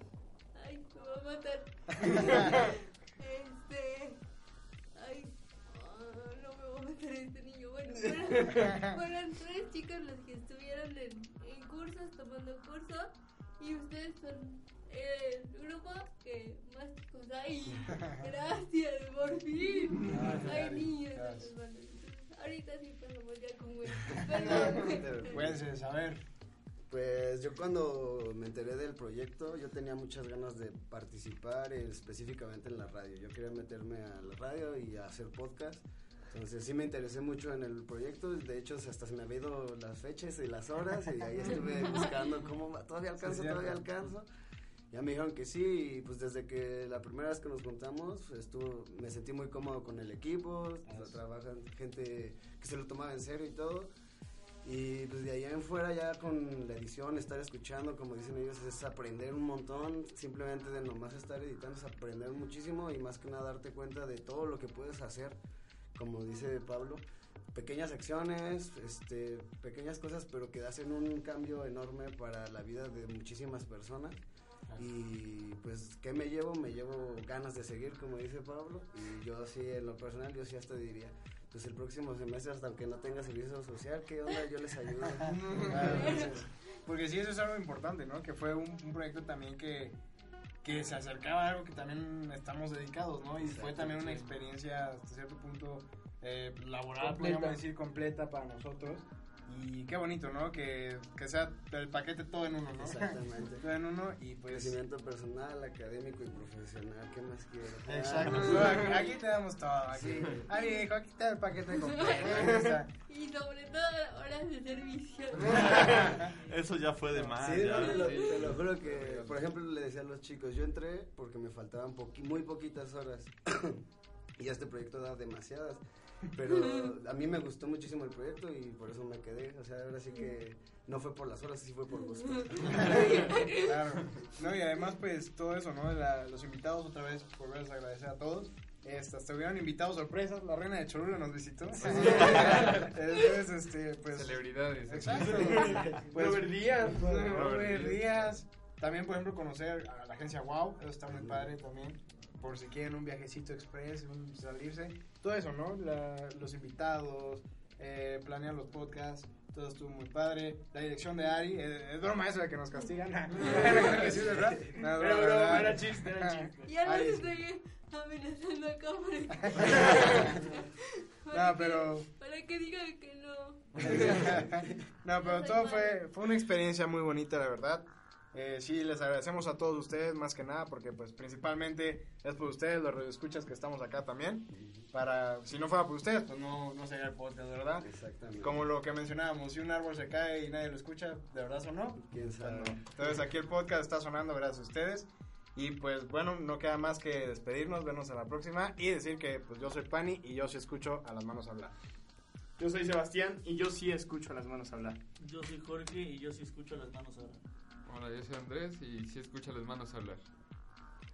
ay me va a matar. Este ay ah, no me voy a matar este niño. Bueno fueron, fueron tres chicos los que estuvieron en, en cursos tomando cursos y ustedes son el grupo que más chicos hay gracias por fin Ari, niños ahorita sí pasamos ya con Gwen. Perdón. Puedes saber. Pues yo cuando me enteré del proyecto, yo tenía muchas ganas de participar eh, específicamente en la radio. Yo quería meterme a la radio y a hacer podcast. Entonces sí me interesé mucho en el proyecto. De hecho, hasta se me habían ido las fechas y las horas y ahí estuve buscando cómo. Todavía alcanzo, todavía alcanzo. Ya me dijeron que sí y pues desde que la primera vez que nos juntamos estuvo, me sentí muy cómodo con el equipo, sí. trabajan gente que se lo tomaba en serio y todo. Y pues de ahí en fuera ya con la edición, estar escuchando, como dicen ellos, es aprender un montón. Simplemente de nomás estar editando es aprender muchísimo y más que nada darte cuenta de todo lo que puedes hacer, como dice Pablo. Pequeñas acciones, este, pequeñas cosas, pero que hacen un cambio enorme para la vida de muchísimas personas. Y pues, ¿qué me llevo? Me llevo ganas de seguir, como dice Pablo. Y yo sí, en lo personal, yo sí hasta diría, pues el próximo semestre, hasta aunque no tenga servicio social, ¿qué onda? Yo les ayudo. Claro, entonces, porque sí, eso es algo importante, ¿no? Que fue un, un proyecto también que, que se acercaba a algo que también estamos dedicados, ¿no? Y fue también una experiencia hasta cierto punto eh, laboral, Completa. podríamos decir, completa para nosotros. Y qué bonito, ¿no? Que, que sea el paquete todo en uno, ¿no? Exactamente. todo en uno y pues... Crecimiento personal, académico y profesional, ¿qué más quiero? Exacto, Ah, no, aquí, aquí te damos todo, aquí. Ay, hijo, aquí está el paquete completo. Y sobre todo horas de servicio. Eso ya fue de más. Sí, ya. no, te, lo, te lo juro que, por ejemplo, le decía a los chicos, yo entré porque me faltaban poqui- muy poquitas horas y este proyecto da demasiadas, pero a mí me gustó muchísimo el proyecto y por eso me quedé, o sea, ahora sí que no fue por las horas, sí fue por gusto. Claro. No, y además, pues todo eso, ¿no? La- los invitados, otra vez, volverles a agradecer a todos. Este, hasta hubieron invitados sorpresas. La reina de Cholula nos visitó. Entonces, este, pues. Celebridades. Exacto. Pues, Robert Díaz. Robert Díaz. También, por ejemplo, conocer a la agencia Wow. Eso está muy padre también. Por si quieren un viajecito express, un salirse. Todo eso, ¿no? La- los invitados, eh, planear los podcasts. Todo estuvo muy padre. La dirección de Ari. eh, es broma eso de que nos castigan. Sí, ¿verdad? No, Era chiste, era chiste. Ya los Ari, estoy amenazando a cámara. No, pero. Para que digan que no. no, pero todo fue, fue una experiencia muy bonita, la verdad. Eh, sí, les agradecemos a todos ustedes más que nada porque pues principalmente es por ustedes, los radioescuchas que estamos acá también. Para, si no fuera por ustedes, pues no, no sería el podcast, ¿verdad? Exactamente. Como lo que mencionábamos, si un árbol se cae y nadie lo escucha, ¿de verdad sonó? ¿Quién sabe? Entonces aquí el podcast está sonando gracias a ustedes. Y pues bueno, no queda más que despedirnos, vernos a la próxima y decir que pues yo soy Pani y yo sí escucho a las manos hablar. Yo soy Sebastián y yo sí escucho a las manos hablar. Yo soy Jorge y yo sí escucho las manos ahora. Hola, yo soy Andrés y sí escucho las manos hablar.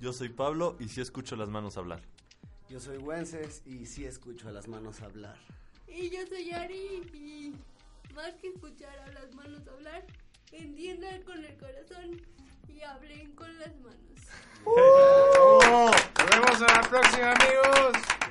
Yo soy Pablo y sí escucho las manos hablar. Yo soy Wences y sí escucho a las manos hablar. Y yo soy Ari y más que escuchar a las manos hablar, entiendan con el corazón y hablen con las manos. Nos vemos en la próxima, amigos.